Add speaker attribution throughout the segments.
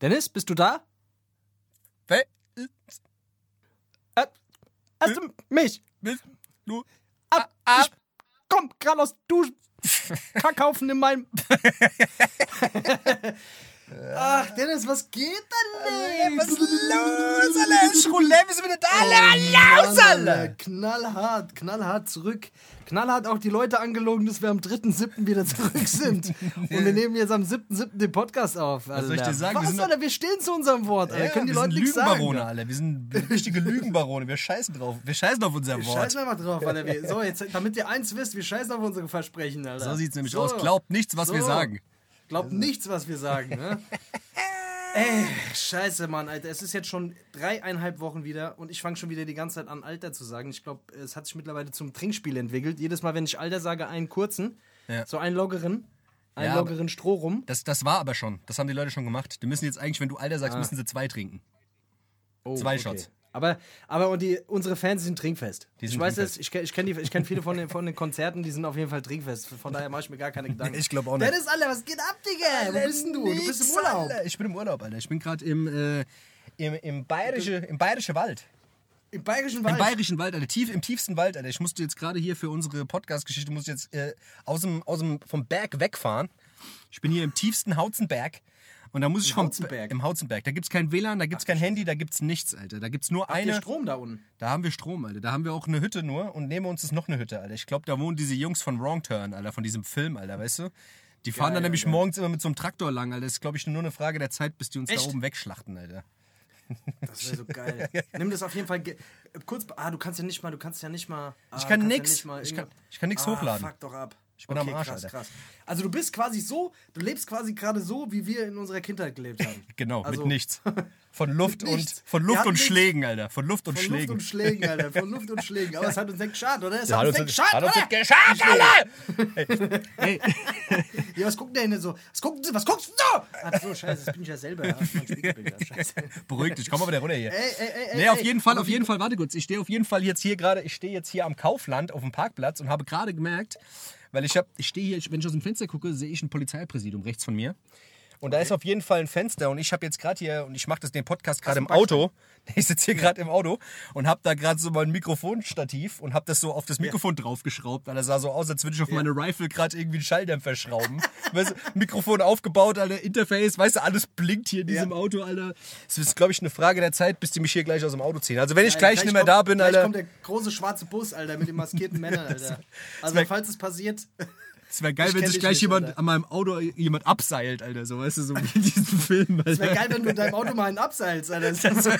Speaker 1: Dennis, bist du da?
Speaker 2: Wer
Speaker 1: Äh, hast du mich?
Speaker 2: bist du?
Speaker 1: Ab,
Speaker 2: ah.
Speaker 1: Ich komm gerade aus Duschen. Kackhaufen in meinem. Ach, Dennis, was geht denn
Speaker 2: Was
Speaker 1: nicht?
Speaker 2: ist los, Alter? Schroulette, wir sind wieder da, Alter. Los, Alter.
Speaker 1: Knallhart, knallhart zurück. Knallhart auch die Leute angelogen, dass wir am 3.7. wieder zurück sind. Und wir nehmen jetzt am 7.7. den Podcast auf. Alter.
Speaker 2: soll ich dir sagen? Wir
Speaker 1: Was,
Speaker 2: sind-
Speaker 1: Alter? Wir stehen zu unserem Wort, Alter.
Speaker 2: Ja,
Speaker 1: Können die
Speaker 2: wir
Speaker 1: Leute
Speaker 2: sind
Speaker 1: nichts
Speaker 2: Lügenbarone,
Speaker 1: sagen.
Speaker 2: Alter. Wir sind richtige Lügenbarone. Wir scheißen drauf. Wir scheißen auf unser Wort.
Speaker 1: Scheiß mal drauf, Alter. Wir, so, jetzt, damit ihr eins wisst, wir scheißen auf unsere Versprechen, Alter.
Speaker 2: So sieht's nämlich
Speaker 1: So.
Speaker 2: aus. Glaubt nichts, was wir
Speaker 1: So.
Speaker 2: sagen.
Speaker 1: Glaubt nichts, was wir sagen, ne? Ey, scheiße, Mann, Alter. Es ist jetzt schon dreieinhalb Wochen wieder und ich fange schon wieder die ganze Zeit an, Alter zu sagen. Ich glaube, es hat sich mittlerweile zum Trinkspiel entwickelt. Jedes Mal, wenn ich Alter sage, einen kurzen,
Speaker 2: Ja.
Speaker 1: so einen lockeren, einen
Speaker 2: Ja,
Speaker 1: lockeren Stroh rum.
Speaker 2: Das, das war aber schon. Das haben die Leute schon gemacht. Die müssen jetzt eigentlich, wenn du Alter sagst,
Speaker 1: Ah.
Speaker 2: müssen sie zwei trinken.
Speaker 1: Oh,
Speaker 2: zwei Shots.
Speaker 1: Aber, aber und die, unsere Fans sind trinkfest.
Speaker 2: Sind
Speaker 1: ich weiß es, ich, ich kenne kenn viele von den, von den Konzerten, die sind auf jeden Fall trinkfest. Von daher mache ich mir gar keine Gedanken.
Speaker 2: Ich glaub auch nicht.
Speaker 1: Dennis, Alter, was geht ab, Digga? Wo bist denn du? Du bist im Urlaub.
Speaker 2: Alter. Ich bin im Urlaub, Alter. Ich bin gerade im, äh, im, im, bayerische, im bayerischen Wald.
Speaker 1: Im Bayerischen Wald.
Speaker 2: Im bayerischen Wald, Alter. Tief, Im tiefsten Wald, Alter. Ich musste jetzt gerade hier für unsere Podcast-Geschichte, muss ich jetzt äh, aus dem, aus dem, vom Berg wegfahren. Ich bin hier im tiefsten Hauzenberg. Und da muss ich vom
Speaker 1: Hauzenberg?
Speaker 2: Im Hauzenberg. Da gibt's kein WLAN, da gibt's kein Handy, da gibt's nichts, Alter. Da gibt's nur
Speaker 1: Habt ihr
Speaker 2: eine.
Speaker 1: Strom da unten?
Speaker 2: Da haben wir Strom, Alter. Da haben wir auch eine Hütte nur und neben uns ist noch eine Hütte, Alter. Ich glaube, da wohnen diese Jungs von Wrong Turn, Alter, von diesem Film, Alter, weißt du? Die fahren dann nämlich
Speaker 1: geil.
Speaker 2: morgens immer mit so einem Traktor lang, Alter. Das ist, glaube ich, nur eine Frage der Zeit, bis die uns
Speaker 1: Echt?
Speaker 2: da oben wegschlachten, Alter.
Speaker 1: Das wäre so geil. Nimm das auf jeden Fall kurz. Ah, du kannst ja nicht mal, du kannst ja nicht mal. Ah,
Speaker 2: Ich kann nix.
Speaker 1: Ja mal
Speaker 2: Ich kann- ich kann nix
Speaker 1: ah,
Speaker 2: hochladen.
Speaker 1: Fuck doch ab.
Speaker 2: Ich bin am
Speaker 1: okay,
Speaker 2: Arsch,
Speaker 1: krass,
Speaker 2: Alter.
Speaker 1: krass. Also du bist quasi so, du lebst quasi gerade so, wie wir in unserer Kindheit gelebt haben.
Speaker 2: Genau,
Speaker 1: Also-
Speaker 2: mit nichts. Von Luft
Speaker 1: nichts.
Speaker 2: und von Luft und
Speaker 1: nichts.
Speaker 2: Schlägen, Alter. Von Luft und
Speaker 1: Von
Speaker 2: Schlägen.
Speaker 1: Luft und Schlägen, Alter. Von Luft und Schlägen. Aber es hat uns nicht geschadet, oder? Es
Speaker 2: hat
Speaker 1: hat uns nicht geschadet,
Speaker 2: uns
Speaker 1: oder?
Speaker 2: nicht geschadet,
Speaker 1: Alter! Ja, was guckt der denn so? Was guckt, was guckst du so? Ach so, scheiße, das bin ich ja selber. Ja, ja.
Speaker 2: Beruhig dich, komm mal wieder runter hier.
Speaker 1: Ey, ey, ey,
Speaker 2: Nee, auf jeden Fall, auf jeden Fall, warte kurz. Ich stehe auf jeden Fall jetzt hier gerade, ich stehe jetzt hier am Kaufland auf dem Parkplatz und habe gerade gemerkt, weil ich habe, ich stehe hier, wenn ich aus dem Fenster gucke, sehe ich ein Polizeipräsidium rechts von mir. Und da ist auf jeden Fall ein Fenster und ich habe jetzt gerade hier, und ich mache das den Podcast gerade im Auto. Ich sitze hier gerade im Auto und habe da gerade so mein Mikrofonstativ und habe das so auf das Mikrofon draufgeschraubt, weil das sah so aus, als würde ich auf meine Rifle gerade irgendwie einen Schalldämpfer schrauben. weißt du, Mikrofon aufgebaut, Alter, Interface, weißt du, alles blinkt hier in diesem
Speaker 1: Ja.
Speaker 2: Auto, Alter. Es ist, glaube ich, eine Frage der Zeit, bis die mich hier gleich aus dem Auto ziehen. Also wenn ich
Speaker 1: Alter,
Speaker 2: gleich, nicht mehr
Speaker 1: kommt,
Speaker 2: da bin,
Speaker 1: gleich
Speaker 2: Alter.
Speaker 1: kommt der große schwarze Bus, Alter, mit den maskierten Männern, Alter. Also, falls es passiert,
Speaker 2: Es wäre geil,
Speaker 1: Ich
Speaker 2: wenn sich gleich
Speaker 1: nicht,
Speaker 2: jemand
Speaker 1: Alter.
Speaker 2: an meinem Auto jemand abseilt, Alter. So, weißt du, so wie in diesem Film.
Speaker 1: es wäre geil, wenn du in deinem Auto mal einen abseilst, Alter. Das ist so,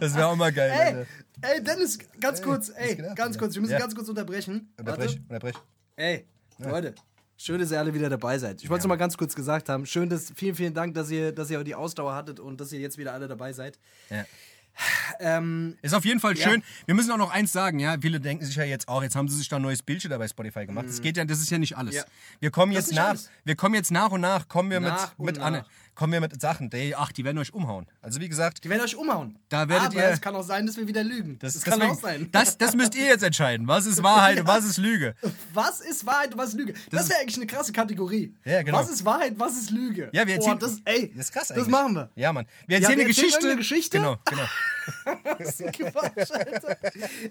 Speaker 2: Das wäre auch mal geil,
Speaker 1: ey,
Speaker 2: Alter.
Speaker 1: ey, Dennis, ganz kurz, ey,
Speaker 2: geht ab,
Speaker 1: ganz
Speaker 2: Alter?
Speaker 1: kurz, wir müssen
Speaker 2: Ja.
Speaker 1: ganz kurz unterbrechen.
Speaker 2: Unterbrech,
Speaker 1: Warte.
Speaker 2: unterbrech.
Speaker 1: Ey, Leute. Schön, dass ihr alle wieder dabei seid. Ich wollte es nur mal ganz kurz gesagt haben. Schön, dass vielen, vielen Dank, dass ihr, dass ihr die Ausdauer hattet und dass ihr jetzt wieder alle dabei seid.
Speaker 2: Ja.
Speaker 1: Ähm,
Speaker 2: Ist auf jeden Fall
Speaker 1: Ja.
Speaker 2: schön. Wir müssen auch noch eins sagen, ja. Viele denken sich ja jetzt auch, jetzt haben sie sich da ein neues Bildschirm bei Spotify gemacht. Das geht ja, das ist ja nicht alles.
Speaker 1: Mhm. Ja.
Speaker 2: Wir kommen
Speaker 1: Das
Speaker 2: jetzt nach,
Speaker 1: alles.
Speaker 2: wir kommen jetzt nach und nach, kommen wir
Speaker 1: Nach
Speaker 2: mit, mit Anne, kommen wir mit Sachen, die, ach, die werden euch umhauen. Also wie gesagt,
Speaker 1: die werden euch umhauen.
Speaker 2: Da werdet
Speaker 1: Aber
Speaker 2: ihr-
Speaker 1: es kann auch sein, dass wir wieder lügen. Das,
Speaker 2: das,
Speaker 1: kann
Speaker 2: deswegen-
Speaker 1: auch sein.
Speaker 2: Das, das müsst ihr jetzt entscheiden. Was ist Wahrheit und was ist Lüge?
Speaker 1: Was ist Wahrheit und was ist Lüge? Das, wäre eigentlich eine krasse Kategorie.
Speaker 2: Ja, genau.
Speaker 1: Was ist Wahrheit, was ist Lüge?
Speaker 2: Ja, wir erzählen.
Speaker 1: Oh, das, ey,
Speaker 2: das ist krass
Speaker 1: das
Speaker 2: eigentlich.
Speaker 1: machen wir.
Speaker 2: Ja, Mann. Wir
Speaker 1: Ja,
Speaker 2: erzählen
Speaker 1: wir
Speaker 2: eine
Speaker 1: erzählen
Speaker 2: Geschichte.
Speaker 1: irgendeine Geschichte?
Speaker 2: Genau, genau.
Speaker 1: Was ein Quatsch, Alter.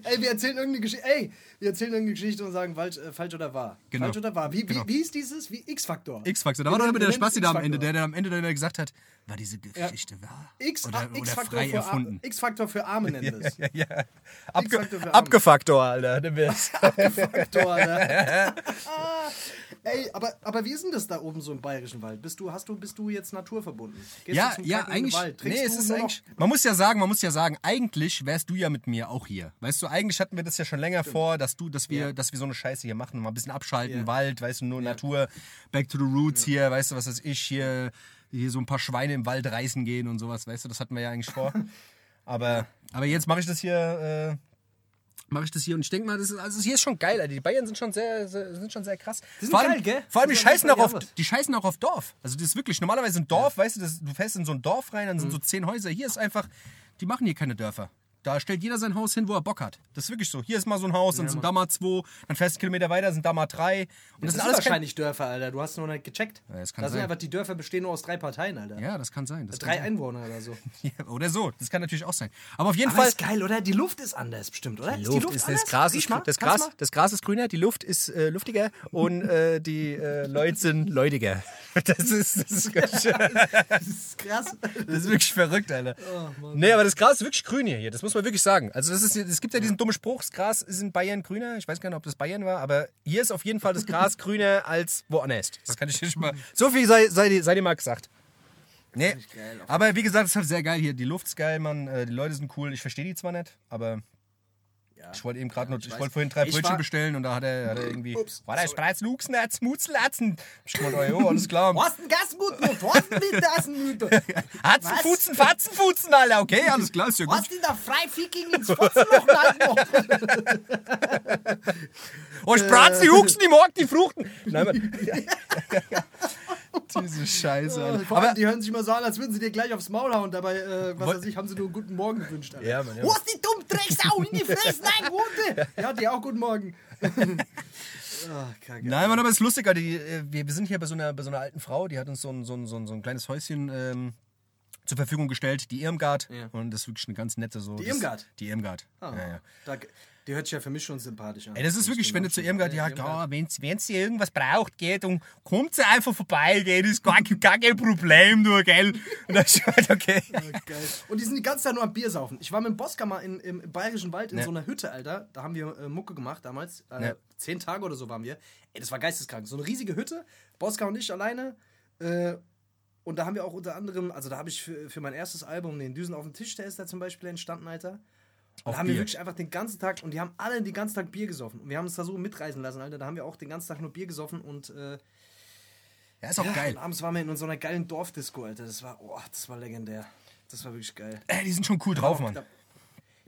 Speaker 1: Ey, wir erzählen irgendeine Geschichte. Ey, wir erzählen irgendeine Geschichte und sagen falsch, äh, falsch oder wahr.
Speaker 2: Genau.
Speaker 1: Falsch oder wahr. Wie,
Speaker 2: Genau.
Speaker 1: wie, wie ist dieses? Wie X-Faktor.
Speaker 2: X-Faktor. Da war doch immer der Spasti da am. Ende, der dann am Ende dann gesagt hat, war diese Geschichte wahr?
Speaker 1: X,
Speaker 2: oder,
Speaker 1: ach,
Speaker 2: oder
Speaker 1: X-Faktor
Speaker 2: frei erfunden?
Speaker 1: X-Faktor für Arme nennen wir es.
Speaker 2: Ja, ja. Abge
Speaker 1: X-Faktor für Arme.
Speaker 2: Abgefaktor, Alter.
Speaker 1: Ey, aber, aber wie ist denn das da oben so im Bayerischen Wald? Bist du, hast du, bist du jetzt naturverbunden? Gehst
Speaker 2: Ja,
Speaker 1: du zum
Speaker 2: ja, eigentlich.
Speaker 1: Wald? Trinkst
Speaker 2: Nee, es ist eigentlich. Man muss ja sagen, man muss ja sagen, eigentlich wärst du ja mit mir auch hier. Weißt du, eigentlich hatten wir das ja schon länger vor, dass du, dass wir,
Speaker 1: Ja.
Speaker 2: dass wir so eine Scheiße hier machen, mal ein bisschen abschalten,
Speaker 1: Ja.
Speaker 2: Wald, weißt du, nur Natur, back to the roots hier, weißt du, was weiß ich, hier, hier so ein paar Schweine im Wald reißen gehen und sowas, weißt du, das hatten wir ja eigentlich vor. Aber, aber jetzt mache ich das hier, äh, mache ich das hier und ich denke mal, das ist, also hier ist schon geil, Alter. Die Bayern sind schon sehr, sehr sind schon sehr krass.
Speaker 1: sind
Speaker 2: vor allem,
Speaker 1: geil, gell?
Speaker 2: Vor allem die
Speaker 1: Die
Speaker 2: scheißen auch
Speaker 1: die
Speaker 2: auf, die scheißen auch auf Dorf. Also das ist wirklich, normalerweise ein Dorf, weißt du, das, du fährst in so ein Dorf rein, dann sind so zehn Häuser. Hier ist einfach, die machen hier keine Dörfer. Da stellt jeder sein Haus hin, wo er Bock hat. Das ist wirklich so. Hier ist mal so ein Haus, dann sind da mal zwei, dann fährst du Kilometer weiter, sind da mal drei. Und
Speaker 1: Das,
Speaker 2: das,
Speaker 1: sind
Speaker 2: sind alles kein,
Speaker 1: wahrscheinlich Dörfer, Alter. Du hast nur nicht gecheckt.
Speaker 2: Ja, das kann
Speaker 1: da sind
Speaker 2: sein.
Speaker 1: einfach die Dörfer bestehen nur aus drei Parteien, Alter.
Speaker 2: Ja, das kann sein. Das
Speaker 1: Drei
Speaker 2: kann
Speaker 1: Einwohner oder so.
Speaker 2: sein. Ja, oder so. Das kann natürlich auch sein. Aber auf jeden
Speaker 1: Aber
Speaker 2: Fall.
Speaker 1: ist geil, oder? Die Luft ist anders, bestimmt, oder?
Speaker 2: Die
Speaker 1: ist
Speaker 2: Luft ist, das Gras, ist, das, Gras, das Gras ist grüner, die Luft ist äh, luftiger und äh, die äh, Leute sind leudiger. Das ist, das, ist, das
Speaker 1: Das ist krass.
Speaker 2: ist wirklich verrückt, Alter.
Speaker 1: Oh,
Speaker 2: nee, aber das Gras ist wirklich grün hier, hier. Das muss man wirklich sagen. Also das ist, es gibt ja diesen dummen Spruch, das Gras ist in Bayern grüner. Ich weiß gar nicht, ob das Bayern war, aber hier ist auf jeden Fall das Gras grüner als woanders. Das kann ich schon mal. So viel sei, sei, dir- sei dir mal gesagt. Nee, aber wie gesagt, es ist halt sehr geil hier. Die Luft ist geil, Mann. Äh, Die Leute sind cool. Ich verstehe die zwar nicht, aber
Speaker 1: Ja.
Speaker 2: ich wollte eben gerade nur,
Speaker 1: ich
Speaker 2: ich, wollte vorhin drei Brötchen bestellen und da hat er, hat er irgendwie,
Speaker 1: Ups,
Speaker 2: war das bereits Luxnetz, Mutzlatzen? Ich gemeint, oh, alles klar.
Speaker 1: Du hast einen Gasmut noch, du hast einen Gasmüte.
Speaker 2: Hatzenfutzen, Fatzenfutzen, Alter, okay, alles klar, ist ja gut.
Speaker 1: hast ihn da frei ficking ins Fotzenloch rein.
Speaker 2: Oh, ich brat's die Huchsen, die morgen die Fruchten. Nein, Mann. Diese Scheiße, Alter.
Speaker 1: Vor allem,
Speaker 2: Aber,
Speaker 1: die hören sich immer so an, als würden sie dir gleich aufs Maul hauen. Dabei, äh, was weiß ich, haben sie nur einen guten Morgen gewünscht. Alter.
Speaker 2: Ja, Mann, ja.
Speaker 1: Wo ist die dumme Drecksau in die Fresse? Nein, gute. Ja, die auch guten Morgen. Ach, kacke.
Speaker 2: nein, Mann, aber es ist lustig, Alter. Die, äh, wir, wir sind hier bei so, einer, bei so einer alten Frau, die hat uns so ein, so ein, so ein, so ein kleines Häuschen ähm, zur Verfügung gestellt, die Irmgard.
Speaker 1: Ja.
Speaker 2: Und das ist wirklich eine ganz nette so.
Speaker 1: Die
Speaker 2: das-
Speaker 1: Irmgard?
Speaker 2: Die Irmgard.
Speaker 1: Ah,
Speaker 2: Ja, ja.
Speaker 1: Da, die hört sich ja für mich schon sympathisch an.
Speaker 2: Ey, das ist wirklich, wenn du zu Irmgard, ja, ja, wenn sie irgendwas braucht, geht und kommt sie einfach vorbei, gell, das ist gar, gar kein Problem, du, gell. Und dann ist halt okay.
Speaker 1: Geil. Und die sind die ganze Zeit nur am Bier saufen. Ich war mit dem Boska mal in, im, im Bayerischen Wald in
Speaker 2: Ja.
Speaker 1: so einer Hütte, Alter. Da haben wir äh, Mucke gemacht damals. Äh,
Speaker 2: Ja.
Speaker 1: Zehn Tage oder so waren wir. Ey, das war geisteskrank. So eine riesige Hütte. Boska und ich alleine. Äh, und da haben wir auch unter anderem, also da habe ich für, für mein erstes Album den Düsen auf dem Tisch, der ist da zum Beispiel entstanden, Alter.
Speaker 2: Auf
Speaker 1: da haben wir
Speaker 2: Bier.
Speaker 1: wirklich einfach den ganzen Tag, und die haben alle den ganzen Tag Bier gesoffen. Und wir haben uns da so mitreisen lassen, Alter. Da haben wir auch den ganzen Tag nur Bier gesoffen und äh,
Speaker 2: Ja, ist auch
Speaker 1: ja,
Speaker 2: geil.
Speaker 1: und abends waren wir in so einer geilen Dorfdisco, Alter. Das war, oh, das war legendär. Das war wirklich geil.
Speaker 2: Ey, die sind schon cool drauf, Mann.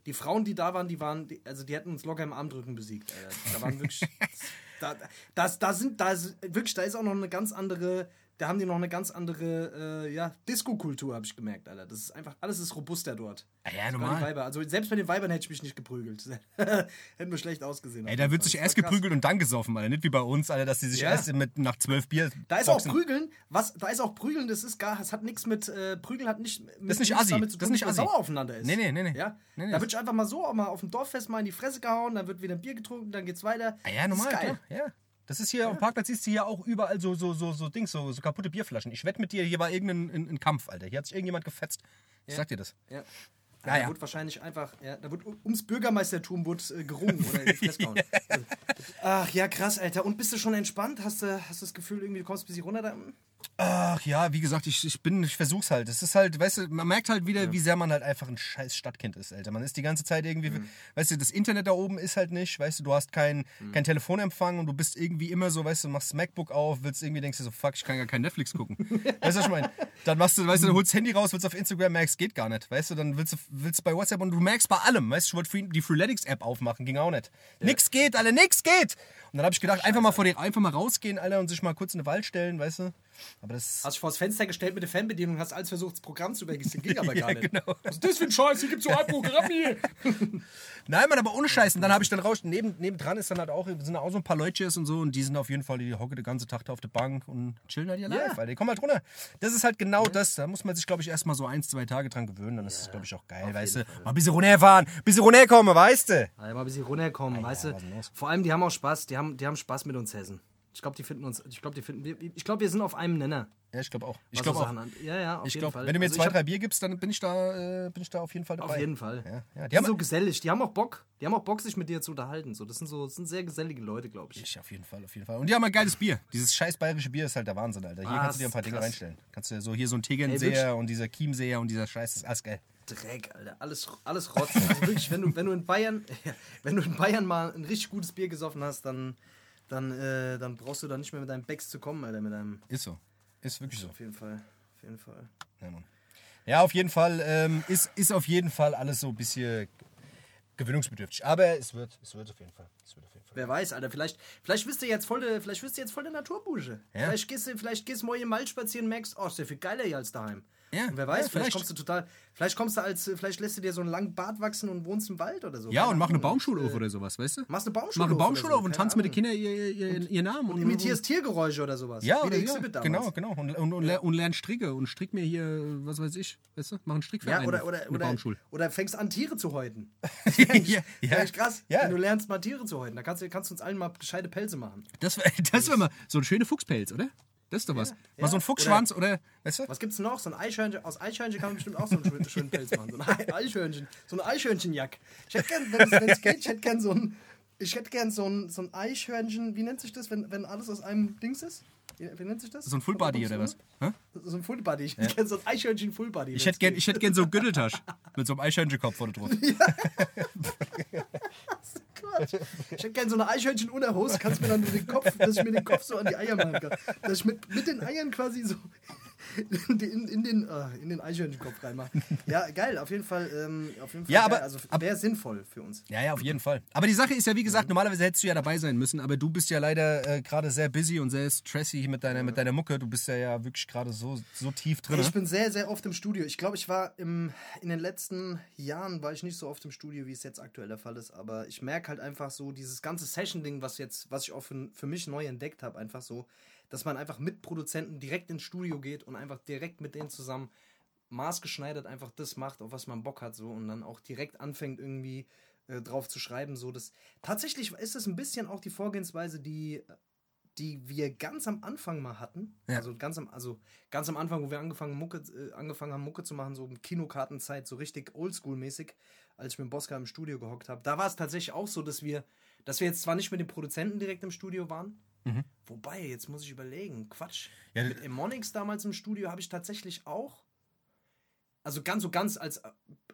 Speaker 1: Die Frauen, die da waren, die waren, die, also die hätten uns locker im Armdrücken besiegt. Alter. Da waren wirklich, da, das, da sind, da ist, wirklich, da ist auch noch eine ganz andere, da haben die noch eine ganz andere, äh, ja, Disco-Kultur, habe ich gemerkt, Alter. Das ist einfach, alles ist robuster dort.
Speaker 2: Ja, ja,
Speaker 1: die
Speaker 2: normal.
Speaker 1: Weiber. Also selbst bei den Weibern hätte ich mich nicht geprügelt. Hätten wir schlecht ausgesehen.
Speaker 2: Ey, da wird sich
Speaker 1: Das
Speaker 2: erst
Speaker 1: war krass.
Speaker 2: geprügelt und dann gesoffen, Alter. Nicht wie bei uns, Alter, dass die sich
Speaker 1: Ja.
Speaker 2: erst mit, nach zwölf Bier.
Speaker 1: Da ist auch. Prügeln, was, da ist auch Prügeln, das ist gar, das hat nichts mit, äh, Prügeln hat nicht, mit,
Speaker 2: Das ist nicht Assi.
Speaker 1: damit zu
Speaker 2: Das
Speaker 1: tun,
Speaker 2: ist nicht
Speaker 1: dass man sauer aufeinander ist.
Speaker 2: Nee, nee, nee, nee.
Speaker 1: Ja?
Speaker 2: Nee, nee,
Speaker 1: da
Speaker 2: das-
Speaker 1: wird einfach mal so, auch mal auf dem Dorffest mal in die Fresse gehauen, dann wird wieder ein Bier getrunken, dann geht's weiter.
Speaker 2: Ah, ja,
Speaker 1: Das
Speaker 2: normal,
Speaker 1: ist geil.
Speaker 2: Ja. Das ist hier auf dem Parkplatz, siehst du hier auch überall so, so, so, so Dings, so, so kaputte Bierflaschen. Ich wette mit dir, hier war irgendein ein, ein Kampf, Alter. Hier hat sich irgendjemand gefetzt. Ich sag dir das.
Speaker 1: Ja.
Speaker 2: Ja,
Speaker 1: da
Speaker 2: ja.
Speaker 1: wird wahrscheinlich einfach, ja, da wird ums Bürgermeistertum wird, äh, gerungen oder in. Also, Ach ja, krass, Alter. Und bist du schon entspannt? Hast du, hast du das Gefühl, irgendwie, du kommst ein bisschen runter da?
Speaker 2: Ach ja, wie gesagt, ich, ich bin, ich versuch's halt. Es ist halt, weißt du, man merkt halt wieder, wie sehr man halt einfach ein scheiß Stadtkind ist, Alter. Man ist die ganze Zeit irgendwie,
Speaker 1: Mhm.
Speaker 2: weißt du, das Internet da oben ist halt nicht, weißt du, du hast keinen
Speaker 1: Mhm.
Speaker 2: kein Telefonempfang und du bist irgendwie immer so, weißt du, machst das MacBook auf, willst irgendwie, denkst du so, fuck, ich kann gar kein Netflix gucken. weißt du, was ich meine? Dann machst du, weißt du, holst das Handy raus, willst auf Instagram, merkst, geht gar nicht, weißt du, dann willst du, willst bei WhatsApp und du merkst bei allem, weißt du, ich wollte die Freeletics-App aufmachen, ging auch nicht. Nix geht, Alter, nix geht! Und dann habe ich gedacht, einfach mal vor den, einfach mal rausgehen, Alter, und sich mal kurz in den Wald stellen, weißt du? Aber das.
Speaker 1: Hast dich vor das Fenster gestellt mit der Fernbedienung und hast alles versucht, das Programm zu übergießen. Ging aber gar
Speaker 2: Ja,
Speaker 1: nicht.
Speaker 2: genau.
Speaker 1: Was ist das für ein Scheiß? Hier gibt's so ein Programm hier.
Speaker 2: Nein, Mann, aber ohne Scheiß. Und dann habe ich dann raus. Neben, nebendran ist dann halt auch, sind auch so ein paar Leute und so. Und die sind auf jeden Fall, die hocken den ganzen Tag da auf der Bank und chillen halt ihr live. Alter. Die kommen halt runter. Das ist halt genau das. Da muss man sich, glaube ich, erstmal so ein, zwei Tage dran gewöhnen. Dann ist es, glaube ich, auch geil, weißt du. Mal ein bisschen runterfahren, ein bisschen runterkommen, weißt du.
Speaker 1: Ja, mal ein bisschen runterkommen, weißt du. Vor allem, die haben auch Spaß. Die haben, die haben Spaß mit uns Hessen. Ich glaube, die finden uns. Ich glaube, die finden. Wir, ich glaube, wir sind auf einem Nenner.
Speaker 2: Ja, ich glaube auch. Ich glaube
Speaker 1: so
Speaker 2: auch.
Speaker 1: An- Ja, ja, auf
Speaker 2: Ich
Speaker 1: jeden
Speaker 2: glaube,
Speaker 1: Fall.
Speaker 2: wenn du mir
Speaker 1: Also
Speaker 2: zwei, drei Bier gibst, dann bin ich da, äh, bin ich da auf jeden Fall dabei.
Speaker 1: Auf jeden Fall.
Speaker 2: Ja, ja.
Speaker 1: Die,
Speaker 2: Die
Speaker 1: sind
Speaker 2: haben
Speaker 1: so gesellig. Die haben auch Bock. Die haben auch Bock, sich mit dir zu unterhalten. So, das sind so, das sind sehr gesellige Leute, glaube ich.
Speaker 2: Ich auf jeden Fall, auf jeden Fall. Und die haben ein geiles Bier. Dieses scheiß bayerische Bier ist halt der Wahnsinn, Alter. Hier
Speaker 1: Ah,
Speaker 2: kannst du dir ein paar Dinge reinstellen. Kannst du so hier so ein? Tegernseher und dieser Chiemseher und dieser Scheiß, das ist alles geil.
Speaker 1: Dreck, Alter. Alles, alles Rotz. Also wirklich, wenn du, wenn du in Bayern, wenn du in Bayern mal ein richtig gutes Bier gesoffen hast, dann, dann, äh, dann brauchst du da nicht mehr mit deinem Becks zu kommen, Alter. Mit deinem.
Speaker 2: Ist so. Ist wirklich so.
Speaker 1: Auf jeden Fall. Auf jeden Fall.
Speaker 2: Ja, Mann. ja auf jeden Fall ähm, ist, ist auf jeden Fall alles so ein bisschen gewöhnungsbedürftig. Aber es wird, es wird auf jeden Fall. Es wird auf jeden Fall.
Speaker 1: Wer weiß, Alter, vielleicht, vielleicht bist du jetzt voll der, vielleicht bist du jetzt voll der Naturbusche.
Speaker 2: Ja.
Speaker 1: Vielleicht gehst du, vielleicht gehst du morgen im Wald spazieren und merkst, oh, ist ja viel geiler hier als daheim.
Speaker 2: Ja,
Speaker 1: und wer weiß,
Speaker 2: ja,
Speaker 1: vielleicht,
Speaker 2: vielleicht.
Speaker 1: kommst du total, vielleicht kommst du als, vielleicht lässt du dir so einen langen Bart wachsen und wohnst im Wald oder so.
Speaker 2: Ja, und mach eine
Speaker 1: Ahnung.
Speaker 2: Baumschule auf oder sowas, weißt du?
Speaker 1: Machst eine Baumschule
Speaker 2: Mach eine
Speaker 1: auf
Speaker 2: Baumschule
Speaker 1: so,
Speaker 2: auf und
Speaker 1: keine
Speaker 2: tanz mit den. Kindern ihr, ihr, ihr, ihr Namen. Und,
Speaker 1: Imitierst Tiergeräusche oder sowas.
Speaker 2: Ja, oder,
Speaker 1: der
Speaker 2: ja genau, genau. Und, und, und, ler- und lern Stricke und strick mir hier, was weiß ich, weißt du? Mach einen Strickverein
Speaker 1: Ja, oder, oder,
Speaker 2: in der
Speaker 1: oder,
Speaker 2: Baumschule.
Speaker 1: oder fängst an, Tiere zu häuten.
Speaker 2: ja,
Speaker 1: Ja, krass.
Speaker 2: Ja.
Speaker 1: Wenn du lernst, mal Tiere zu häuten, dann kannst du, kannst du uns allen mal gescheite Pelze machen.
Speaker 2: Das wäre das wär mal so ein schöner Fuchspelz, oder? Das ist doch was. Mal so ein Fuchsschwanz oder, weißt du?
Speaker 1: Was gibt's noch? So ein Eichhörnchen. Aus Eichhörnchen kann man bestimmt auch so einen schönen, Pelz machen. So ein Ei- Eichhörnchen. So ein Eichhörnchenjack. Ich hätte gern, wenn es geht, ich hätte gern so ein. Ich hätte gern so ein, so ein Eichhörnchen. Wie nennt sich das, wenn, wenn alles aus einem Dings ist? Wie, nennt sich das?
Speaker 2: So ein Fullbody oder was? Hä?
Speaker 1: So ein Fullbody. Ich hätte gern so ein Eichhörnchen.
Speaker 2: Ich hätte gern, ich hätte gern so einen Gürteltasch mit so einem Eichhörnchenkopf vorne drauf.
Speaker 1: Quatsch. Ich hätte gern so eine Eichhörnchen-Unterhose. Kannst mir dann den Kopf, dass ich mir den Kopf so an die Eier machen kann. Dass ich mit, mit den Eiern quasi so in, in, den, äh, in den Eichhörnchenkopf reinmache. Ja, geil. Auf jeden Fall, ähm, auf jeden Fall
Speaker 2: Ja,
Speaker 1: geil.
Speaker 2: aber-
Speaker 1: also wäre sinnvoll für uns.
Speaker 2: Ja, ja, auf jeden Fall. Aber die Sache ist ja, wie gesagt, normalerweise hättest du ja dabei sein müssen, aber du bist ja leider äh, gerade sehr busy und sehr stressy mit deiner, mit deiner Mucke. Du bist ja, ja wirklich gerade so, so tief drin.
Speaker 1: Ich bin sehr, sehr oft im Studio. Ich glaube, ich war im, in den letzten Jahren war ich nicht so oft im Studio, wie es jetzt aktuell der Fall ist. Aber ich merke halt einfach so, dieses ganze Session-Ding, was jetzt, was ich auch für, für mich neu entdeckt habe, einfach so, dass man einfach mit Produzenten direkt ins Studio geht und einfach direkt mit denen zusammen maßgeschneidert einfach das macht, auf was man Bock hat, so und dann auch direkt anfängt irgendwie äh, drauf zu schreiben, so das tatsächlich ist es ein bisschen auch die Vorgehensweise, die die wir ganz am Anfang mal hatten,
Speaker 2: Ja.
Speaker 1: also ganz am also ganz am Anfang, wo wir angefangen Mucke äh, angefangen haben Mucke zu machen, so Kinokartenzeit, so richtig Oldschool mäßig, als ich mit Bosca im Studio gehockt habe. Da war es tatsächlich auch so, dass wir dass wir jetzt zwar nicht mit den Produzenten direkt im Studio waren, Wobei, jetzt muss ich überlegen. Quatsch.
Speaker 2: Ja,
Speaker 1: Mit Emonix damals im Studio habe ich tatsächlich auch. Also ganz so ganz als äh,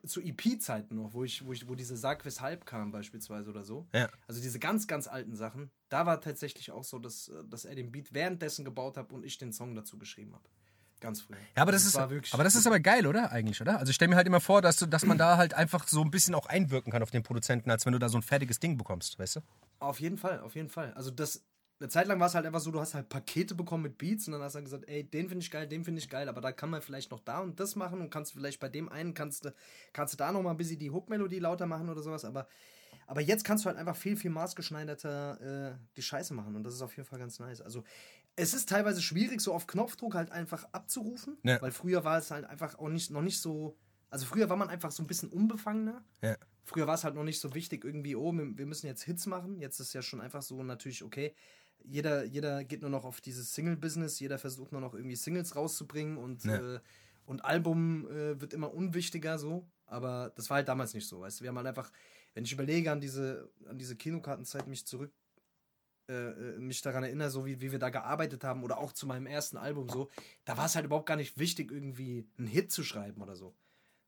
Speaker 1: zu EP-Zeiten noch, wo ich, wo ich, wo diese Sag weshalb kam beispielsweise oder so.
Speaker 2: Ja.
Speaker 1: Also diese ganz, ganz alten Sachen. Da war tatsächlich auch so, dass, äh, dass er den Beat währenddessen gebaut hat und ich den Song dazu geschrieben habe. Ganz früh.
Speaker 2: Ja, aber das,
Speaker 1: Also es
Speaker 2: ist, aber das ist aber geil, oder? Eigentlich, oder? Also ich stelle mir halt immer vor, dass, du, dass man da halt einfach so ein bisschen auch einwirken kann auf den Produzenten, als wenn du da so ein fertiges Ding bekommst, weißt du?
Speaker 1: Auf jeden Fall, auf jeden Fall. Also das, eine Zeit lang war es halt einfach so, du hast halt Pakete bekommen mit Beats und dann hast du dann gesagt, ey, den finde ich geil, den finde ich geil, aber da kann man vielleicht noch da und das machen und kannst vielleicht bei dem einen, kannst du, kannst du da noch mal ein bisschen die Hook-Melodie lauter machen oder sowas, aber, aber jetzt kannst du halt einfach viel, viel maßgeschneiderter äh, die Scheiße machen und das ist auf jeden Fall ganz nice. Also es ist teilweise schwierig, so auf Knopfdruck halt einfach abzurufen,
Speaker 2: Ja.
Speaker 1: weil früher war es halt einfach auch nicht, noch nicht so, also früher war man einfach so ein bisschen unbefangener.
Speaker 2: Ja.
Speaker 1: Früher war es halt noch nicht so wichtig, irgendwie, oh, wir wir müssen jetzt Hits machen. Jetzt ist ja schon einfach so natürlich, okay, jeder, jeder geht nur noch auf dieses Single-Business, jeder versucht nur noch irgendwie Singles rauszubringen und,
Speaker 2: Ja.
Speaker 1: äh, und Album äh, wird immer unwichtiger so. Aber das war halt damals nicht so, weißt du. Wir haben halt einfach, wenn ich überlege an diese, an diese Kinokartenzeit, mich zurück, äh, äh, mich daran erinnere, so wie, wie wir da gearbeitet haben oder auch zu meinem ersten Album so, da war es halt überhaupt gar nicht wichtig, irgendwie einen Hit zu schreiben oder so.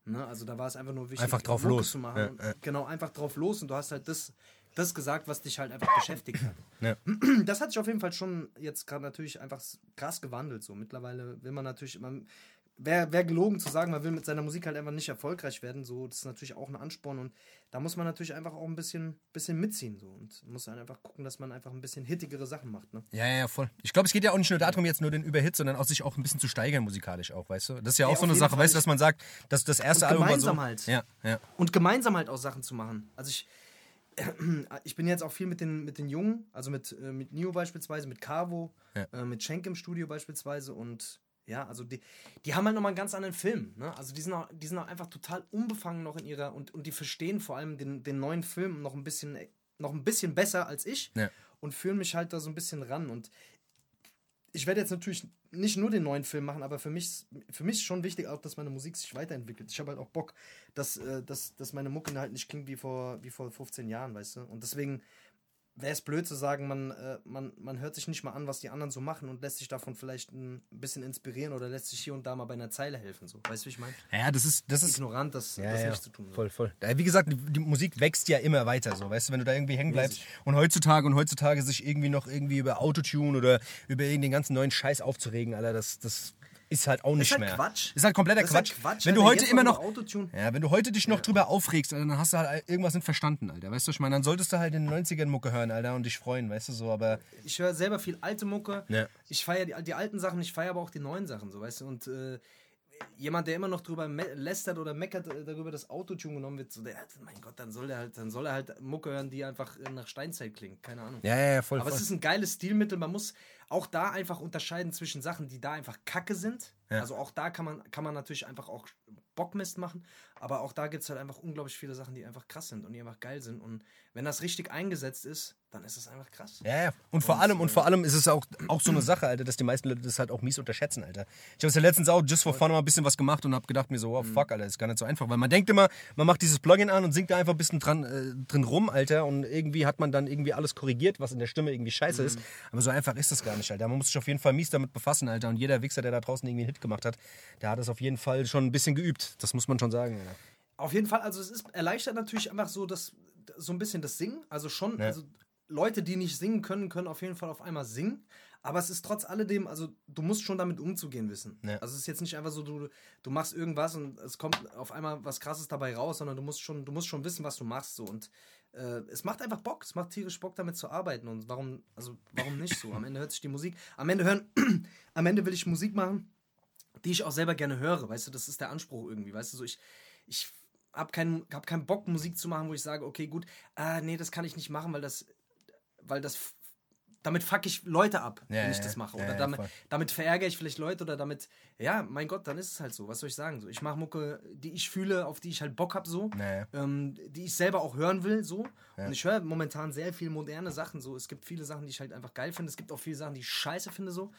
Speaker 1: Ne? Also da war es einfach nur wichtig,
Speaker 2: Einfach drauf
Speaker 1: Mucke
Speaker 2: los.
Speaker 1: zu machen.
Speaker 2: Ja,
Speaker 1: und,
Speaker 2: ja.
Speaker 1: Genau, einfach drauf los und du hast halt das, das gesagt, was dich halt einfach beschäftigt hat.
Speaker 2: Ja.
Speaker 1: Das hat sich auf jeden Fall schon jetzt gerade natürlich einfach krass gewandelt. So mittlerweile will man natürlich immer wäre wär gelogen zu sagen, man will mit seiner Musik halt einfach nicht erfolgreich werden. So, das ist natürlich auch ein Ansporn und da muss man natürlich einfach auch ein bisschen, bisschen mitziehen. So, und muss dann einfach gucken, dass man einfach ein bisschen hittigere Sachen macht. Ne?
Speaker 2: Ja, ja, voll. Ich glaube, es geht ja auch nicht nur darum, jetzt nur den Überhit, sondern auch sich auch ein bisschen zu steigern musikalisch auch, weißt du? Das ist ja auch
Speaker 1: Ja,
Speaker 2: so eine Sache,
Speaker 1: Fall.
Speaker 2: weißt du, dass man sagt, dass das erste
Speaker 1: Und
Speaker 2: Album war so.
Speaker 1: gemeinsam halt.
Speaker 2: Ja, ja.
Speaker 1: Und gemeinsam halt auch Sachen zu machen. Also ich, ich bin jetzt auch viel mit den, mit den Jungen, also mit, äh, mit Nio beispielsweise, mit Cavo,
Speaker 2: Ja.
Speaker 1: äh, mit Schenk im Studio beispielsweise und ja, also die, die haben halt nochmal einen ganz anderen Film. Ne? Also die sind, auch, die sind auch einfach total unbefangen noch in ihrer und, und die verstehen vor allem den, den neuen Film noch ein bisschen noch ein bisschen besser als ich
Speaker 2: Ja.
Speaker 1: und führen mich halt da so ein bisschen ran und ich werde jetzt natürlich nicht nur den neuen Film machen, aber für mich, für mich schon wichtig auch, dass meine Musik sich weiterentwickelt. Ich habe halt auch Bock, dass, äh, dass, dass meine Mucke halt nicht klingt wie vor, wie vor 15 Jahren, weißt du? Und deswegen wäre es blöd zu sagen, man, äh, man, man hört sich nicht mal an, was die anderen so machen und lässt sich davon vielleicht ein bisschen inspirieren oder lässt sich hier und da mal bei einer Zeile helfen. So. Weißt du, wie ich meine?
Speaker 2: Ja, das ist, das ist
Speaker 1: Ignorant, das,
Speaker 2: Ja,
Speaker 1: das
Speaker 2: ja,
Speaker 1: nicht zu tun.
Speaker 2: Voll, voll. Wie gesagt, die, die Musik wächst ja immer weiter, so, weißt du, wenn du da irgendwie hängen bleibst und heutzutage und heutzutage sich irgendwie noch irgendwie über Autotune oder über irgendeinen ganzen neuen Scheiß aufzuregen, Alter, das, das ist halt auch nicht
Speaker 1: halt
Speaker 2: mehr.
Speaker 1: Quatsch.
Speaker 2: Ist halt kompletter
Speaker 1: ist halt
Speaker 2: Quatsch.
Speaker 1: Quatsch,
Speaker 2: Wenn du heute immer
Speaker 1: noch.
Speaker 2: Ja, wenn du heute dich noch drüber aufregst, dann hast du halt irgendwas nicht verstanden, Alter. Weißt du, ich meine, dann solltest du halt in den 90ern Mucke hören, Alter, und dich freuen, weißt du so, aber
Speaker 1: ich höre selber viel alte Mucke.
Speaker 2: Ja.
Speaker 1: Ich feiere die, die alten Sachen, ich feiere aber auch die neuen Sachen, so weißt du. Und äh, jemand, der immer noch drüber lästert oder meckert äh, darüber, dass Autotune genommen wird, so der, mein Gott, dann soll der halt, dann soll er halt Mucke hören, die einfach äh, nach Steinzeit klingt. Keine Ahnung.
Speaker 2: ja, ja, ja, voll,
Speaker 1: Aber
Speaker 2: voll.
Speaker 1: es ist ein geiles Stilmittel. Man muss auch da einfach unterscheiden zwischen Sachen, die da einfach kacke sind.
Speaker 2: Ja.
Speaker 1: Also auch da kann man, kann man natürlich einfach auch Bockmist machen. Aber auch da gibt es halt einfach unglaublich viele Sachen, die einfach krass sind und die einfach geil sind. Und wenn das richtig eingesetzt ist, dann ist es einfach krass.
Speaker 2: Ja, ja. Und vor allem, und vor allem ist es auch, auch so eine Sache, Alter, dass die meisten Leute das halt auch mies unterschätzen, Alter. Ich habe es ja letztens auch just for fun mal ein bisschen was gemacht und habe gedacht mir so, oh fuck, Alter, ist gar nicht so einfach. Weil man denkt immer, man macht dieses Plugin an und singt da einfach ein bisschen dran, äh, drin rum, Alter, und irgendwie hat man dann irgendwie alles korrigiert, was in der Stimme irgendwie scheiße ist. Aber so einfach ist das gar nicht, Alter. Man muss sich auf jeden Fall mies damit befassen, Alter. Und jeder Wichser, der da draußen irgendwie einen Hit gemacht hat, der hat es auf jeden Fall schon ein bisschen geübt. Das muss man schon sagen, Alter.
Speaker 1: Auf jeden Fall, also es ist erleichtert natürlich einfach so das so ein bisschen das Singen. Also schon, also Leute, die nicht singen können, können auf jeden Fall auf einmal singen. Aber es ist trotz alledem, also du musst schon damit umzugehen wissen.
Speaker 2: Ja.
Speaker 1: Also es ist jetzt nicht einfach so, du, du machst irgendwas und es kommt auf einmal was krasses dabei raus, sondern du musst schon, du musst schon wissen, was du machst. So. Und äh, es macht einfach Bock, es macht tierisch Bock, damit zu arbeiten. Und warum, also warum nicht so? Am Ende hört sich die Musik. Am Ende hören, am Ende will ich Musik machen, die ich auch selber gerne höre. Weißt du, das ist der Anspruch irgendwie. Weißt du, so ich, ich habe keinen hab keinen Bock, Musik zu machen, wo ich sage, okay, gut, ah, nee, das kann ich nicht machen, weil das, weil das, damit fuck ich Leute ab,
Speaker 2: Ja,
Speaker 1: wenn ich das mache.
Speaker 2: ja,
Speaker 1: Oder
Speaker 2: ja,
Speaker 1: damit, damit verärgere ich vielleicht Leute oder damit, ja, mein Gott, dann ist es halt so. Was soll ich sagen? So, ich mache Mucke, die ich fühle, auf die ich halt Bock habe, so, ähm, die ich selber auch hören will, so. Und ich höre momentan sehr viel moderne Sachen, so. Es gibt viele Sachen, die ich halt einfach geil finde. Es gibt auch viele Sachen, die ich scheiße finde, so.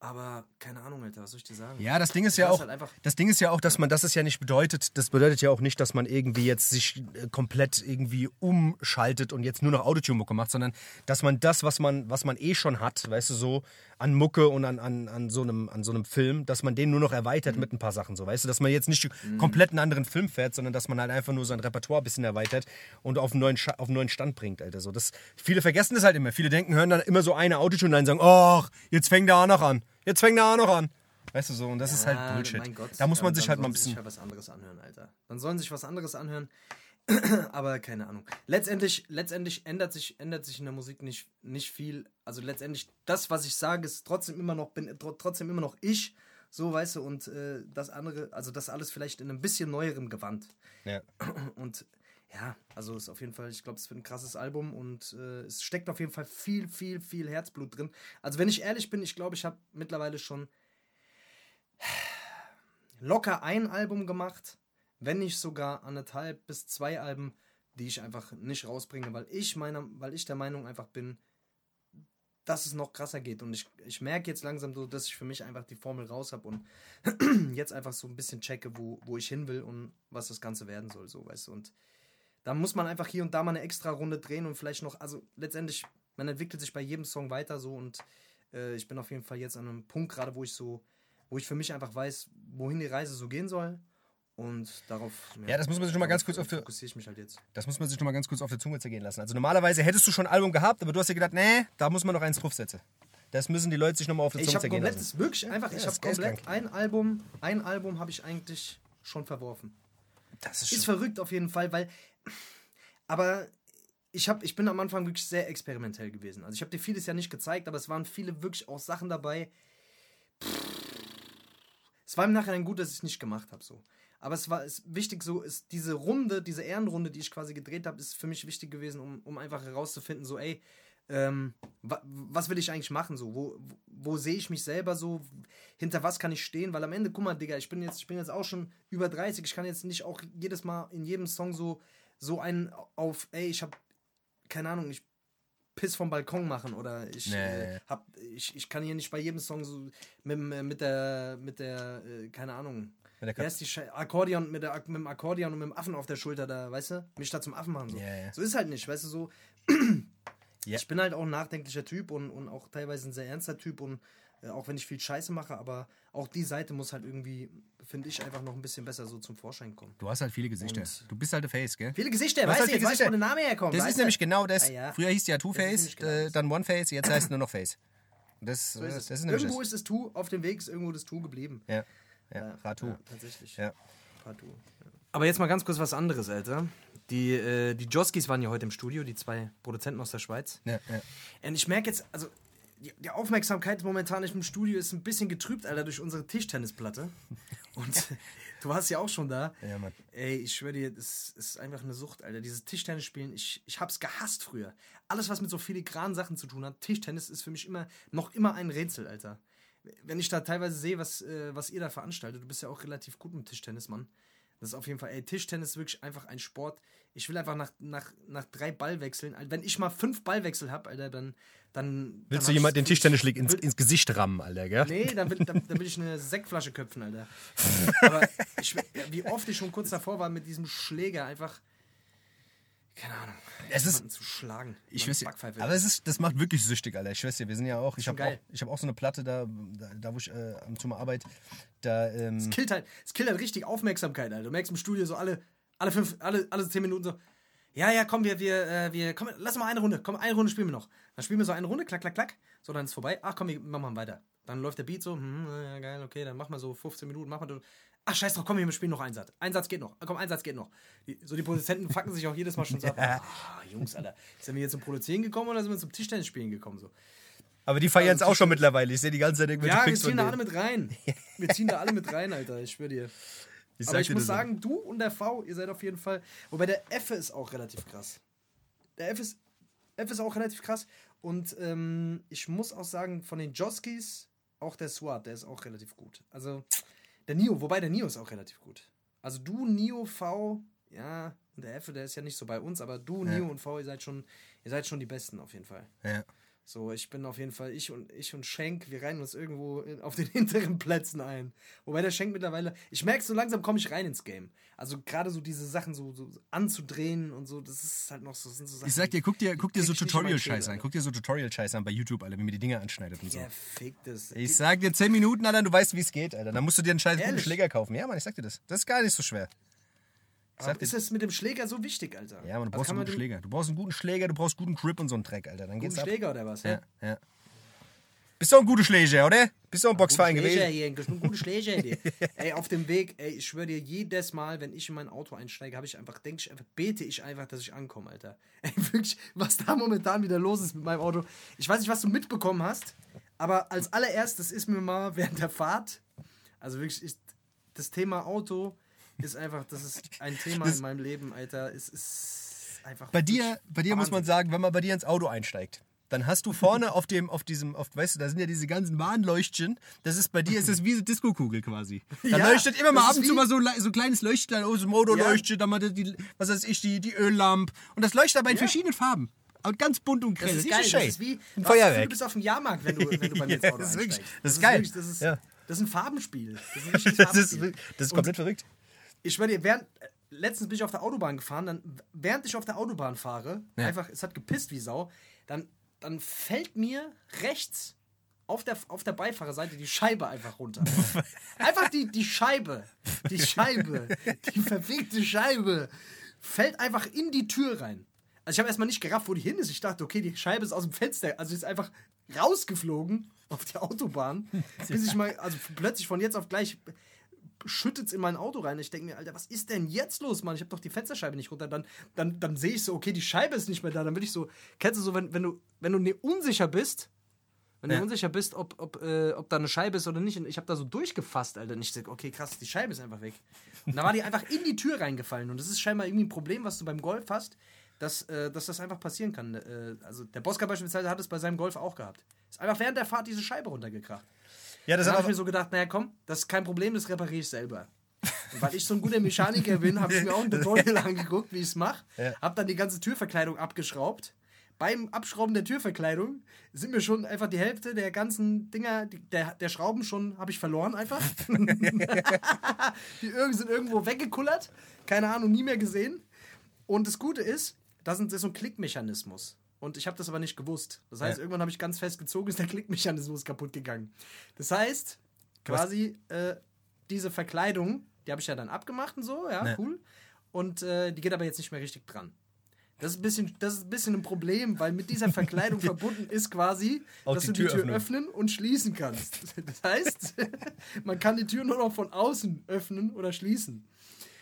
Speaker 1: Aber keine Ahnung, Alter, was soll ich dir sagen?
Speaker 2: Ja, das Ding ist
Speaker 1: Ich
Speaker 2: ja auch,
Speaker 1: halt
Speaker 2: das Ding ist ja auch, dass man das ist ja nicht bedeutet, das bedeutet ja auch nicht, dass man irgendwie jetzt sich äh, komplett irgendwie umschaltet und jetzt nur noch Autotune-Mucke macht, sondern dass man das, was man, was man eh schon hat, weißt du, so an Mucke und an, an, an, so einem, an so einem Film, dass man den nur noch erweitert
Speaker 1: Mhm.
Speaker 2: mit ein paar Sachen, so, weißt du, dass man jetzt nicht komplett einen anderen Film fährt, sondern dass man halt einfach nur sein Repertoire ein bisschen erweitert und auf einen neuen, Scha- auf einen neuen Stand bringt, Alter, so. Das, viele vergessen das halt immer. Viele denken, hören dann immer so eine Autotune und sagen, ach, jetzt fängt er auch noch an. Jetzt fängt er auch noch an. Weißt du so, und das ist halt Bullshit.
Speaker 1: mein Gott,
Speaker 2: da muss man
Speaker 1: dann-
Speaker 2: sich
Speaker 1: dann
Speaker 2: halt mal ein
Speaker 1: sollen sie
Speaker 2: bisschen.
Speaker 1: sich halt was anderes anhören, Alter. Dann sollen sich was anderes anhören. Aber keine Ahnung. Letztendlich, letztendlich ändert sich, ändert sich in der Musik nicht, nicht viel. Also letztendlich, das, was ich sage, ist trotzdem immer noch, bin tr- trotzdem immer noch ich. So, weißt du, und äh, das andere, also das alles vielleicht in einem bisschen neuerem Gewand.
Speaker 2: Ja.
Speaker 1: Und ja, also ist auf jeden Fall, ich glaube, es wird ein krasses Album und äh, es steckt auf jeden Fall viel, viel, viel Herzblut drin. Also wenn ich ehrlich bin, ich glaube, ich habe mittlerweile schon locker ein Album gemacht, wenn nicht sogar anderthalb bis zwei Alben, die ich einfach nicht rausbringe, weil ich meiner, weil ich der Meinung einfach bin, dass es noch krasser geht. Und ich, ich merke jetzt langsam so, dass ich für mich einfach die Formel raus habe und jetzt einfach so ein bisschen checke, wo, wo ich hin will und was das Ganze werden soll, so weißt du. Und da muss man einfach hier und da mal eine extra Runde drehen und vielleicht noch, also letztendlich, man entwickelt sich bei jedem Song weiter so und äh, ich bin auf jeden Fall jetzt an einem Punkt gerade, wo ich so, wo ich für mich einfach weiß, wohin die Reise so gehen soll. Und darauf.
Speaker 2: Ja, das muss man sich noch mal ganz kurz auf der-
Speaker 1: fokussiere ich mich halt jetzt.
Speaker 2: Das muss man sich noch mal ganz kurz auf der Zunge zergehen lassen. Also normalerweise hättest du schon ein Album gehabt, aber du hast dir gedacht, nee, da muss man noch eins draufsetzen. Das müssen die Leute sich nochmal auf die
Speaker 1: Ich
Speaker 2: Zunge zergehen
Speaker 1: komplett,
Speaker 2: lassen.
Speaker 1: das ist wirklich einfach, ich
Speaker 2: das
Speaker 1: habe komplett ein Album, ein Album habe ich eigentlich schon verworfen.
Speaker 2: Das ist
Speaker 1: Ist
Speaker 2: schon,
Speaker 1: verrückt auf jeden Fall, weil. Aber ich, hab, ich bin am Anfang wirklich sehr experimentell gewesen. Also ich habe dir vieles ja nicht gezeigt, aber es waren viele wirklich auch Sachen dabei. Es war im Nachhinein gut, dass ich es nicht gemacht habe. So. Aber es war es wichtig, so ist diese Runde, diese Ehrenrunde, die ich quasi gedreht habe, ist für mich wichtig gewesen, um, um einfach herauszufinden, so, ey, ähm, wa, was will ich eigentlich machen? So, wo, wo, wo sehe ich mich selber so? Hinter was kann ich stehen? Weil am Ende, guck mal, Digga, ich bin jetzt, ich bin jetzt auch schon über 30. Ich kann jetzt nicht auch jedes Mal in jedem Song so, so einen auf, ey, ich habe keine Ahnung, ich Piss vom Balkon machen oder ich
Speaker 2: Nee.
Speaker 1: äh, hab, ich, ich kann hier nicht bei jedem Song so mit, äh, mit der, mit der, äh, keine Ahnung,
Speaker 2: Mit der
Speaker 1: wer ist die Schei- Akkordeon, mit, der, mit dem Akkordeon und mit dem Affen auf der Schulter da, weißt du, mich da zum Affen machen. So,
Speaker 2: ja.
Speaker 1: so ist halt nicht, weißt du, so.
Speaker 2: Ja.
Speaker 1: Ich bin halt auch ein nachdenklicher Typ und, und auch teilweise ein sehr ernster Typ und äh, auch wenn ich viel Scheiße mache, aber auch die Seite muss halt irgendwie, finde ich, einfach noch ein bisschen besser so zum Vorschein kommen.
Speaker 2: du hast halt viele Gesichter.
Speaker 1: Und-
Speaker 2: Du bist halt der Face, gell?
Speaker 1: Viele Gesichter,
Speaker 2: Du
Speaker 1: weißt
Speaker 2: halt
Speaker 1: du, jetzt
Speaker 2: viele
Speaker 1: weißt du, wo
Speaker 2: Gesichter.
Speaker 1: der Name herkommt.
Speaker 2: Das
Speaker 1: weißt
Speaker 2: ist
Speaker 1: du?
Speaker 2: nämlich genau das.
Speaker 1: Ah, ja.
Speaker 2: Früher hieß ja
Speaker 1: Das ist
Speaker 2: Two-Face,
Speaker 1: genau
Speaker 2: äh,
Speaker 1: das.
Speaker 2: dann One-Face, jetzt heißt nur noch Face. Das,
Speaker 1: So
Speaker 2: äh,
Speaker 1: ist
Speaker 2: das
Speaker 1: es.
Speaker 2: ist nämlich
Speaker 1: irgendwo
Speaker 2: das.
Speaker 1: ist das Tu, auf dem Weg ist irgendwo das Tu geblieben.
Speaker 2: Ja, ja, Ratu.
Speaker 1: Ja, tatsächlich.
Speaker 2: Ja.
Speaker 1: Ratu. Aber jetzt mal ganz kurz was anderes, Alter. Die, äh, die Joskis waren ja heute im Studio, die zwei Produzenten aus der Schweiz.
Speaker 2: Ja, ja.
Speaker 1: Und ich merke jetzt, also die, die Aufmerksamkeit momentan im Studio ist ein bisschen getrübt, Alter, durch unsere Tischtennisplatte. Und du warst ja auch schon da.
Speaker 2: Ja, Mann.
Speaker 1: Ey, ich schwöre dir, das ist einfach eine Sucht, Alter. Dieses Tischtennis spielen, ich, ich hab's gehasst früher. Alles, was mit so filigranen Sachen zu tun hat, Tischtennis ist für mich immer, noch immer ein Rätsel, Alter. Wenn ich da teilweise sehe, was, äh, was ihr da veranstaltet, du bist ja auch relativ gut mit Tischtennis, Mann. Das ist auf jeden Fall, ey, Tischtennis ist wirklich einfach ein Sport. Ich will einfach nach, nach, nach drei Ballwechseln, wenn ich mal fünf Ballwechsel hab, Alter, dann. dann
Speaker 2: Willst
Speaker 1: dann
Speaker 2: du jemand den Tischtennisschläg ins, ins Gesicht rammen, Alter, gell?
Speaker 1: Nee, dann will, dann, dann will ich eine Sektflasche köpfen, Alter. Aber ich, wie oft ich schon kurz davor war, mit diesem Schläger einfach. Keine Ahnung.
Speaker 2: Es ist-
Speaker 1: zu schlagen.
Speaker 2: Ich weiß
Speaker 1: Backpfeife.
Speaker 2: aber es ist, das macht wirklich süchtig, Alter. Ich weiß ja, wir sind ja auch, ich habe auch, ich hab auch so eine Platte da, da, da wo ich äh, am zum Arbeit, da, ähm,
Speaker 1: es killt halt, es killt halt richtig Aufmerksamkeit, Alter. Du merkst im Studio so alle, alle fünf, alle, alle zehn Minuten so. Ja, ja, komm, wir, wir, äh, wir, komm, lass mal eine Runde. Komm, eine Runde spielen wir noch. Dann spielen wir so eine Runde, klack, klack, klack. So, dann ist vorbei. Ach komm, wir machen mal weiter. Dann läuft der Beat so, hm, ja, geil, okay, dann machen wir so 15 Minuten, machen wir so. Ach, scheiß drauf, komm, wir spielen noch einen Satz. Ein Satz geht noch. Komm, ein Satz geht noch. Die, so, die Produzenten fucken sich auch jedes Mal schon so ab. Ah, Jungs, Alter. Sind wir jetzt zum Produzieren gekommen oder sind wir zum Tischtennis spielen gekommen? So.
Speaker 2: aber die feiern es auch schon mittlerweile. Ich sehe die ganze Zeit irgendwelche
Speaker 1: Ja, wir ziehen da alle mit rein. Wir ziehen da alle mit rein, Alter. Ich schwöre dir.
Speaker 2: Ich
Speaker 1: Aber ich muss sagen, du und der V, ihr seid auf jeden Fall. Wobei der F ist auch relativ krass. Der F ist, F ist auch relativ krass. Und ähm, ich muss auch sagen, von den Joskis, auch der SWAT, der ist auch relativ gut. Also der Nio, wobei der Nio ist auch relativ gut. Also du, Nio, V, ja, und der F, der ist ja nicht so bei uns, aber du,
Speaker 2: Ja.
Speaker 1: Nio und V, ihr seid schon, ihr seid schon die Besten auf jeden Fall.
Speaker 2: Ja.
Speaker 1: So, ich bin auf jeden Fall, ich und ich und Schenk, wir reihen uns irgendwo in, auf den hinteren Plätzen ein. Wobei der Schenk mittlerweile, ich merke, so langsam komme ich rein ins Game. Also gerade so diese Sachen so, so anzudrehen und so, das ist halt noch so, sind so Sachen.
Speaker 2: Ich sag dir, guck dir, guck dir so Tutorial-Scheiß an. Guck dir so Tutorial-Scheiß an bei YouTube, Alter, wie man die Dinge anschneidet und so.
Speaker 1: Ja, fick das.
Speaker 2: Ich sag dir 10 Minuten, Alter, du weißt, wie es geht, Alter. Dann musst du dir einen scheiß? Schläger kaufen. Ja, Mann, ich sag dir das. Das ist gar nicht so schwer. Ich sag
Speaker 1: Aber
Speaker 2: dir,
Speaker 1: ist das mit dem Schläger so wichtig, Alter?
Speaker 2: ja, man, du
Speaker 1: Also
Speaker 2: brauchst einen guten Schläger. Du brauchst einen guten Schläger, du brauchst guten Grip und so einen Dreck, Alter. Dann geht's
Speaker 1: Guten
Speaker 2: ab.
Speaker 1: Schläger oder was?
Speaker 2: Ja, ja. Bist du auch ein guter Schläger, oder? Bist du auch ein Boxverein gewesen?
Speaker 1: hier, ein gute Schläger hier. ey, auf dem Weg, ey, ich schwöre dir, jedes Mal, wenn ich in mein Auto einsteige, habe ich einfach, denke ich einfach, bete ich einfach, dass ich ankomme, Alter. Ey, wirklich, was da momentan wieder los ist mit meinem Auto. Ich weiß nicht, was du mitbekommen hast, aber als allererstes ist mir mal während der Fahrt, also wirklich, ich, das Thema Auto ist einfach, das ist ein Thema in meinem Leben, Alter. Es ist einfach.
Speaker 2: Bei dir, bei dir muss man sagen, wenn man bei dir ins Auto einsteigt, dann hast du vorne auf dem, auf diesem, auf, weißt du, da sind ja diese ganzen Warnleuchtchen. Das ist bei dir ist das wie eine Diskokugel quasi. Da
Speaker 1: Ja,
Speaker 2: leuchtet immer mal
Speaker 1: das
Speaker 2: ab und zu mal so, so ein kleines Leuchtchen aus dem Auto
Speaker 1: Ja.
Speaker 2: leuchtet, dann mal die, was weiß ich, die, die Öllampe. Und das leuchtet aber in verschiedenen Farben. Und ganz bunt und grell.
Speaker 1: Das ist geil. Das ist wie
Speaker 2: ein
Speaker 1: das
Speaker 2: Feuerwerk.
Speaker 1: Du bist auf dem Jahrmarkt, wenn du, wenn du bei mir ins
Speaker 2: Ja,
Speaker 1: Auto
Speaker 2: das ist wirklich-
Speaker 1: einsteigst.
Speaker 2: das ist geil.
Speaker 1: Wirklich, das, ist,
Speaker 2: Ja.
Speaker 1: das ist ein Farbenspiel. Das ist ein richtiges
Speaker 2: Das ist,
Speaker 1: Farbenspiel.
Speaker 2: das ist
Speaker 1: Und
Speaker 2: komplett verrückt.
Speaker 1: Ich schwöre dir, während, äh, letztens bin ich auf der Autobahn gefahren, dann, während ich auf der Autobahn fahre,
Speaker 2: Ja.
Speaker 1: einfach, es hat gepisst wie Sau, dann, dann fällt mir rechts auf der, auf der Beifahrerseite die Scheibe einfach runter. einfach die, die Scheibe, die Scheibe, die verfickte Scheibe fällt einfach in die Tür rein. Also ich habe erstmal nicht gerafft, wo die hin ist. Ich dachte, okay, die Scheibe ist aus dem Fenster. Also ist einfach rausgeflogen auf die Autobahn. bis ich mal, also plötzlich von jetzt auf gleich schüttet es in mein Auto rein. Ich denke mir, Alter, was ist denn jetzt los, Mann? Ich habe doch die Fensterscheibe nicht runter. Dann, dann, dann sehe ich so, okay, die Scheibe ist nicht mehr da. Dann bin ich so, kennst du so, wenn, wenn du, wenn du ne unsicher bist, wenn
Speaker 2: Ja.
Speaker 1: du unsicher bist, ob, ob, äh, ob da eine Scheibe ist oder nicht. Und ich habe da so durchgefasst, Alter. Und ich sag, okay, krass, die Scheibe ist einfach weg. Und da war die einfach in die Tür reingefallen. Und das ist scheinbar irgendwie ein Problem, was du beim Golf hast, dass, äh, dass das einfach passieren kann. Äh, also der Bosca beispielsweise hat es bei seinem Golf auch gehabt. Ist einfach während der Fahrt diese Scheibe runtergekracht.
Speaker 2: Ja, das
Speaker 1: habe ich mir so gedacht, naja komm, das ist kein Problem, das repariere ich selber. Und weil ich so ein guter Mechaniker bin, habe ich mir auch ein Tutorial angeguckt, wie ich es mache.
Speaker 2: Ja.
Speaker 1: Habe dann die ganze Türverkleidung abgeschraubt. Beim Abschrauben der Türverkleidung sind mir schon einfach die Hälfte der ganzen Dinger, die, der, der Schrauben schon, habe ich verloren einfach. die sind irgendwo weggekullert. Keine Ahnung, nie mehr gesehen. Und das Gute ist, das ist so ein Klickmechanismus. Und ich habe das aber nicht gewusst. Das heißt,
Speaker 2: Ja.
Speaker 1: irgendwann habe ich ganz fest gezogen, ist der Klickmechanismus kaputt gegangen. Das heißt, quasi äh, diese Verkleidung, die habe ich ja dann abgemacht und so, ja,
Speaker 2: Ja.
Speaker 1: cool. Und äh, die geht aber jetzt nicht mehr richtig dran. Das ist, ein bisschen, das ist ein bisschen ein Problem, weil mit dieser Verkleidung verbunden ist quasi,
Speaker 2: Auch
Speaker 1: dass
Speaker 2: die
Speaker 1: du die Tür
Speaker 2: Türöffnung.
Speaker 1: öffnen und schließen kannst. Das heißt, man kann die Tür nur noch von außen öffnen oder schließen.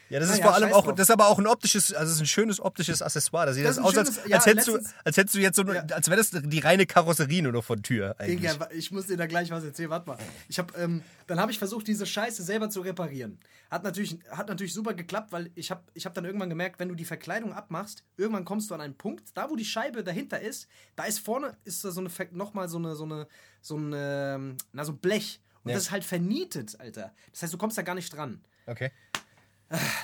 Speaker 2: Ja, das ist
Speaker 1: Naja,
Speaker 2: vor allem auch, das ist aber auch ein optisches, also es ist ein schönes optisches Accessoire. Das sieht
Speaker 1: Das
Speaker 2: das aus,
Speaker 1: ein
Speaker 2: als,
Speaker 1: schönes- ja,
Speaker 2: als, hättest du,
Speaker 1: letztens-
Speaker 2: als hättest du jetzt so,
Speaker 1: Ja.
Speaker 2: als wäre das die reine Karosserie nur noch von Tür eigentlich.
Speaker 1: Digga, ich muss dir da gleich was erzählen. Warte mal. Ich hab, ähm, dann habe ich versucht, diese Scheiße selber zu reparieren. Hat natürlich, hat natürlich super geklappt, weil ich habe ich hab dann irgendwann gemerkt, wenn du die Verkleidung abmachst, irgendwann kommst du an einen Punkt, da wo die Scheibe dahinter ist, da ist vorne ist da so eine nochmal so eine so eine so ein ähm, na so Blech und
Speaker 2: Ja.
Speaker 1: das ist halt vernietet, Alter. Das heißt, du kommst da gar nicht dran.
Speaker 2: Okay.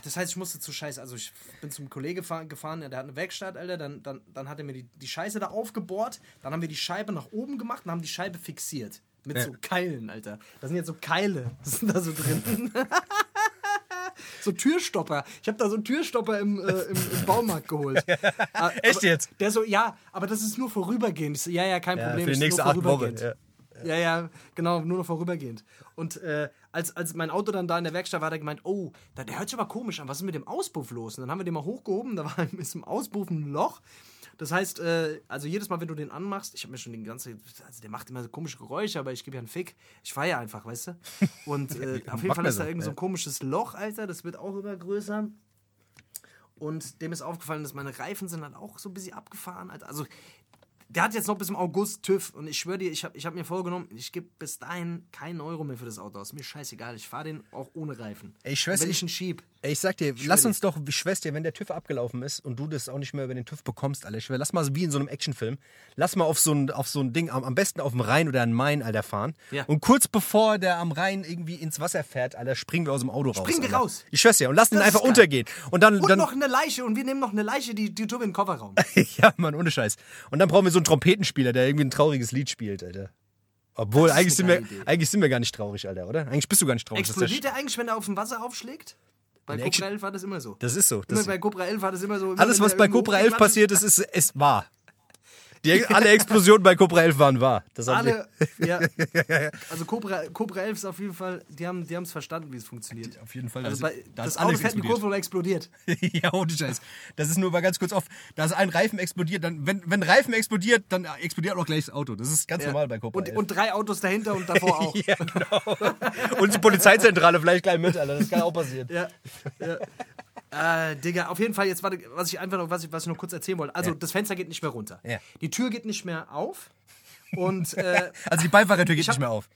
Speaker 1: Das heißt, ich musste zu Scheiße, also ich bin zum Kollege fahr- gefahren, der hat eine Werkstatt, Alter, dann, dann, dann hat er mir die, die Scheiße da aufgebohrt, dann haben wir die Scheibe nach oben gemacht und haben die Scheibe fixiert. Mit
Speaker 2: Ja.
Speaker 1: so Keilen, Alter. Da sind jetzt so Keile, das sind da so drin. so Türstopper. Ich habe da so einen Türstopper im, äh, im, im Baumarkt geholt. Ah,
Speaker 2: Echt
Speaker 1: aber
Speaker 2: jetzt?
Speaker 1: Der so, ja, aber das ist nur vorübergehend. So, ja, ja, kein
Speaker 2: Ja,
Speaker 1: Problem.
Speaker 2: für die nächste acht Wochen. Ja.
Speaker 1: Ja, ja, genau, nur noch vorübergehend. Und äh, als, als mein Auto dann da in der Werkstatt war, hat er gemeint, oh, da, der hört sich aber komisch an, was ist mit dem Auspuff los? Und dann haben wir den mal hochgehoben, da war ist im Auspuff ein Loch. Das heißt, äh, also jedes Mal, wenn du den anmachst, ich habe mir schon den ganzen, also der macht immer so komische Geräusche, aber ich gebe ja einen Fick. Ich feiere einfach, weißt du? Und äh, auf jeden Fall ist da irgend so ein komisches Loch, Alter, das wird auch immer größer. Und dem ist aufgefallen, dass meine Reifen sind halt auch so ein bisschen abgefahren. Alter. Also, der hat jetzt noch bis im August TÜV. Und ich schwöre dir, ich habe ich hab mir vorgenommen, ich gebe bis dahin keinen Euro mehr für das Auto aus. Mir scheißegal. Ich fahre den auch ohne Reifen.
Speaker 2: Ey, ich schwör's,
Speaker 1: Wenn
Speaker 2: ich-
Speaker 1: ich ihn schieb.
Speaker 2: Ich sag dir, lass uns doch, dir, wenn der TÜV abgelaufen ist und du das auch nicht mehr über den TÜV bekommst, Alter, schwör, lass mal so wie in so einem Actionfilm, lass mal auf so ein, auf so ein Ding, am, am besten auf dem Rhein oder an Main, Alter, fahren.
Speaker 1: Ja.
Speaker 2: Und kurz bevor der am Rhein irgendwie ins Wasser fährt, Alter, springen wir aus dem Auto raus.
Speaker 1: Springen wir raus.
Speaker 2: Ich schwör's dir, und lass ihn einfach untergehen. Und dann,
Speaker 1: Und
Speaker 2: dann
Speaker 1: noch eine Leiche. Und wir nehmen noch eine Leiche, die, die tun wir in den Kofferraum.
Speaker 2: ja, Mann, ohne Scheiß. Und dann brauchen wir so einen Trompetenspieler, der irgendwie ein trauriges Lied spielt, Alter. Obwohl, eigentlich sind, wir,
Speaker 1: Idee.
Speaker 2: eigentlich sind wir gar nicht traurig, Alter, oder? Eigentlich bist du gar nicht traurig.
Speaker 1: Explodiert der eigentlich, wenn er auf dem Wasser aufschlägt? Bei Cobra
Speaker 2: Action-
Speaker 1: 11 war das immer so.
Speaker 2: Das ist so.
Speaker 1: immer
Speaker 2: Das,
Speaker 1: bei Cobra 11 war das immer so. immer
Speaker 2: alles, was bei Cobra 11
Speaker 1: hochgeklatscht
Speaker 2: passiert ist, ist, ist wahr. Die, alle Explosionen bei Cobra 11 waren wahr. Das
Speaker 1: Alle, ja. Also Cobra, Cobra 11 ist auf jeden Fall, die haben die es verstanden, wie es funktioniert.
Speaker 2: Auf jeden Fall.
Speaker 1: Also
Speaker 2: da
Speaker 1: bei,
Speaker 2: da
Speaker 1: das
Speaker 2: ist
Speaker 1: Auto fährt in die
Speaker 2: explodiert.
Speaker 1: Kurve und explodiert.
Speaker 2: ja, ohne Scheiß. Das ist nur mal ganz kurz auf. Da ist ein Reifen explodiert. Dann, wenn, wenn Reifen explodiert, dann explodiert auch gleich das Auto. Das ist ganz
Speaker 1: Ja.
Speaker 2: normal bei Cobra
Speaker 1: und,
Speaker 2: 11.
Speaker 1: und drei Autos dahinter und davor auch.
Speaker 2: ja, genau. Und die Polizeizentrale vielleicht gleich mit, Alter. Das kann auch passieren.
Speaker 1: Ja, ja. Äh, Digga, auf jeden Fall, jetzt warte, was ich einfach noch, was ich, was ich noch kurz erzählen wollte. Also,
Speaker 2: Ja.
Speaker 1: das Fenster geht nicht mehr runter.
Speaker 2: Ja.
Speaker 1: Die Tür geht nicht mehr auf. Und äh,
Speaker 2: Also die Beifahrertür geht
Speaker 1: hab-
Speaker 2: nicht mehr auf.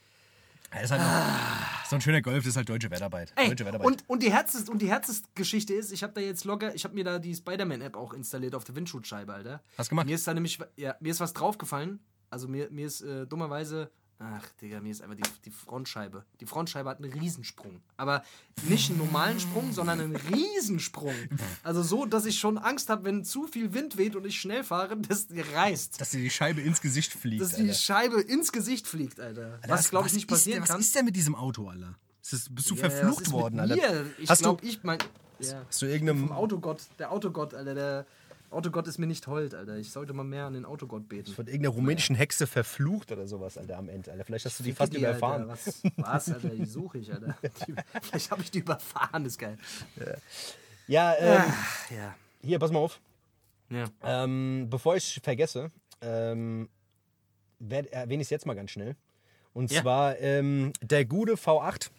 Speaker 2: Ja, das ist halt noch, so ein schöner Golf, das ist halt deutsche Wertarbeit.
Speaker 1: ey,
Speaker 2: deutsche Wertarbeit.
Speaker 1: und, und die Herzes und die Herzesgeschichte ist, ich habe da jetzt locker, ich habe mir da die Spider-Man-App auch installiert auf der Windschutzscheibe, Alter.
Speaker 2: Hast gemacht?
Speaker 1: Mir ist da nämlich, ja, mir ist was draufgefallen. Also mir, mir ist äh, dummerweise, ach Digga, mir ist einfach die, die Frontscheibe. Die Frontscheibe hat einen Riesensprung. Aber nicht einen normalen Sprung, sondern einen Riesensprung. Also so, dass ich schon Angst habe, wenn zu viel Wind weht und ich schnell fahre, dass die reißt.
Speaker 2: dass dir die Scheibe ins Gesicht fliegt.
Speaker 1: Dass die
Speaker 2: Alter.
Speaker 1: Scheibe ins Gesicht fliegt, Alter.
Speaker 2: Alter,
Speaker 1: Was, glaube ich,
Speaker 2: was
Speaker 1: nicht
Speaker 2: ist
Speaker 1: passieren
Speaker 2: Was
Speaker 1: kann.
Speaker 2: ist denn mit diesem Auto, Alter? Ist das, bist du
Speaker 1: was
Speaker 2: verflucht
Speaker 1: ist
Speaker 2: worden, Alter?
Speaker 1: Mir? Ich
Speaker 2: Hast du,
Speaker 1: glaube, ich mein. Ja.
Speaker 2: hast du irgendeinem.
Speaker 1: Vom Autogott, der Autogott, Alter, der Autogott ist mir nicht hold, Alter. Ich sollte mal mehr an den Autogott beten.
Speaker 2: von irgendeiner rumänischen Hexe verflucht oder sowas, Alter, am Ende, Alter. Vielleicht hast du die fast
Speaker 1: die,
Speaker 2: überfahren.
Speaker 1: Alter. Was, was, Alter, die suche ich, Alter. Die, vielleicht habe ich die überfahren, ist geil.
Speaker 2: Ja, ähm,
Speaker 1: Ja.
Speaker 2: hier, pass mal auf.
Speaker 1: Ja.
Speaker 2: Ähm, bevor ich vergesse, ähm, erwähne ich es jetzt mal ganz schnell. Und
Speaker 1: Ja.
Speaker 2: zwar ähm, der gute V8.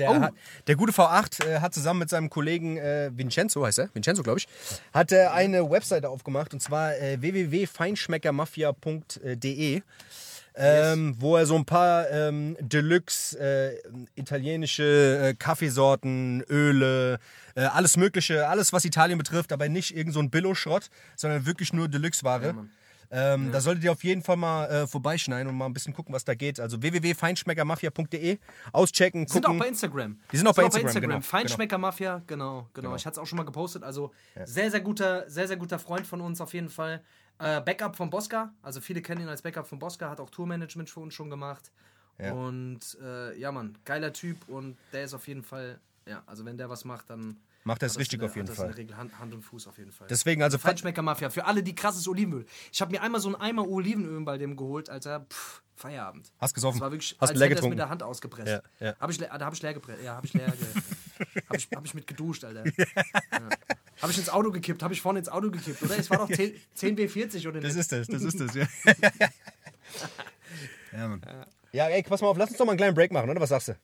Speaker 2: Der,
Speaker 1: Oh.
Speaker 2: hat, der gute V8 äh, hat zusammen mit seinem Kollegen äh, Vincenzo, heißt er, Vincenzo glaube ich, hat er eine Webseite aufgemacht und zwar äh, www.feinschmeckermafia.de. Ähm, wo er so ein paar ähm, Deluxe äh, italienische äh, Kaffeesorten, Öle, äh, alles Mögliche, alles was Italien betrifft, aber nicht irgend so ein Billo-Schrott, sondern wirklich nur Deluxe-Ware. Ähm, Da solltet ihr auf jeden Fall mal äh, vorbeischneiden und mal ein bisschen gucken, was da geht. Also www.feinschmeckermafia.de auschecken,
Speaker 1: Sind auch
Speaker 2: gucken.
Speaker 1: bei Instagram.
Speaker 2: Die sind auch bei Instagram, genau,
Speaker 1: Feinschmecker Mafia, genau, genau. Ich hatte es auch schon mal gepostet. Also sehr, sehr guter, sehr, sehr guter Freund von uns auf jeden Fall. Äh, Backup von Bosca. Also viele kennen ihn als Backup von Bosca, hat auch Tourmanagement für uns schon gemacht.
Speaker 2: Ja.
Speaker 1: Und äh, ja, Mann, geiler Typ und der ist auf jeden Fall, ja, also wenn der was macht, dann.
Speaker 2: Macht er es
Speaker 1: das
Speaker 2: richtig
Speaker 1: in der-
Speaker 2: auf jeden
Speaker 1: hat das in
Speaker 2: Fall.
Speaker 1: der Regel Hand, Hand und Fuß auf jeden Fall.
Speaker 2: Deswegen also
Speaker 1: Feinschmecker Mafia. Für alle, die krasses Olivenöl. Ich habe mir einmal so einen Eimer Olivenöl bei dem geholt, Alter. Pff, Feierabend.
Speaker 2: Hast gesoffen?
Speaker 1: Das war wirklich,
Speaker 2: Hast
Speaker 1: als
Speaker 2: leer
Speaker 1: hätte
Speaker 2: getrunken?
Speaker 1: mit der Hand ausgepresst.
Speaker 2: Ja, ja.
Speaker 1: Hab ich, da habe ich leer gepresst. Ja, habe ich leer ge hab ich, hab ich mit geduscht, Alter. Ja. Habe ich ins Auto gekippt, habe ich vorne ins Auto gekippt, oder? Es war doch 10, 10 B40 oder
Speaker 2: Das
Speaker 1: nicht?
Speaker 2: ist das, das ist das, ja. ja, Mann. Ja, ey, pass mal auf, lass uns doch mal einen kleinen Break machen, oder? Was sagst du?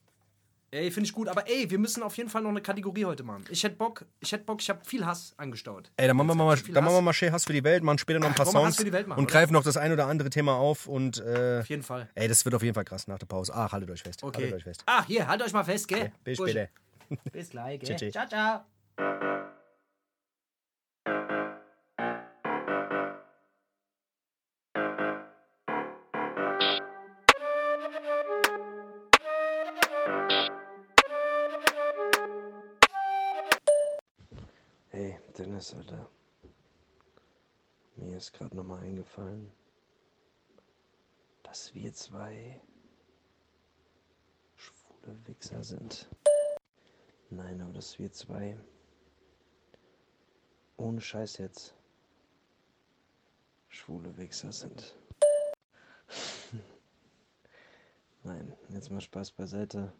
Speaker 1: Ey, finde ich gut. Aber ey, wir müssen auf jeden Fall noch eine Kategorie heute machen. Ich hätte Bock, ich hätte Bock, ich habe viel Hass angestaut.
Speaker 2: Ey, dann machen wir mal, dann machen wir mal schön Hass für die Welt, machen später noch ein paar
Speaker 1: Welt machen,
Speaker 2: und greifen noch das ein oder andere Thema auf und äh,
Speaker 1: Auf jeden Fall.
Speaker 2: ey, das wird auf jeden Fall krass nach der Pause. Ah, haltet euch fest.
Speaker 1: Okay.
Speaker 2: Haltet euch fest.
Speaker 1: Ah, hier, halt euch mal fest, gell?
Speaker 2: Bis
Speaker 1: Bursche.
Speaker 2: später.
Speaker 1: Bis gleich, gell?
Speaker 2: Tschüss.
Speaker 1: Ciao, ciao.
Speaker 3: Alter. Mir ist gerade nochmal eingefallen, dass wir zwei schwule Wichser sind. Nein, aber dass wir zwei ohne Scheiß jetzt schwule Wichser sind. Nein, jetzt mal Spaß beiseite.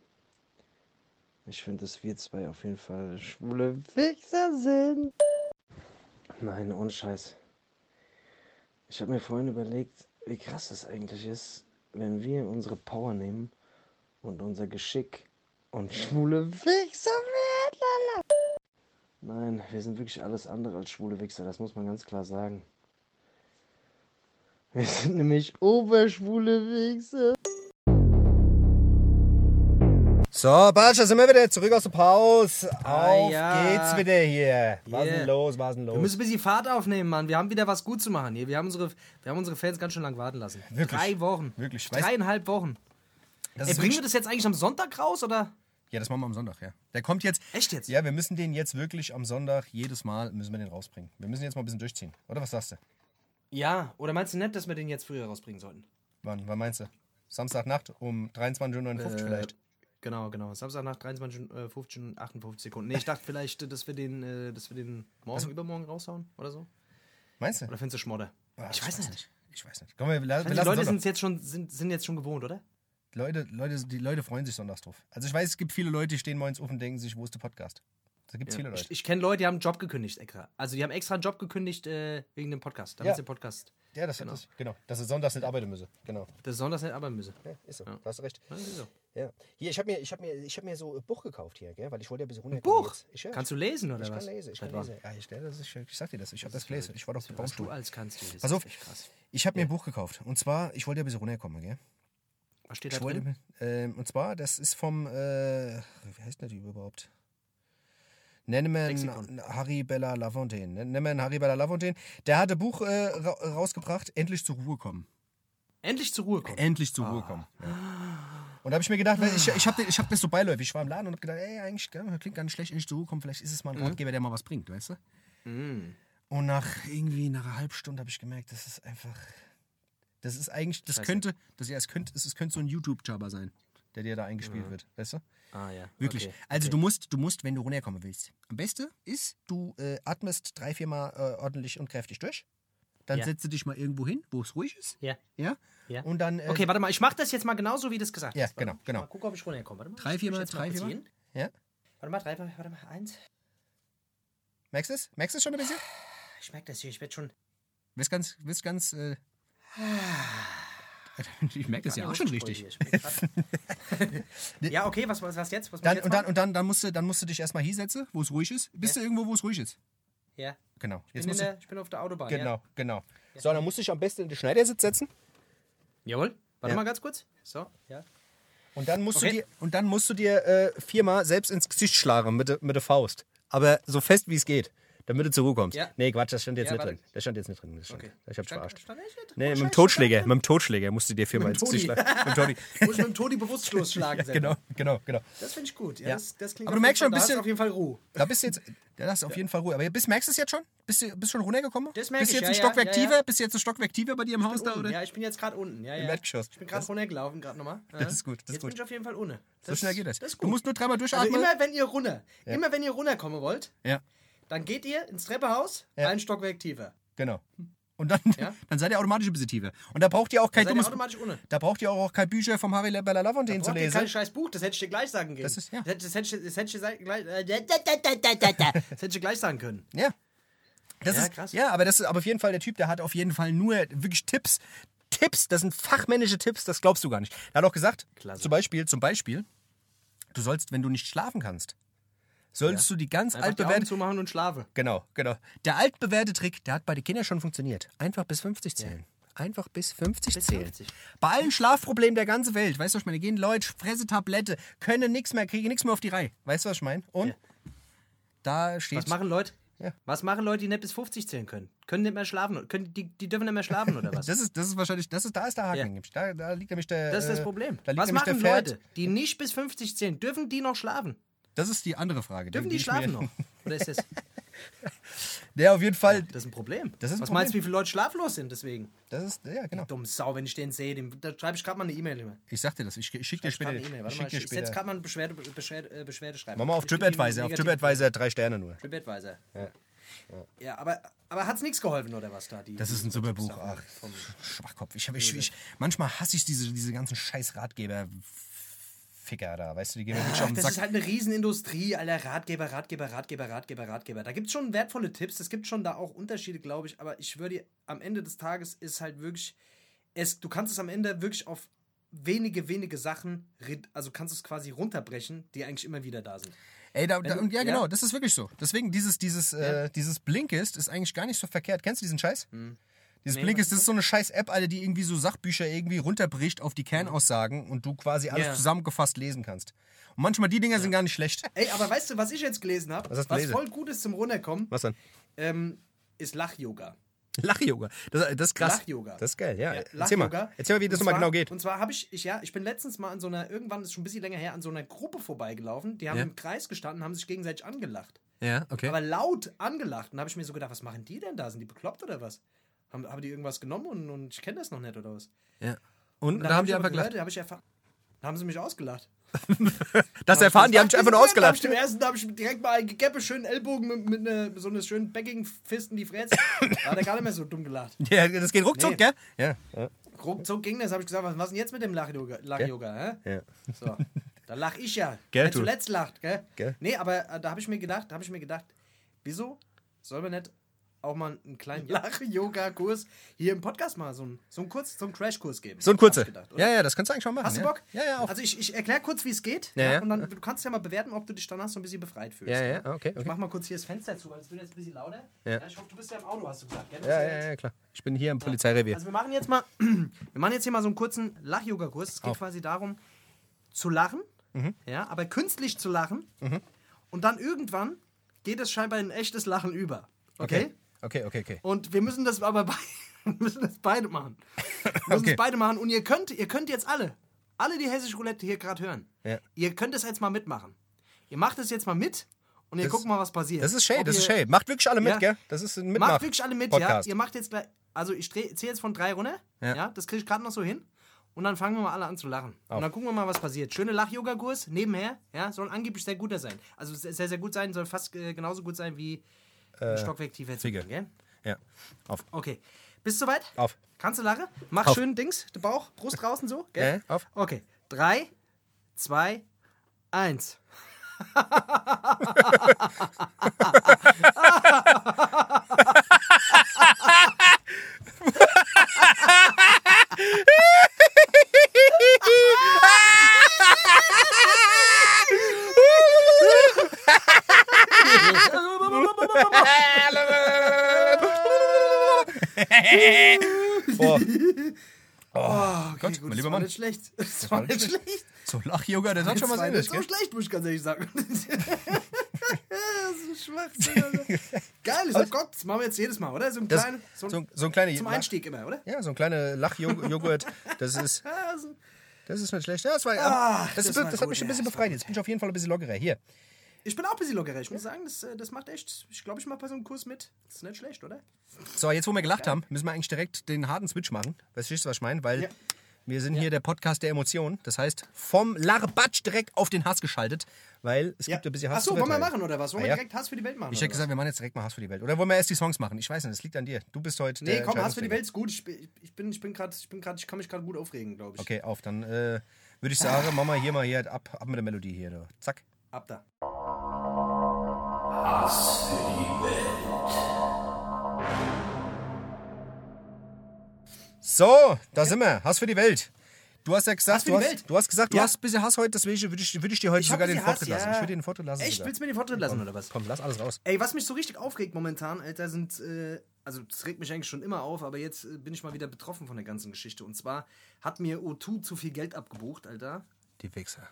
Speaker 3: Ich finde, dass wir zwei auf jeden Fall schwule Wichser sind. Nein, ohne Scheiß. Ich habe mir vorhin überlegt, wie krass das eigentlich ist, wenn wir unsere Power nehmen und unser Geschick und schwule Wichser werden. Nein, wir sind wirklich alles andere als schwule Wichser, das muss man ganz klar sagen. Wir sind nämlich oberschwule Wichser.
Speaker 2: So, Batsch, da sind wir wieder zurück aus der Pause. Auf
Speaker 1: ja.
Speaker 2: geht's wieder hier. Was
Speaker 1: Yeah.
Speaker 2: denn los, was denn
Speaker 1: Wir
Speaker 2: los?
Speaker 1: müssen ein bisschen Fahrt aufnehmen, Mann. Wir haben wieder was gut zu machen hier. Wir haben unsere, wir haben unsere Fans ganz schön lang warten lassen.
Speaker 2: Wirklich?
Speaker 1: Drei Wochen.
Speaker 2: Wirklich,
Speaker 1: Dreieinhalb Wochen.
Speaker 2: Das
Speaker 1: Ey, bringen wir das jetzt eigentlich am Sonntag raus, oder?
Speaker 2: Ja, das machen wir am Sonntag, ja. Der kommt jetzt.
Speaker 1: Echt jetzt?
Speaker 2: Ja, wir müssen den jetzt wirklich am Sonntag jedes Mal müssen wir den rausbringen. Wir müssen jetzt mal ein bisschen durchziehen. Oder was sagst du?
Speaker 1: Ja, oder meinst du nicht, dass wir den jetzt früher rausbringen sollten?
Speaker 2: Wann, wann meinst du? Samstagnacht um 23.59 Uhr
Speaker 1: Äh,
Speaker 2: vielleicht.
Speaker 1: Genau, genau. Samstag nach 23, äh, 15 und 58 Sekunden. Nee, ich dachte vielleicht, dass wir den, äh, dass wir den morgen, übermorgen raushauen oder so.
Speaker 2: Meinst du?
Speaker 1: Oder findest du Schmodder?
Speaker 2: Ah,
Speaker 1: ich weiß nicht.
Speaker 2: Ich weiß nicht. Komm, wir, la- wir
Speaker 1: Die
Speaker 2: lassen
Speaker 1: Leute sind jetzt schon, sind, sind jetzt schon gewohnt, oder?
Speaker 2: Leute, Leute, die Leute freuen sich sonntags drauf. Also ich weiß, es gibt viele Leute, die stehen morgens auf und denken sich, wo ist der Podcast? Da gibt es viele Leute.
Speaker 1: Ich, ich kenne Leute, die haben einen Job gekündigt extra. Also die haben extra einen Job gekündigt äh, wegen dem Podcast. Damit
Speaker 2: Ja.
Speaker 1: sie den Podcast,
Speaker 2: ja, das,
Speaker 1: genau.
Speaker 2: das genau. Dass sie sonntags nicht arbeiten müssen. Genau.
Speaker 1: das sonntags nicht arbeiten müssen.
Speaker 2: Ja, ist so.
Speaker 1: Ja.
Speaker 2: Da hast du recht.
Speaker 1: Ja, ist so.
Speaker 2: Ja. Hier, ich habe mir, ich hab mir, ich hab mir so ein Buch gekauft hier, gell? weil ich wollte ja ein bisschen runter.
Speaker 1: Buch?
Speaker 2: Ich, ja,
Speaker 1: Kannst du lesen oder
Speaker 2: ich
Speaker 1: was?
Speaker 2: kann lesen, ich kann
Speaker 1: Seit wann?
Speaker 2: lesen. Ja, ich, das ist, ich sag dir das, ich habe das gelesen. Ich war doch
Speaker 1: Was du als kannst du. Das
Speaker 2: Pass auf, ich habe mir ein Buch gekauft. Und zwar, ich wollte ja ein bisschen runterkommen, gell?
Speaker 1: Was steht da
Speaker 2: Ich wollte,
Speaker 1: drin?
Speaker 2: ähm, und zwar, das ist vom, äh, wie heißt der Typ überhaupt? Nenne man
Speaker 1: Lexikon.
Speaker 2: Harry Bella Lafontaine. Nenne man Harry Bella Lafontaine. Der hat ein Buch äh, ra rausgebracht, Endlich zur Ruhe kommen.
Speaker 1: Endlich zur Ruhe kommen.
Speaker 2: Endlich zur Ruhe kommen. Ja. Und da habe ich mir gedacht, weil ich, ich habe ich hab das so beiläufig. Ich war im Laden und habe gedacht, ey, eigentlich klingt gar nicht schlecht, zur Ruhe kommen. Vielleicht ist es mal ein Ratgeber, der mal was bringt, weißt du? Und nach irgendwie nach einer halben Stunde habe ich gemerkt, das ist einfach. Das ist eigentlich, das
Speaker 1: Scheiße.
Speaker 2: könnte, das, ja, es könnte, es, es könnte so ein YouTube-Jabber sein, der dir da eingespielt wird, weißt du?
Speaker 1: Ah ja.
Speaker 2: Wirklich.
Speaker 1: Okay.
Speaker 2: Also du musst, du musst, wenn du runterkommen willst. Am besten ist, du äh, atmest drei, viermal äh, ordentlich und kräftig durch. Dann
Speaker 1: Ja.
Speaker 2: setzt du dich mal irgendwo hin, wo es ruhig ist.
Speaker 1: Ja.
Speaker 2: Ja.
Speaker 1: Ja.
Speaker 2: Und dann. Äh,
Speaker 1: Okay, warte mal, ich mache das jetzt mal genauso, wie du es gesagt
Speaker 2: Ja,
Speaker 1: hast. Warte
Speaker 2: genau,
Speaker 1: mal.
Speaker 2: genau.
Speaker 1: Mal gucken, ob ich runterkomme. Warte mal.
Speaker 2: Drei,
Speaker 1: jetzt mal
Speaker 2: drei,
Speaker 1: kurz
Speaker 2: viermal.
Speaker 1: hin.
Speaker 2: Ja.
Speaker 1: Warte mal, drei, warte mal, eins.
Speaker 2: Merkst du es? Merkst du es schon ein bisschen?
Speaker 1: Ich merke das hier, ich werde schon.
Speaker 2: Wirst ganz, wirst ganz. Äh, ich merke das ja auch schon richtig.
Speaker 1: Ja, okay, was, was, was jetzt? Was
Speaker 2: Dann, und dann, und dann, dann, musst du, dann musst du dich erstmal hier setzen, wo es ruhig ist. Bist du irgendwo, wo es ruhig ist?
Speaker 1: Ja,
Speaker 2: Genau.
Speaker 1: ich
Speaker 2: Jetzt
Speaker 1: bin,
Speaker 2: du,
Speaker 1: der, ich bin auf der Autobahn.
Speaker 2: genau, genau. So, dann musst du dich am besten in den Schneidersitz setzen.
Speaker 1: Ja. Jawohl. Warte
Speaker 2: Ja.
Speaker 1: mal ganz kurz. So, ja.
Speaker 2: Und dann musst
Speaker 1: Okay.
Speaker 2: du dir, und dann musst du dir äh, viermal selbst ins Gesicht schlagen mit, der- mit der Faust. Aber so fest wie es geht, damit du zur Ruhe kommst.
Speaker 1: Ja.
Speaker 2: Nee, Quatsch, das stand jetzt
Speaker 1: Ja,
Speaker 2: nicht
Speaker 1: warte.
Speaker 2: drin. Das stand jetzt nicht drin. Das stand,
Speaker 1: Okay.
Speaker 2: Ich hab's
Speaker 1: Stand-
Speaker 2: verarscht.
Speaker 1: stand?
Speaker 2: Nee, mit dem Totschläger. Mit dem Totschläger musst du dir viermal ins Gesicht schlagen. Mit dem Todi.
Speaker 1: Muss mit dem Todi bewusstlos schlagen. selber.
Speaker 2: genau, genau, genau.
Speaker 1: Das finde ich gut. Ja,
Speaker 2: Ja.
Speaker 1: Das, das
Speaker 2: Aber du merkst schon ein
Speaker 1: da hast
Speaker 2: bisschen-
Speaker 1: du auf jeden Fall Ruhe.
Speaker 2: Da bist du jetzt, ja, das ist auf jeden Fall Ruhe. Aber bist, merkst du es jetzt schon? Bist du bist schon runtergekommen?
Speaker 1: Das merk
Speaker 2: bist du jetzt ein
Speaker 1: ja, ja,
Speaker 2: Stockwerk
Speaker 1: ja, ja.
Speaker 2: tiefer? Bist du jetzt ein Stockwerk tiefer bei dir im Haus da? Oder?
Speaker 1: Ja, ich bin jetzt gerade unten. Ja, ja.
Speaker 2: Erdgeschoss.
Speaker 1: Ich bin gerade runtergelaufen, gerade nochmal.
Speaker 2: Das ist gut, das ist
Speaker 1: jetzt bin ich auf jeden Fall unten.
Speaker 2: so schnell geht das. Du musst nur dreimal
Speaker 1: also
Speaker 2: durchatmen.
Speaker 1: immer wenn ihr runter, immer wenn ihr runterkommen wollt,
Speaker 2: ja,
Speaker 1: dann geht ihr ins Treppehaus,
Speaker 2: Ja.
Speaker 1: ein Stockwerk tiefer.
Speaker 2: genau. Und dann,
Speaker 1: Ja?
Speaker 2: dann seid ihr automatisch ein bisschen tiefer. Und da braucht ihr auch kein dummes.
Speaker 1: automatisch unten.
Speaker 2: Da braucht ihr auch kein Bücher vom Harry Bella Lafontaine zu lesen.
Speaker 1: kein scheiß Buch, das hätte ich dir gleich sagen können.
Speaker 2: Das ist- ja.
Speaker 1: Das, das hätte ich, das hätte ich dir sei- gleich, das gleich sagen können.
Speaker 2: Ja. Das
Speaker 1: Ja,
Speaker 2: ist,
Speaker 1: krass.
Speaker 2: Ja, aber das ist aber auf jeden Fall der Typ, der hat auf jeden Fall nur wirklich Tipps. Tipps, das sind fachmännische Tipps, das glaubst du gar nicht. Er hat auch gesagt,
Speaker 1: Klasse.
Speaker 2: zum Beispiel, zum Beispiel, du sollst, wenn du nicht schlafen kannst, sollst du die ganz
Speaker 1: Einfach die Augen
Speaker 2: altbewährte.
Speaker 1: zumachen und schlafe.
Speaker 2: Genau, genau. Der altbewährte Trick, der hat bei den Kindern schon funktioniert. Einfach bis 50 zählen. Einfach bis 50
Speaker 1: Bis
Speaker 2: zählen.
Speaker 1: 50.
Speaker 2: Bei allen Schlafproblemen der ganzen Welt, weißt du, was ich meine? Gehen Leute, fresse Tablette, können nichts mehr, kriegen nichts mehr auf die Reihe. Weißt du, was ich meine? Und
Speaker 1: Ja.
Speaker 2: da steht.
Speaker 1: Was machen Leute?
Speaker 2: Ja.
Speaker 1: Was machen Leute, die nicht bis 50 zählen können? Können nicht mehr schlafen? Können, die, die dürfen nicht mehr schlafen oder was?
Speaker 2: Das ist, das ist wahrscheinlich, das ist, da ist der Haken.
Speaker 1: Ja.
Speaker 2: Da, da liegt nämlich der.
Speaker 1: Das ist das
Speaker 2: äh,
Speaker 1: Problem.
Speaker 2: Da
Speaker 1: Was machen. Leute, die nicht bis 50 zählen? Dürfen die noch schlafen?
Speaker 2: Das ist die andere Frage.
Speaker 1: Dürfen die
Speaker 2: ich
Speaker 1: schlafen noch? Oder ist das,
Speaker 2: Der auf jeden Fall.
Speaker 1: das ist ein Problem?
Speaker 2: Das ist ein
Speaker 1: Was
Speaker 2: Problem.
Speaker 1: meinst du, wie viele Leute schlaflos sind deswegen?
Speaker 2: Das ist, ja, genau.
Speaker 1: Dumm Sau, wenn ich den sehe, dem, da schreibe ich gerade mal eine E-Mail. immer.
Speaker 2: Ich sag dir das. Ich, ich schick dir
Speaker 1: Ich
Speaker 2: später.
Speaker 1: eine E-Mail.
Speaker 2: Ich schick dir
Speaker 1: ich setze gerade mal eine Beschwerde, Beschwerde, äh, Beschwerde schreiben.
Speaker 2: Mach mal auf
Speaker 1: Ich
Speaker 2: TripAdvisor. Auf TripAdvisor drei Sterne nur.
Speaker 1: TripAdvisor. Ja. Ja, aber, aber hat es nichts geholfen, oder was da? Die,
Speaker 2: Das ist ein
Speaker 1: die
Speaker 2: super Buch. Ach, Schwachkopf. Ich, hab- ich, ich, manchmal hasse ich diese, diese ganzen scheiß Ratgeber. Ficker da, weißt du, die gehen mir wirklich auf den
Speaker 1: das
Speaker 2: Sack.
Speaker 1: ist halt eine Riesenindustrie, Alter. Ratgeber, Ratgeber, Ratgeber, Ratgeber, Ratgeber. Da gibt es schon wertvolle Tipps. Es gibt schon da auch Unterschiede, glaube ich. Aber ich würde, am Ende des Tages ist halt wirklich, es, du kannst es am Ende wirklich auf wenige, wenige Sachen, also kannst du es quasi runterbrechen, die eigentlich immer wieder da sind.
Speaker 2: Ey, da, da,
Speaker 1: du-
Speaker 2: und ja,
Speaker 1: ja.
Speaker 2: genau, das ist wirklich so. Deswegen, dieses, dieses, äh, dieses Blinkist ist eigentlich gar nicht so verkehrt. Kennst du diesen Scheiß? Dieses
Speaker 1: Nee,
Speaker 2: Blinkist,
Speaker 1: was
Speaker 2: das ist so eine scheiß App, Alter, die irgendwie so Sachbücher irgendwie runterbricht auf die Kernaussagen und du quasi alles
Speaker 1: Ja.
Speaker 2: zusammengefasst lesen kannst. Und manchmal die Dinger sind gar nicht schlecht.
Speaker 1: Ey, aber weißt du, was ich jetzt gelesen habe?
Speaker 2: Was
Speaker 1: Was voll gut ist zum Runterkommen,
Speaker 2: Was denn?
Speaker 1: ähm, ist Lach-Yoga.
Speaker 2: Lach-Yoga. Das, das ist krass.
Speaker 1: Lach-Yoga.
Speaker 2: Das ist geil, ja.
Speaker 1: Ja,
Speaker 2: Erzähl mal. Erzähl mal, wie das nochmal genau geht.
Speaker 1: Und zwar habe ich, ich, ja, ich bin letztens mal an so einer, irgendwann ist schon ein bisschen länger her, an so einer Gruppe vorbeigelaufen. Die haben
Speaker 2: Ja.
Speaker 1: im Kreis gestanden, haben sich gegenseitig angelacht.
Speaker 2: Ja, okay.
Speaker 1: Aber laut angelacht. Und da habe ich mir so gedacht, was machen die denn da? Sind die bekloppt oder was? Haben, haben die irgendwas genommen und, und ich kenne das noch nicht oder was?
Speaker 2: ja. Und,
Speaker 1: Und
Speaker 2: da haben
Speaker 1: hab
Speaker 2: die einfach gelacht.
Speaker 1: da habe ich erfahren. Da haben sie mich ausgelacht.
Speaker 2: Das erfahren, die haben dich einfach nur
Speaker 1: Da
Speaker 2: ausgelacht.
Speaker 1: dem ersten, da habe ich direkt mal einen gegeppe, schönen Ellbogen mit, mit, ne, so einer schönen backigen Fist in die Fresse. Da hat er gar nicht mehr so dumm gelacht.
Speaker 2: Ja, das geht ruckzuck,
Speaker 1: Nee.
Speaker 2: gell? Ja. ja.
Speaker 1: Ruckzuck ging das, habe ich gesagt, was, was denn jetzt mit dem Lach-Yoga? Lach-Yoga hä?
Speaker 2: ja.
Speaker 1: So. Da lach ich ja.
Speaker 2: Gell,
Speaker 1: Wer zuletzt lacht, gell?
Speaker 2: Gell.
Speaker 1: Nee, aber äh, da habe ich mir gedacht, da habe ich mir gedacht, wieso soll man nicht auch mal einen kleinen Lach-Yoga-Kurs hier im Podcast mal so einen, so einen Kurs, so einen Crashkurs geben?
Speaker 2: So ein
Speaker 1: Hab
Speaker 2: kurzer.
Speaker 1: ich gedacht, oder?
Speaker 2: Ja, ja, das kannst du eigentlich schon machen.
Speaker 1: Hast du
Speaker 2: ja.
Speaker 1: Bock?
Speaker 2: Ja, ja, auf.
Speaker 1: Also ich, ich erkläre kurz, wie es geht.
Speaker 2: Ja, ja.
Speaker 1: Und dann du kannst ja mal bewerten, ob du dich danach so ein bisschen befreit fühlst.
Speaker 2: Ja, ja,
Speaker 1: ne?
Speaker 2: okay,
Speaker 1: Ich
Speaker 2: okay.
Speaker 1: mach mal kurz hier das Fenster zu, weil es wird jetzt ein bisschen lauter.
Speaker 2: Ja.
Speaker 1: ich hoffe, du bist ja im Auto, hast du gesagt. Gell?
Speaker 2: Ja, ja, ja, klar. Ich bin hier im Polizeirevier.
Speaker 1: also wir machen jetzt mal, wir machen jetzt hier mal so einen kurzen Lach-Yoga-Kurs. Es geht
Speaker 2: Auf.
Speaker 1: quasi darum, zu lachen,
Speaker 2: Mhm.
Speaker 1: ja, aber künstlich zu lachen. Und dann irgendwann geht es scheinbar in echtes Lachen über. Okay?
Speaker 2: Okay, okay, okay.
Speaker 1: Und wir müssen das aber bei, wir müssen das beide machen. Wir müssen
Speaker 2: Okay.
Speaker 1: es beide machen. Und ihr könnt, ihr könnt jetzt alle, alle die hessische Roulette hier gerade hören,
Speaker 2: Ja.
Speaker 1: ihr könnt es jetzt mal mitmachen. Ihr macht es jetzt mal mit und ihr
Speaker 2: Das-
Speaker 1: guckt mal, was passiert.
Speaker 2: Das ist Shay,
Speaker 1: Ob
Speaker 2: das ist Shay. Macht wirklich alle mit,
Speaker 1: Ja.
Speaker 2: gell? Das ist ein Mitmach
Speaker 1: Macht wirklich alle mit,
Speaker 2: Podcast.
Speaker 1: ja. Ihr macht jetzt gleich, also ich zähle jetzt von drei runter,
Speaker 2: Ja.
Speaker 1: ja, das kriege ich gerade noch so hin. Und dann fangen wir mal alle an zu lachen. Und dann gucken wir mal, was passiert. Schöne Lach-Yoga-Kurs nebenher, ja, soll angeblich sehr guter sein. Also sehr, sehr sehr gut sein, soll fast äh, genauso gut sein wie ein Stockwerk tiefer zu
Speaker 2: Fiege.
Speaker 1: gehen, gell?
Speaker 2: Ja. Auf.
Speaker 1: Okay. Bist du soweit?
Speaker 2: Auf.
Speaker 1: Kannst du lachen? Mach
Speaker 2: Auf.
Speaker 1: schön Dings, der Bauch, Brust draußen so, gell?
Speaker 2: Ja, auf.
Speaker 1: Okay. Drei, zwei, eins.
Speaker 2: Boah.
Speaker 1: Oh, okay,
Speaker 2: Gott,
Speaker 1: gut,
Speaker 2: mein
Speaker 1: das
Speaker 2: lieber
Speaker 1: war
Speaker 2: Mann.
Speaker 1: nicht schlecht. Das war nicht schlecht.
Speaker 2: So Lach-Yoga, das hat schon was
Speaker 1: Das war
Speaker 2: Ähnliches,
Speaker 1: nicht so schlecht, muss ich ganz ehrlich sagen. so Schwachsinn, Alter. Geil, ist oh Gott, das machen wir jetzt jedes Mal, oder? So ein
Speaker 2: Das-
Speaker 1: kleiner, so,
Speaker 2: so, so ein kleiner
Speaker 1: zum Einstieg immer, oder?
Speaker 2: Ja, so ein kleiner Lachjoghurt. Das ist,
Speaker 1: Ja, so-
Speaker 2: das ist nicht schlecht. Ja, das, war,
Speaker 1: Ah,
Speaker 2: das,
Speaker 1: das
Speaker 2: ist,
Speaker 1: war
Speaker 2: das hat
Speaker 1: gut,
Speaker 2: mich ein
Speaker 1: ja,
Speaker 2: bisschen
Speaker 1: das
Speaker 2: befreit. Jetzt bin ich auf jeden Fall ein bisschen lockerer. Hier.
Speaker 1: Ich bin auch ein bisschen lockerer. Ich muss sagen, das, äh, das macht echt. Ich glaube, ich mache bei so einem Kurs mit. Das ist nicht schlecht, oder?
Speaker 2: So, jetzt wo wir gelacht haben, müssen wir eigentlich direkt den harten Switch machen. Weißt du, was ich meine? Weil
Speaker 1: Ja.
Speaker 2: wir sind hier der Podcast der Emotionen. Das heißt, vom Larbatsch direkt auf den Hass geschaltet. Weil es gibt ein bisschen Hass
Speaker 1: Achso, wollen wir machen, oder was? Wollen
Speaker 2: Ah,
Speaker 1: wir
Speaker 2: ja.
Speaker 1: direkt Hass für die Welt machen?
Speaker 2: Ich hätte gesagt, wir machen jetzt direkt mal Hass für die Welt. Oder wollen wir erst die Songs machen? Ich weiß nicht, das liegt an dir. Du bist heute?
Speaker 1: Nee,
Speaker 2: der
Speaker 1: komm, Hass für die. Welt ist gut. Ich, bin- ich bin, ich bin gerade, ich bin gerade, ich kann mich gerade gut aufregen, glaube ich.
Speaker 2: Okay, auf. Dann äh, würde ich sagen, machen wir hier mal hier ab, ab mit der Melodie hier. Du. Zack.
Speaker 1: Ab da.
Speaker 2: So, da sind wir. Hass für die Welt. Du hast ja gesagt, du hast, du hast gesagt, du
Speaker 1: Ja.
Speaker 2: hast ein bisschen Hass heute, deswegen würde ich, würde ich dir heute
Speaker 1: Ich
Speaker 2: sogar den
Speaker 1: Hass,
Speaker 2: Vortritt lassen.
Speaker 1: ja.
Speaker 2: Ich würde dir den Vortritt lassen.
Speaker 1: Echt?
Speaker 2: sogar.
Speaker 1: Willst du mir den Vortritt lassen, oder was?
Speaker 2: Komm, lass alles raus.
Speaker 1: Ey, was mich so richtig aufregt momentan, Alter, sind, äh, also das regt mich eigentlich schon immer auf, aber jetzt äh, bin ich mal wieder betroffen von der ganzen Geschichte. Und zwar hat mir O2 zu viel Geld abgebucht, Alter.
Speaker 2: Die Wichser.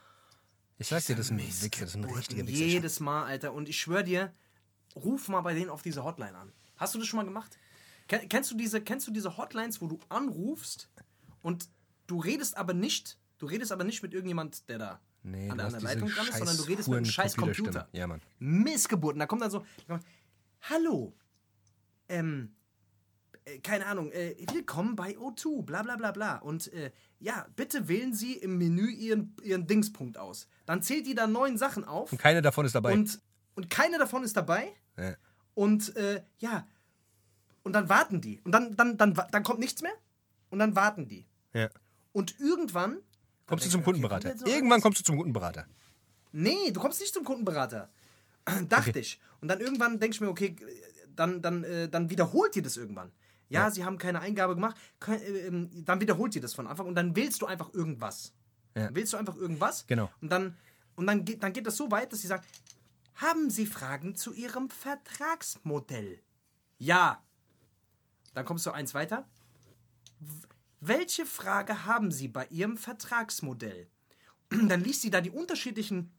Speaker 2: Ich sag dir, das ist ein Wichser, das ist ein richtiger Wichser.
Speaker 1: Jedes Mal, Alter. Und ich schwöre dir, ruf mal bei denen auf diese Hotline an. Hast du das schon mal gemacht? Ken- Kennst du diese, kennst du diese Hotlines, wo du anrufst und du redest aber nicht, du redest aber nicht mit irgendjemand, der da
Speaker 2: Nee,
Speaker 1: an der anderen Leitung dran ist, sondern du redest mit einem scheiß Computer.
Speaker 2: Ja, Mann.
Speaker 1: Missgeburten. Da kommt dann so, da kommt, hallo, ähm, äh, keine Ahnung, äh, willkommen bei O2, bla bla bla bla. Und äh, ja, bitte wählen Sie im Menü Ihren, Ihren Dingspunkt aus. Dann zählt die da neun Sachen auf
Speaker 2: Und keine davon ist dabei.
Speaker 1: und, und keine davon ist dabei.
Speaker 2: Ja.
Speaker 1: Und äh, ja, und dann warten die. Und dann, dann, dann, dann kommt nichts mehr. Und dann warten die.
Speaker 2: Ja.
Speaker 1: Und irgendwann.
Speaker 2: Kommst du zum
Speaker 1: okay,
Speaker 2: Kundenberater.
Speaker 1: noch
Speaker 2: Irgendwann kommst du zum Kundenberater.
Speaker 1: Nee, du kommst nicht zum Kundenberater. Dachte ich. Und dann irgendwann denke ich mir, okay, dann, dann, äh, dann wiederholt ihr das irgendwann. Ja, sie haben keine Eingabe gemacht. Kein, äh, ähm, dann wiederholt ihr das von Anfang und dann wählst du einfach irgendwas.
Speaker 2: Ja.
Speaker 1: Dann wählst du einfach irgendwas.
Speaker 2: Genau.
Speaker 1: Und dann, und dann, geht, dann geht das so weit, dass sie sagen, haben Sie Fragen zu Ihrem Vertragsmodell? Ja. Dann kommst du eins weiter. Welche Frage haben Sie bei Ihrem Vertragsmodell? Dann liest sie da die unterschiedlichen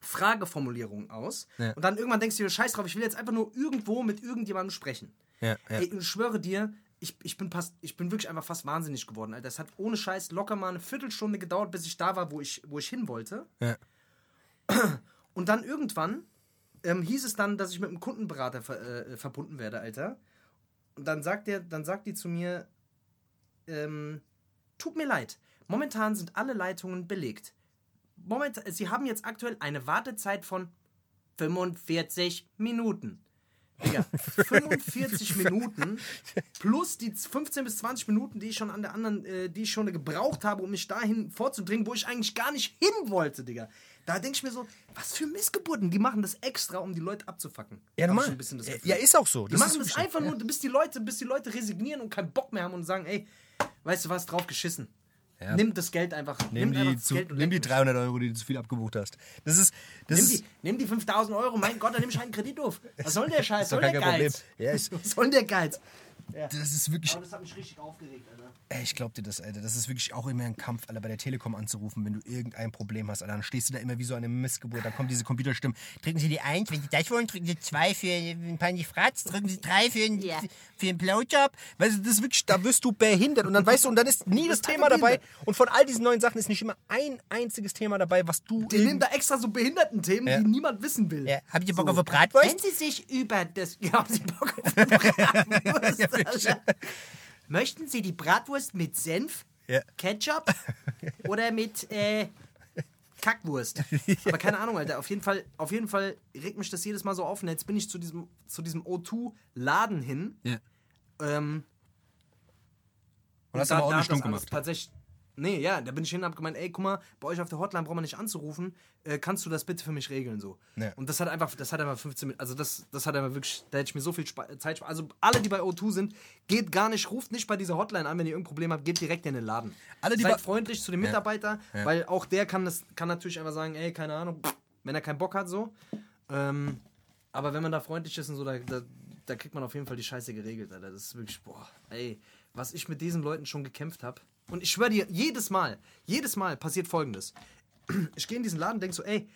Speaker 1: Frageformulierungen aus.
Speaker 2: Ja.
Speaker 1: Und dann irgendwann denkst du dir, scheiß drauf, ich will jetzt einfach nur irgendwo mit irgendjemandem sprechen.
Speaker 2: Ja, ja.
Speaker 1: Ey, ich schwöre dir, ich, ich, bin fast, ich bin wirklich einfach fast wahnsinnig geworden, Alter. Es hat ohne Scheiß locker mal eine Viertelstunde gedauert, bis ich da war, wo ich, wo ich hin wollte.
Speaker 2: Ja.
Speaker 1: Und dann irgendwann ähm, hieß es dann, dass ich mit einem Kundenberater ver äh, verbunden werde, Alter. Und dann sagt der, dann sagt die zu mir, ähm, tut mir leid, momentan sind alle Leitungen belegt. Moment, Sie haben jetzt aktuell eine Wartezeit von 45 Minuten. Digga, 45 Minuten plus die 15 bis 20 Minuten, die ich schon an der anderen, äh, die ich schon gebraucht habe, um mich dahin vorzudringen, wo ich eigentlich gar nicht hin wollte, Digga. Da denke ich mir so, was für Missgeburten, die machen das extra, um die Leute abzufacken.
Speaker 2: Ja, normal. Ja, ist auch so.
Speaker 1: Die
Speaker 2: Das
Speaker 1: machen das einfach nur, bis die Leute, bis die Leute resignieren und keinen Bock mehr haben und sagen, ey, weißt du was, drauf geschissen.
Speaker 2: Ja.
Speaker 1: Nimm das Geld einfach.
Speaker 2: Nimm
Speaker 1: nimm einfach
Speaker 2: die,
Speaker 1: das
Speaker 2: zu, nimm die
Speaker 1: leck mich.
Speaker 2: 300 Euro, die du zu viel abgebucht hast. Das ist. Das
Speaker 1: Nimm
Speaker 2: ist
Speaker 1: die, nimm die 5000 Euro, mein Gott, dann nimm ich einen Kredit auf. Was soll der Scheiß?
Speaker 2: doch
Speaker 1: Soll der
Speaker 2: kein Problem.
Speaker 1: Geiz?
Speaker 2: Ja,
Speaker 1: Was soll der Geiz?
Speaker 2: Das ist wirklich.
Speaker 1: Aber das hat mich richtig aufgeregt, Alter.
Speaker 2: Ey, ich glaub dir das, Alter. Das ist wirklich auch immer ein Kampf, Alter, bei der Telekom anzurufen, wenn du irgendein Problem hast. Alter, dann stehst du da immer wie so eine Missgeburt. Dann kommen diese Computerstimmen. Drücken Sie die 1, wenn Sie das wollen, drücken Sie 2 für ein paar Fratz, drücken Sie 3 für, einen- für einen Blowjob. Weißt du, das ist wirklich, da wirst du behindert. Und dann weißt du, und dann ist nie das
Speaker 1: bist
Speaker 2: Thema dabei. Und von all diesen neuen Sachen ist nicht immer ein einziges Thema dabei, was du.
Speaker 1: Die nehmen da extra so Behindertenthemen,
Speaker 2: Ja.
Speaker 1: die niemand wissen will.
Speaker 2: Ja, habt ihr Bock auf eine Bratwurst?
Speaker 1: Wenn Sie sich über das. Ja, haben Sie Bock auf eine Bratwurst? Möchten Sie die Bratwurst mit Senf,
Speaker 2: Ja.
Speaker 1: Ketchup oder mit äh, Kackwurst? Aber keine Ahnung, Alter. Auf jeden Fall, auf jeden Fall regt mich das jedes Mal so auf. Und jetzt bin ich zu diesem, zu diesem O2-Laden hin.
Speaker 2: Ja.
Speaker 1: Ähm,
Speaker 2: Und hast
Speaker 1: da-
Speaker 2: aber auch eine gemacht.
Speaker 1: Tatsächlich. Nee, ja, da bin ich hin und hab gemeint, ey, guck mal, bei euch auf der Hotline braucht man nicht anzurufen, äh, kannst du das bitte für mich regeln so.
Speaker 2: Ja.
Speaker 1: Und das hat einfach, das hat einfach 15 Minuten, also das, das hat einfach wirklich, da hätte ich mir so viel Spa Zeit sparen. Also alle, die bei O2 sind, geht gar nicht, ruft nicht bei dieser Hotline an, wenn ihr irgendein Problem habt, geht direkt in den Laden.
Speaker 2: Alle, die
Speaker 1: Seid freundlich zu dem Mitarbeiter,
Speaker 2: Ja.
Speaker 1: weil auch der kann das, kann natürlich einfach sagen, ey, keine Ahnung, wenn er keinen Bock hat so. Ähm, aber wenn man da freundlich ist und so, da, da, da kriegt man auf jeden Fall die Scheiße geregelt, Alter. Das ist wirklich, boah, ey, was ich mit diesen Leuten schon gekämpft habe. Und ich schwöre dir, jedes Mal, jedes Mal passiert folgendes. Ich gehe in diesen Laden und denke so, ey,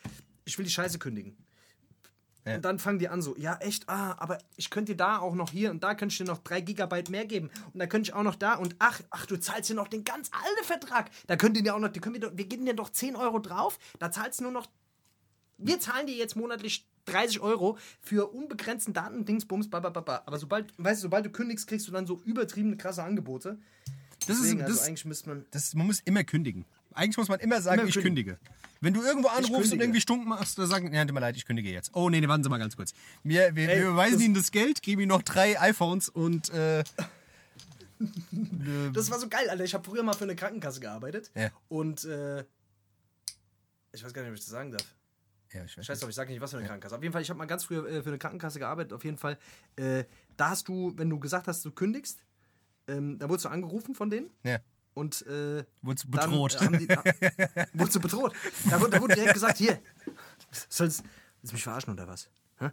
Speaker 1: ich will die Scheiße kündigen. Und dann fangen die an so, ja echt, ah, aber ich könnte dir da auch noch hier und da könnte ich dir noch 3 Gigabyte mehr geben und da könnte ich auch noch da und ach, ach, du zahlst dir noch den ganz alten Vertrag. Da könnt ihr dir auch noch, die können wir, wir geben dir doch 10 Euro drauf, da zahlst du nur noch, wir zahlen dir jetzt monatlich 30 Euro für unbegrenzten Datendingsbums, babababa. Aber sobald, weißt du, sobald du kündigst, kriegst du dann so übertriebene krasse Angebote.
Speaker 2: Das ist,
Speaker 1: Deswegen,
Speaker 2: das,
Speaker 1: also eigentlich müsste man.
Speaker 2: das, man muss immer kündigen. Eigentlich muss man immer sagen,
Speaker 1: Immer
Speaker 2: ich kündige. Wenn du irgendwo anrufst und irgendwie stunk machst, dann sagen, ja, tut mir leid, ich kündige jetzt. Oh nee, nee, warten Sie mal ganz kurz. Wir, wir,
Speaker 1: Ey,
Speaker 2: wir überweisen
Speaker 1: das-
Speaker 2: Ihnen das Geld, geben Ihnen noch drei iPhones und äh,
Speaker 1: Das war so geil, Alter. Ich habe früher mal für eine Krankenkasse gearbeitet.
Speaker 2: Ja.
Speaker 1: Und äh, ich weiß gar nicht, ob ich das sagen darf.
Speaker 2: ja, ich weiß
Speaker 1: Scheiß drauf, ich sage nicht, was für eine Krankenkasse. Auf jeden Fall, ich habe mal ganz früher äh, für eine Krankenkasse gearbeitet. Auf jeden Fall, äh, da hast du, wenn du gesagt hast, du kündigst, ähm, da wurdest du angerufen von denen.
Speaker 2: Ja.
Speaker 1: Und äh,
Speaker 2: Wurdest du
Speaker 1: dann,
Speaker 2: bedroht.
Speaker 1: haben die, äh, wurdest du bedroht. Da, wurde- da wurde direkt gesagt, hier, sollst, willst du mich verarschen oder was? Hä?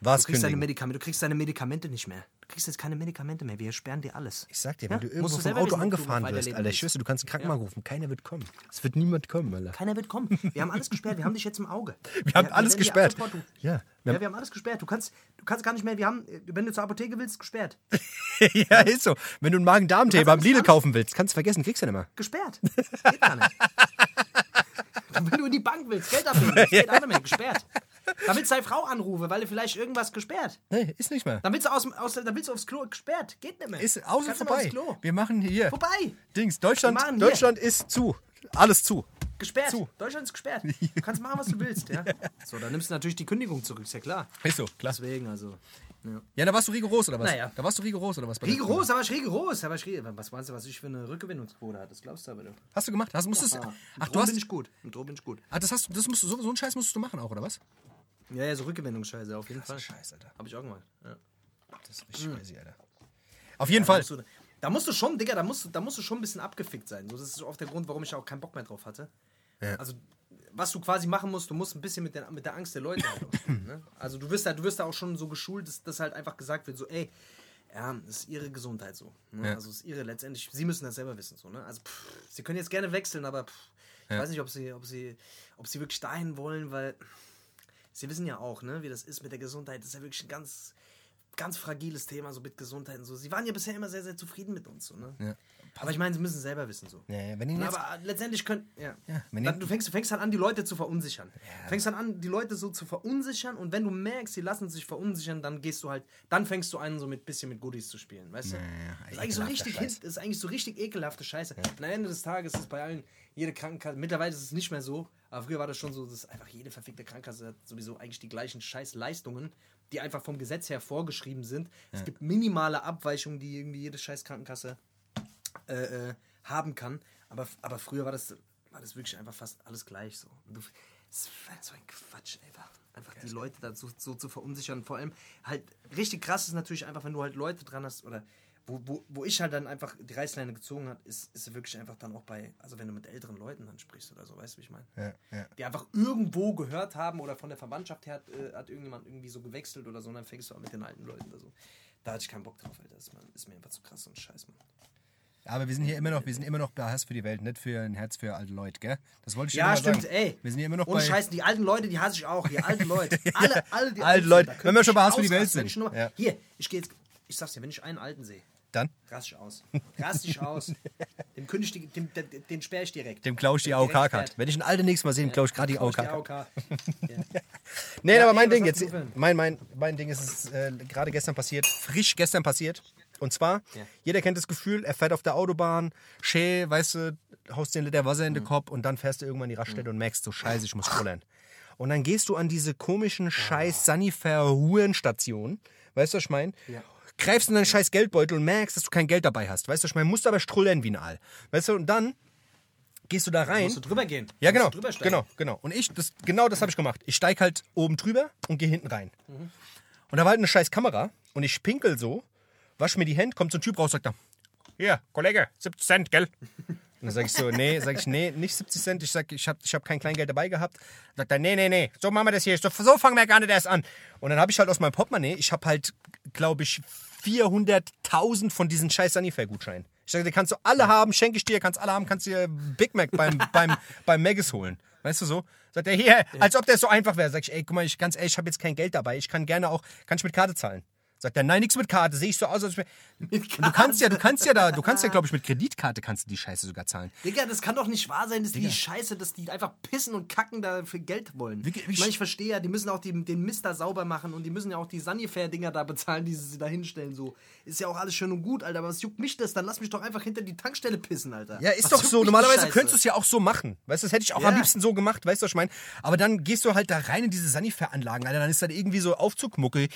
Speaker 2: Was
Speaker 1: Du kriegst, deine? Medikamente, du kriegst deine Medikamente nicht mehr. Du kriegst jetzt keine Medikamente mehr. Wir sperren dir alles.
Speaker 2: Ich sag dir,
Speaker 1: Ja?
Speaker 2: wenn du irgendwo
Speaker 1: du
Speaker 2: vom Auto angefahren wirst, Alter, ich schwör's dir, du kannst einen Krankenwagen rufen. Keiner wird kommen. Es wird niemand kommen, Alter.
Speaker 1: Keiner wird kommen. Wir haben alles gesperrt. Wir haben dich jetzt im Auge.
Speaker 2: Wir haben alles gesperrt.
Speaker 1: sofort-
Speaker 2: Ja, wir
Speaker 1: Ja,
Speaker 2: haben-
Speaker 1: wir haben alles gesperrt. Du kannst, du kannst gar nicht mehr. Wir haben, wenn du zur Apotheke willst, gesperrt.
Speaker 2: ja, ist so. Wenn du einen Magen-Darm-Tee beim Lidl kaufen willst, kannst du vergessen, kriegst du nicht mehr.
Speaker 1: Gesperrt. Geht gar nicht. wenn du in die Bank willst, Geld abnehmen, willst, geht auch nicht mehr. Gesperrt. Du deine Frau anrufen, weil du vielleicht irgendwas gesperrt.
Speaker 2: Nee, ist nicht mehr.
Speaker 1: Willst du, aus, aus, willst du aufs Klo gesperrt. Geht nicht mehr.
Speaker 2: Ist außen vorbei.
Speaker 1: aufs Klo.
Speaker 2: Wir machen hier.
Speaker 1: Vorbei.
Speaker 2: Dings, Deutschland. Deutschland ist zu. Alles zu.
Speaker 1: Gesperrt.
Speaker 2: Zu.
Speaker 1: Deutschland ist gesperrt. Du kannst machen, was du willst. Ja? So, dann nimmst du natürlich die Kündigung zurück, ist ja klar.
Speaker 2: Ist so, klar.
Speaker 1: Deswegen, also. Ja.
Speaker 2: Ja, da warst du rigoros oder was?
Speaker 1: Naja.
Speaker 2: Da warst du rigoros oder was?
Speaker 1: Rigoros, da war ich rigoros. Da war ich rigoros. Was meinst du, was ich für eine Rückgewinnungsquote hatte? Das glaubst du aber doch.
Speaker 2: Hast du gemacht? Hast, musstest,
Speaker 1: Ah,
Speaker 2: ach,
Speaker 1: mit
Speaker 2: du hast.
Speaker 1: bin ich gut. Mit Drogen bin ich gut.
Speaker 2: Ah, das hast das musst du, so, so einen Scheiß musstest du machen auch, oder was?
Speaker 1: Ja, ja, so Rückgewinnungsscheiße auf jeden Fall.
Speaker 2: Scheiß, Alter.
Speaker 1: Hab ich auch gemacht. Ja.
Speaker 2: Das ist richtig crazy, Alter. Auf jeden Fall.
Speaker 1: Da musst, du, da musst du schon, Digga, da musst, du, da musst du schon ein bisschen abgefickt sein. So, das ist auch der Grund, warum ich auch keinen Bock mehr drauf hatte.
Speaker 2: Ja.
Speaker 1: Also, was du quasi machen musst, du musst ein bisschen mit der, mit der Angst der Leute halt umgehen, ne? Also, du wirst, da, du wirst da auch schon so geschult, dass, dass halt einfach gesagt wird, so, ey, ja, ist ihre Gesundheit so. Ne?
Speaker 2: Ja.
Speaker 1: Also, es ist ihre letztendlich, sie müssen das selber wissen, so, ne? Also, pff, sie können jetzt gerne wechseln, aber pff, ich weiß nicht, ob sie, ob, sie, ob sie wirklich dahin wollen, weil sie wissen ja auch, ne, wie das ist mit der Gesundheit. Das ist ja wirklich ein ganz, ganz fragiles Thema, so mit Gesundheit und so. Sie waren ja bisher immer sehr, sehr zufrieden mit uns, so, ne?
Speaker 2: Ja.
Speaker 1: Aber ich meine, sie müssen selber wissen, so.
Speaker 2: Ja, ja, wenn jetzt,
Speaker 1: aber letztendlich können, ja.
Speaker 2: Ja, wenn
Speaker 1: dann, du fängst, du fängst halt an, die Leute zu verunsichern. Fängst dann an, die Leute so zu verunsichern und wenn du merkst, sie lassen sich verunsichern, dann gehst du halt, dann fängst du an, so mit bisschen mit Goodies zu spielen, weißt du?
Speaker 2: ja,
Speaker 1: das ist eigentlich so richtig,
Speaker 2: Scheiß.
Speaker 1: das ist eigentlich so richtig ekelhafte Scheiße. Und am Ende des Tages ist bei allen, jede Krankenkasse, mittlerweile ist es nicht mehr so, aber früher war das schon so, dass einfach jede verfickte Krankenkasse hat sowieso eigentlich die gleichen Scheißleistungen, die einfach vom Gesetz her vorgeschrieben sind. Es gibt minimale Abweichungen, die irgendwie jede scheiß Krankenkasse äh, äh, haben kann. Aber, aber früher war das, war das wirklich einfach fast alles gleich so. Du, das war so ein Quatsch, einfach. Einfach die Leute dazu so zu verunsichern. Vor allem halt richtig krass ist natürlich einfach, wenn du halt Leute dran hast oder wo, wo, wo ich halt dann einfach die Reißleine gezogen hat, ist, ist wirklich einfach dann auch bei, also wenn du mit älteren Leuten dann sprichst oder so, weißt du, wie ich meine?
Speaker 2: Ja, ja.
Speaker 1: Die einfach irgendwo gehört haben oder von der Verwandtschaft her hat, äh, hat irgendjemand irgendwie so gewechselt oder so und dann fängst du an mit den alten Leuten oder so. Da hatte ich keinen Bock drauf, Alter. Das ist, mir- ist mir einfach zu krass und scheiß, Mann.
Speaker 2: Aber wir sind hier immer noch, wir sind immer noch bei Hass für die Welt, nicht für ein Herz für alte Leute, gell? Das wollte ich dir
Speaker 1: Ja,
Speaker 2: mal
Speaker 1: stimmt,
Speaker 2: sagen.
Speaker 1: ey.
Speaker 2: Wir sind hier immer noch
Speaker 1: Ohne
Speaker 2: bei.
Speaker 1: Scheiß, die alten Leute, die hasse ich auch. Die alten Leute. Alle, alle die
Speaker 2: Alte
Speaker 1: alt sind,
Speaker 2: Leute. Wenn wir schon bei Hass für die Welt sind.
Speaker 1: ich nur-
Speaker 2: Ja.
Speaker 1: Hier, ich gehe jetzt. Ich sag's dir, wenn ich einen Alten sehe,
Speaker 2: Dann?
Speaker 1: raste ich aus. Raste ich aus. Dem kündige ich, die- dem, den, sperre ich direkt.
Speaker 2: Dem klaue ich die AOK-Card. Wenn ich einen alten nächstes Mal sehe, dem klaue ich gerade die AOK-Card.
Speaker 1: Ja.
Speaker 2: Nee,
Speaker 1: Ja,
Speaker 2: aber mein Ding jetzt, mein, mein, mein Ding ist es äh, gerade gestern passiert, frisch gestern passiert. Und zwar,
Speaker 1: Ja.
Speaker 2: jeder kennt das Gefühl, er fährt auf der Autobahn, schä, weißt du, haust den Liter Wasser in
Speaker 1: Mhm.
Speaker 2: den Kopf und dann fährst du irgendwann in die Raststätte und merkst so, scheiße, ich muss rollern. Und dann gehst du an diese komischen scheiß Sanifair-Hurenstationen, weißt du, was ich meine?
Speaker 1: Ja.
Speaker 2: Greifst in deinen scheiß Geldbeutel und merkst, dass du kein Geld dabei hast. Weißt du, was ich meine? Musst aber strullern wie ein Aal. Weißt du, und dann gehst du da rein.
Speaker 1: Musst du drüber gehen.
Speaker 2: Ja, genau. Genau, genau. Und ich, das, genau das habe ich gemacht. Ich steig halt oben drüber und gehe hinten rein. Und da war halt eine scheiß Kamera und ich pinkel so, wasch mir die Hände, kommt so ein Typ raus, sagt da, hier, Kollege, 70 Cent, gell? Und dann sag ich so, nee, sag ich, nee, nicht 70 Cent. Ich sag, ich habe ich hab kein Kleingeld dabei gehabt. Sagt er, nee, nee, nee, so machen wir das hier. So, so fangen wir gar nicht erst an. Und dann habe ich halt aus meinem Portemonnaie, ich habe halt, glaube ich, 400.000 von diesen scheiß Sanifair-Gutscheinen. Ich sage, die kannst du alle haben, schenke ich dir, kannst alle haben, kannst dir Big Mac beim, beim, beim Maggis holen. Weißt du so? Sagt er, hier, als ob das so einfach wäre. Sag ich, ey, guck mal, ich, ganz ehrlich, ich habe jetzt kein Geld dabei. Ich kann gerne auch, kann ich mit Karte zahlen? Sagt er, nein, nichts mit Karte. Sehe ich so aus, als ich du kannst ja, du kannst ja da, du kannst ja, glaube ich, mit Kreditkarte kannst du die Scheiße sogar zahlen.
Speaker 1: Digga, das kann doch nicht wahr sein, dass die Scheiße, dass die einfach pissen und kacken da für Geld wollen.
Speaker 2: Wie- wie-
Speaker 1: ich meine, ich verstehe ja, die müssen auch die, den Mist da sauber machen und die müssen ja auch die Sanifair-Dinger da bezahlen, die sie da hinstellen. So. Ist ja auch alles schön und gut, Alter, aber was juckt mich das? Dann lass mich doch einfach hinter die Tankstelle pissen, Alter.
Speaker 2: Ja, ist
Speaker 1: Was
Speaker 2: doch so. Normalerweise könntest du es ja auch so machen. Weißt du, das hätte ich auch
Speaker 1: Ja.
Speaker 2: am liebsten so gemacht, weißt du, was ich meine? Aber dann gehst du halt da rein in diese Sanifair-Anlagen, Alter. Dann ist dann irgendwie so Aufzugmuckel.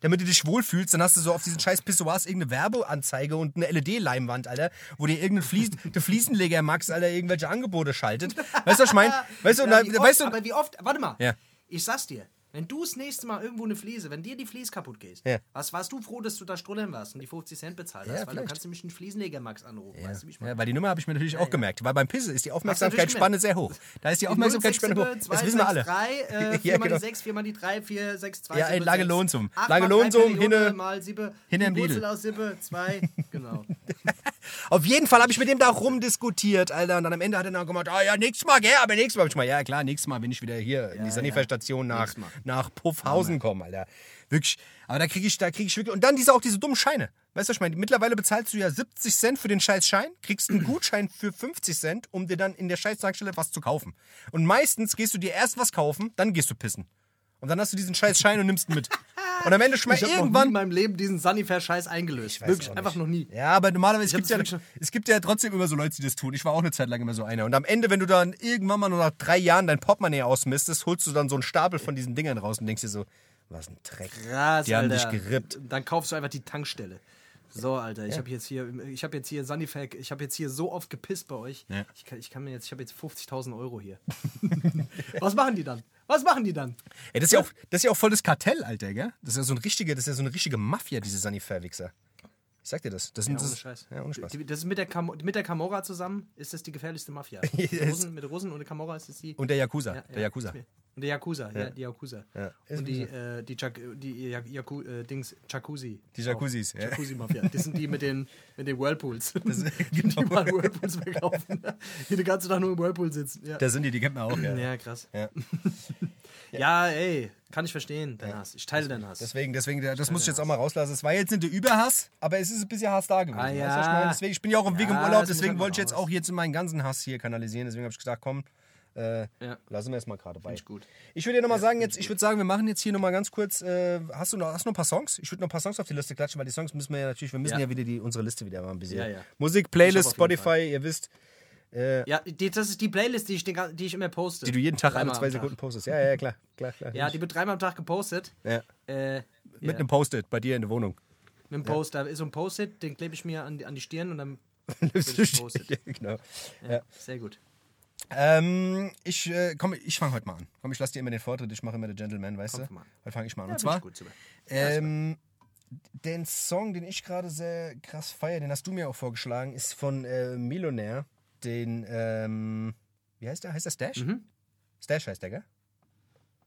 Speaker 2: Damit du dich wohlfühlst, dann hast du so auf diesen scheiß Pissoirs irgendeine Werbeanzeige und eine LED-Leinwand, Alter, wo dir irgendein Flies der Fliesenleger Max, Alter, irgendwelche Angebote schaltet. Weißt du, was ich meine? Weißt du,
Speaker 1: Ja,
Speaker 2: na,
Speaker 1: wie oft,
Speaker 2: weißt du,
Speaker 1: aber wie oft, warte mal,
Speaker 2: Ja.
Speaker 1: ich sag's dir, wenn du das nächste Mal irgendwo eine Fliese, wenn dir die Fliese kaputt geht,
Speaker 2: Ja.
Speaker 1: was warst du froh, dass du da strullern warst und die 50 Cent bezahlt hast, weil
Speaker 2: vielleicht.
Speaker 1: du kannst nämlich einen Fliesenleger Max anrufen, weißt du?
Speaker 2: Ja, weil die Nummer habe ich mir natürlich auch gemerkt. Weil beim Pisse ist die Aufmerksamkeitsspanne sehr hoch. Da ist die Aufmerksamkeitsspanne hoch. Das wissen wir alle.
Speaker 1: 3, äh, 4
Speaker 2: Ja,
Speaker 1: mal die 6, 4 mal die 3, 4, 6, 2,
Speaker 2: Ja,
Speaker 1: 7,
Speaker 2: Lage
Speaker 1: 6.
Speaker 2: Lohnsum. Lage Lohnsum, hinne-
Speaker 1: mal 7,
Speaker 2: hinne im Lidl.
Speaker 1: Aus 7, 2, genau.
Speaker 2: Auf jeden Fall habe ich mit dem da rumdiskutiert, Alter. Und dann am Ende hat er dann gemacht, ah ja, nächstes Mal, gell, aber nächstes Mal. Ich mal, ja klar, nächstes Mal, wenn ich wieder hier in die Sanifair-Station nach. Nach Puffhausen komme, Alter. Wirklich. Aber da kriege ich, da kriege ich wirklich. Und dann diese, auch diese dummen Scheine. Weißt du, was ich meine? Mittlerweile bezahlst du ja 70 Cent für den scheiß Schein, kriegst einen Gutschein für 50 Cent, um dir dann in der scheiß Tankstelle was zu kaufen. Und meistens gehst du dir erst was kaufen, dann gehst du pissen. Und dann hast du diesen scheiß Schein und nimmst ihn mit. Und am Ende
Speaker 1: Ich
Speaker 2: schmeckt
Speaker 1: habe noch nie
Speaker 2: irgendwann.
Speaker 1: in meinem Leben diesen Sanifair-Scheiß eingelöst. Wirklich, einfach noch nie.
Speaker 2: Ja, aber normalerweise
Speaker 1: Ich
Speaker 2: gibt es ja, es gibt ja trotzdem immer so Leute, die das tun. Ich war auch eine Zeit lang immer so einer. Und am Ende, wenn du dann irgendwann mal nur nach drei Jahren dein Portemonnaie ausmistest, holst du dann so einen Stapel von diesen Dingern raus und denkst dir so, was ein Dreck.
Speaker 1: Krass,
Speaker 2: Die haben
Speaker 1: Alter.
Speaker 2: dich gerippt.
Speaker 1: Dann kaufst du einfach die Tankstelle. So, Alter, ich habe jetzt hier, ich habe jetzt hier Sanifair, ich habe jetzt hier so oft gepisst bei euch.
Speaker 2: Ja.
Speaker 1: Ich, kann, ich kann mir jetzt, ich habe jetzt 50.000 Euro hier. Was machen die dann? Was machen die dann?
Speaker 2: Ey, das ist ja auch, das ist ja auch voll das Kartell, Alter, gell? Das ist ja so, ein richtige, das ist ja so eine richtige Mafia, diese Sanifair-Wichser. Ich sag dir das. Das sind
Speaker 1: Ja, ohne
Speaker 2: das,
Speaker 1: Scheiß.
Speaker 2: Ja, ohne Spaß.
Speaker 1: Die- Das ist mit der, mit der Camorra zusammen, ist das die gefährlichste Mafia. Mit. Russen, mit Russen und der Camorra ist es die.
Speaker 2: Und der Yakuza.
Speaker 1: Ja,
Speaker 2: der Yakuza.
Speaker 1: Und der Yakuza, ja, die Yakuza. Und die, äh, die, Jac die Jak Yaku äh, Dings, Jacuzzi.
Speaker 2: Die Jacuzzis, ja.
Speaker 1: Jacuzzi-Mafia. Das sind die mit den, mit den Whirlpools. die
Speaker 2: genau.
Speaker 1: mal Whirlpools verkaufen. die den ganzen Tag nur im Whirlpool sitzen.
Speaker 2: Da sind die, die kennt man auch, ja.
Speaker 1: ja krass.
Speaker 2: Ja,
Speaker 1: ey, kann ich verstehen, dein Hass. Ich teile deinen Hass.
Speaker 2: Deswegen, deswegen, das muss ich jetzt auch mal rauslassen. Es war jetzt nicht der Überhass, aber es ist ein bisschen Hass da gewesen.
Speaker 1: Ah, ja.
Speaker 2: ich, meine? deswegen, ich bin ja auch im Weg im
Speaker 1: Ja,
Speaker 2: Urlaub, deswegen wollte ich jetzt auch jetzt meinen ganzen Hass hier kanalisieren. Deswegen habe ich gesagt, komm, äh,
Speaker 1: Ja.
Speaker 2: lassen wir es mal gerade bei.
Speaker 1: ich.
Speaker 2: Ich würde dir nochmal sagen, jetzt, ich würde sagen, wir machen jetzt hier nochmal ganz kurz. Äh, hast, du noch, hast du noch ein paar Songs? Ich würde noch ein paar Songs auf die Liste klatschen, weil die Songs müssen wir ja natürlich, wir müssen ja,
Speaker 1: Ja.
Speaker 2: wieder die, unsere Liste wieder mal ein bisschen.
Speaker 1: Ja, ja.
Speaker 2: Musik, Playlist, Spotify, ihr wisst,
Speaker 1: Ja, die, das ist die Playlist, die ich, den, die ich immer poste.
Speaker 2: die du jeden Tag alle zwei
Speaker 1: am Tag.
Speaker 2: Sekunden postest. Ja, ja, klar, klar, klar.
Speaker 1: Ja, die wird dreimal am Tag gepostet.
Speaker 2: ja.
Speaker 1: Äh,
Speaker 2: Mit
Speaker 1: ja.
Speaker 2: einem Post-it bei dir in der Wohnung.
Speaker 1: Mit dem Post, da ist so ein Post-it, den klebe ich mir an die, an die Stirn und dann
Speaker 2: ja, genau.
Speaker 1: Ja, Sehr gut.
Speaker 2: Ähm, ich, äh, komm, ich fange heute mal an. Komm, ich lasse dir immer den Vortritt, ich mache immer den Gentleman, weißt
Speaker 1: Komm,
Speaker 2: du? Heute fange ich mal an.
Speaker 1: Ja,
Speaker 2: Und zwar,
Speaker 1: gut,
Speaker 2: ähm, den Song, den ich gerade sehr krass feiere, den hast du mir auch vorgeschlagen, ist von äh, Millionär, den, ähm, wie heißt der? Heißt der Stash?
Speaker 1: Mhm.
Speaker 2: Stash heißt der, gell?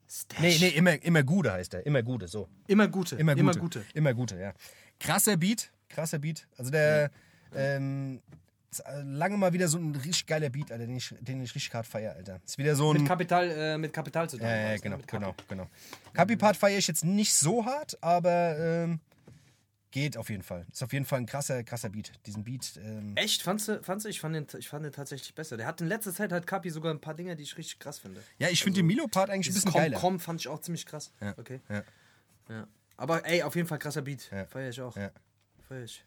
Speaker 1: Stash.
Speaker 2: Nee, nee, immer, immer Gute heißt der. Immer Gute, so.
Speaker 1: Immer gute.
Speaker 2: Immer Gute.
Speaker 1: Immer gute.
Speaker 2: Immer Gute, ja. Krasser Beat, krasser Beat. Also der, ähm, ist, äh, lange mal wieder so ein richtig geiler Beat, Alter, den ich, den ich richtig hart feiere, Alter. Ist wieder so ein.
Speaker 1: Mit Kapital, äh, mit Kapital zu tun.
Speaker 2: Ja, ja, genau,
Speaker 1: mit Kapi.
Speaker 2: genau, genau. Kapi-Part feiere ich jetzt nicht so hart, aber ähm, geht auf jeden Fall. Ist auf jeden Fall ein krasser, krasser Beat. Diesen Beat. Ähm,
Speaker 1: Echt? Fandst du, fandst du? Ich fand, den, ich fand den tatsächlich besser. Der hat in letzter Zeit hat Kapi sogar ein paar Dinge, die ich richtig krass finde.
Speaker 2: ja, ich finde den Milo-Part eigentlich ein bisschen
Speaker 1: Komm,
Speaker 2: geiler.
Speaker 1: Komm fand ich auch ziemlich krass.
Speaker 2: Ja,
Speaker 1: Okay.
Speaker 2: ja.
Speaker 1: Ja. Aber ey, auf jeden Fall krasser Beat.
Speaker 2: Ja.
Speaker 1: Feier ich auch.
Speaker 2: Ja.
Speaker 1: Feier ich.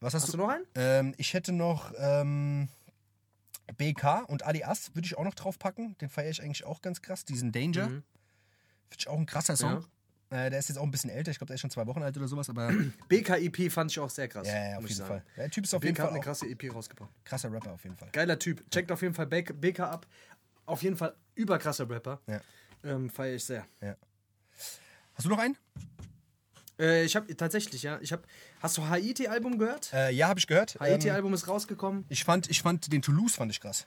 Speaker 2: Was hast,
Speaker 1: Hast
Speaker 2: du?
Speaker 1: du noch einen?
Speaker 2: Ähm, ich hätte noch ähm, BK und Alias würde ich auch noch drauf packen. Den feiere ich eigentlich auch ganz krass. Diesen Danger.
Speaker 1: Mhm.
Speaker 2: Finde ich auch ein krasser Song.
Speaker 1: Ja.
Speaker 2: Äh, der ist jetzt auch ein bisschen älter. Ich glaube, der ist schon zwei Wochen alt oder sowas. Aber
Speaker 1: BKEP fand ich auch sehr krass.
Speaker 2: ja, ja, auf jeden
Speaker 1: sagen.
Speaker 2: Fall. Der Typ ist auf jeden
Speaker 1: BK hat
Speaker 2: Fall
Speaker 1: eine
Speaker 2: auch
Speaker 1: krasse EP rausgebracht.
Speaker 2: krasser Rapper auf jeden Fall.
Speaker 1: Geiler Typ. Checkt auf jeden Fall BK, ab. Auf jeden Fall überkrasser Rapper.
Speaker 2: Ja.
Speaker 1: Ähm, Feiere ich sehr.
Speaker 2: Hast du noch einen?
Speaker 1: Äh, ich habe tatsächlich, ja. Ich habe. Hast du Haiti-Album gehört?
Speaker 2: Äh, ja, habe ich gehört. Ähm,
Speaker 1: Haiti-Album ist rausgekommen.
Speaker 2: ich, fand, ich fand den Toulouse fand ich krass.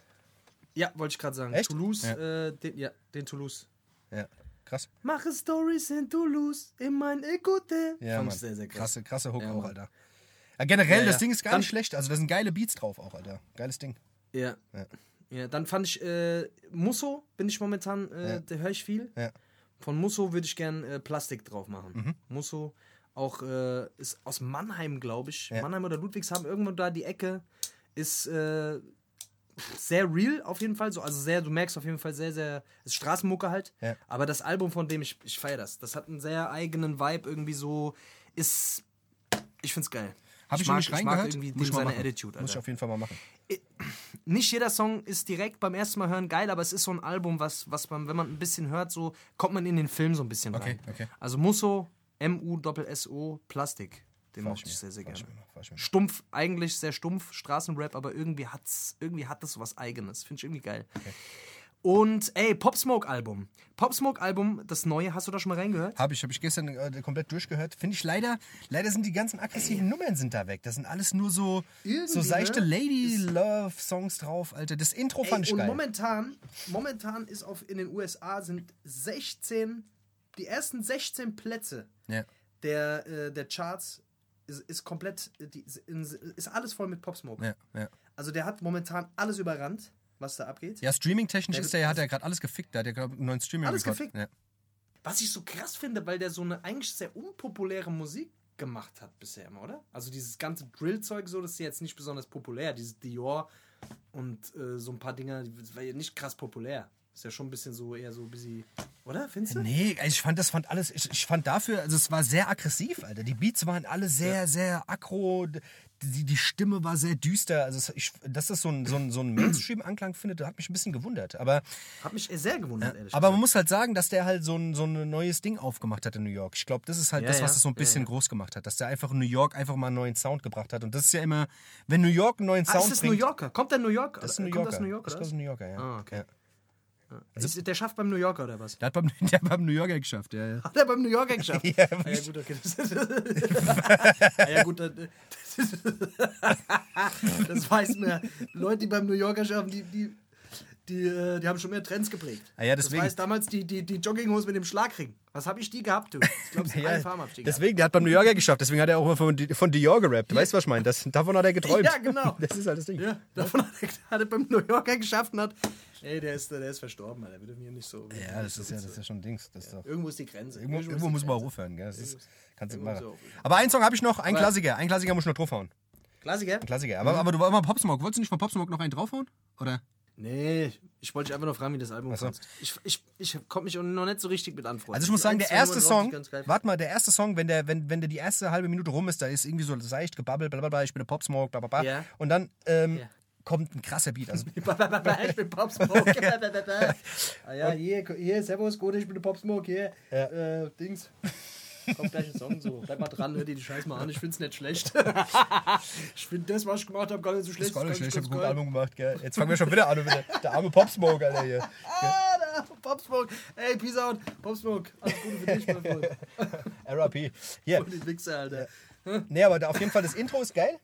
Speaker 1: Ja, wollte ich gerade sagen.
Speaker 2: Echt?
Speaker 1: Toulouse,
Speaker 2: Ja.
Speaker 1: Äh, den, ja, den Toulouse.
Speaker 2: Ja, krass.
Speaker 1: Mache Stories in Toulouse, in mein Écoute.
Speaker 2: Ja,
Speaker 1: Fand
Speaker 2: Mann.
Speaker 1: sehr, sehr krass.
Speaker 2: Krasse, krasse Hook
Speaker 1: Ja,
Speaker 2: auch,
Speaker 1: Mann.
Speaker 2: Alter. Ja, generell,
Speaker 1: Ja,
Speaker 2: das. Ding ist gar
Speaker 1: Dann-
Speaker 2: nicht schlecht. Also da sind geile Beats drauf auch, Alter. Geiles Ding.
Speaker 1: Ja.
Speaker 2: Ja.
Speaker 1: dann fand ich äh, Musso, bin ich momentan, äh, da höre ich viel. Von Musso würde ich gern äh, Plastik drauf machen.
Speaker 2: Mhm.
Speaker 1: Musso auch äh, ist aus Mannheim, glaube ich. Mannheim oder Ludwigshafen, irgendwo da die Ecke ist äh, sehr real auf jeden Fall. So, also sehr, du merkst auf jeden Fall sehr, sehr, ist Straßenmucke halt.
Speaker 2: Ja.
Speaker 1: Aber das Album von dem, ich, ich feiere das. Das hat einen sehr eigenen Vibe irgendwie so, ist, ich find's geil.
Speaker 2: Habe ich,
Speaker 1: mag,
Speaker 2: noch nicht
Speaker 1: ich mag
Speaker 2: reingehört?
Speaker 1: irgendwie
Speaker 2: ich
Speaker 1: seine
Speaker 2: machen.
Speaker 1: Attitude.
Speaker 2: Muss ich
Speaker 1: Alter
Speaker 2: auf jeden Fall mal machen.
Speaker 1: nicht jeder Song ist direkt beim ersten Mal hören geil, aber es ist so ein Album, was, was man, wenn man ein bisschen hört, so kommt man in den Film so ein bisschen
Speaker 2: Okay,
Speaker 1: rein.
Speaker 2: okay.
Speaker 1: Also Musso, M-U-S-S-O, Plastik. Den mochte ich sehr, sehr gerne.
Speaker 2: mir.
Speaker 1: Stumpf, eigentlich sehr stumpf, Straßenrap, aber irgendwie hat's, irgendwie hat das was Eigenes. Finde ich irgendwie geil. Und ey, Pop Smoke Album. Pop Smoke Album, das neue, hast du da schon mal reingehört?
Speaker 2: Habe ich, habe ich gestern äh, komplett durchgehört. Finde ich leider, leider sind die ganzen aggressiven Nummern sind da weg. Das sind alles nur so,
Speaker 1: Irgendwie,
Speaker 2: so seichte
Speaker 1: ne?
Speaker 2: Lady Love Songs drauf, Alter. Das Intro fand
Speaker 1: Ey,
Speaker 2: ich
Speaker 1: und
Speaker 2: geil.
Speaker 1: momentan, momentan ist auf in den USA sind 16, die ersten 16 Plätze
Speaker 2: Ja.
Speaker 1: der, äh, der Charts ist, ist komplett, ist alles voll mit Pop Smoke.
Speaker 2: Ja, ja.
Speaker 1: Also der hat momentan alles überrannt, was da abgeht.
Speaker 2: ja, streaming-technisch
Speaker 1: Der
Speaker 2: ist der, ja- hat er gerade alles gefickt. Der hat ja gerade einen neuen streaming
Speaker 1: Alles
Speaker 2: Record.
Speaker 1: gefickt?
Speaker 2: Ja.
Speaker 1: Was ich so krass finde, weil der so eine eigentlich sehr unpopuläre Musik gemacht hat bisher immer, oder? Also dieses ganze Drill-Zeug so, das ist jetzt nicht besonders populär. Dieses Dior und äh, so ein paar Dinger, das war ja nicht krass populär. Ist ja schon ein bisschen so, eher so ein bisschen, oder? Findest du?
Speaker 2: Nee, ich fand das fand alles, ich, ich fand dafür, also es war sehr aggressiv, Alter. Die Beats waren alle sehr, sehr aggro. Die, die Stimme war sehr düster. Also es, ich, dass das so ein, so ein, so ein Mainstream-Anklang findet, hat mich ein bisschen gewundert. Aber,
Speaker 1: Hat mich sehr gewundert, ehrlich
Speaker 2: aber man
Speaker 1: gesagt.
Speaker 2: muss halt sagen, dass der halt so ein, so ein neues Ding aufgemacht hat in New York. Ich glaube, das ist halt
Speaker 1: Ja,
Speaker 2: das, was
Speaker 1: ja.
Speaker 2: es so ein
Speaker 1: Ja,
Speaker 2: bisschen
Speaker 1: ja.
Speaker 2: groß gemacht hat. Dass der einfach in New York einfach mal einen neuen Sound gebracht hat. Und das ist ja immer, wenn New York einen neuen
Speaker 1: Ah,
Speaker 2: Sound
Speaker 1: ist das
Speaker 2: bringt.
Speaker 1: New Yorker? Kommt der New York?
Speaker 2: Das ist ein New
Speaker 1: Kommt
Speaker 2: Yorker.
Speaker 1: das New York,
Speaker 2: Das ist ein New Yorker, ja.
Speaker 1: Ah, okay.
Speaker 2: Ja.
Speaker 1: Ist, der schafft beim New Yorker oder was?
Speaker 2: Der hat beim, der hat beim New Yorker geschafft, ja, ja.
Speaker 1: Hat er beim New Yorker geschafft?
Speaker 2: Ja,
Speaker 1: ah, ja gut, okay. ah, ja gut, dann, das weiß man ja. Leute, die beim New Yorker schaffen, die, die, die, äh, die haben schon mehr Trends geprägt.
Speaker 2: Ah ja, deswegen-
Speaker 1: Das weiß damals die, die, die Jogginghose mit dem Schlagring. Was habe ich die gehabt, du? Ich glaube,
Speaker 2: Ja,
Speaker 1: eine Farm ich die gehabt.
Speaker 2: deswegen, der hat beim New Yorker geschafft, deswegen hat er auch immer von, von Dior gerappt. Weißt du, was ich meine? Das, davon hat er geträumt.
Speaker 1: Ja, genau.
Speaker 2: Das ist halt das Ding.
Speaker 1: Ja, davon hat er, hat er beim New Yorker geschafft und hat. Ey, der ist, der ist verstorben, Alter. Wir dürfen hier nicht so.
Speaker 2: Ja, das ist ja, das ist ja schon Dings. Das ist doch,
Speaker 1: Irgendwo ist die Grenze.
Speaker 2: irgendwo, irgendwo
Speaker 1: die
Speaker 2: muss man aufhören, gell? Das ist, kannst du machen. Aber einen Song habe ich noch, ein
Speaker 1: Aber-
Speaker 2: Klassiker. Ein Klassiker muss ich noch draufhauen.
Speaker 1: Klassiker?
Speaker 2: Ein Klassiker. Aber, aber du war immer Pop Smoke. Wolltest du nicht von Pop Smoke noch einen draufhauen? Oder?
Speaker 1: Nee, ich wollte dich einfach nur fragen, wie das Album
Speaker 2: so.
Speaker 1: Ich, ich, ich konnte mich noch nicht so richtig mit anfreunden.
Speaker 2: Also ich muss sagen, der erste Song, warte mal, der erste Song, wenn der, wenn, wenn der die erste halbe Minute rum ist, da ist irgendwie so seicht gebabbelt, blablabla, ich bin der Pop Smoke, blablabla.
Speaker 1: Ja.
Speaker 2: Und dann ähm,
Speaker 1: Ja.
Speaker 2: Kommt ein krasser Beat. Also,
Speaker 1: ich bin Pop Smoke. ah ja, hier, hier, servus, gut, ich bin der Pop Smoke, hier. Äh, Dings. Kommt gleich ein Song so. Bleib mal dran, hör dir die Scheiß mal an, ich find's nicht schlecht. ich finde das, was ich gemacht habe, gar nicht so
Speaker 2: das
Speaker 1: schlecht.
Speaker 2: ist gar nicht schlecht, ich habe ein gutes. Album gemacht, gell? Jetzt fangen wir schon wieder an, wieder. der arme Pop Smoke, Alter, hier.
Speaker 1: Ah, da, Pop Smoke. Ey, peace out. Pop Smoke. Alles Gute für dich, mein Freund.
Speaker 2: RAP. Hier.
Speaker 1: Und die Wichser, Alter.
Speaker 2: Nee, aber auf jeden Fall, das Intro ist geil.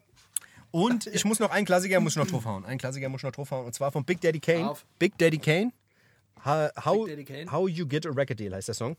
Speaker 2: Und ich muss noch einen Klassiker muss ich noch draufhauen. Einen Klassiker muss ich noch draufhauen. Und zwar von Big Daddy Kane.
Speaker 1: Auf.
Speaker 2: Big Daddy Kane. How, how,
Speaker 1: Big Daddy Kane.
Speaker 2: how You Get a Record Deal heißt der Song.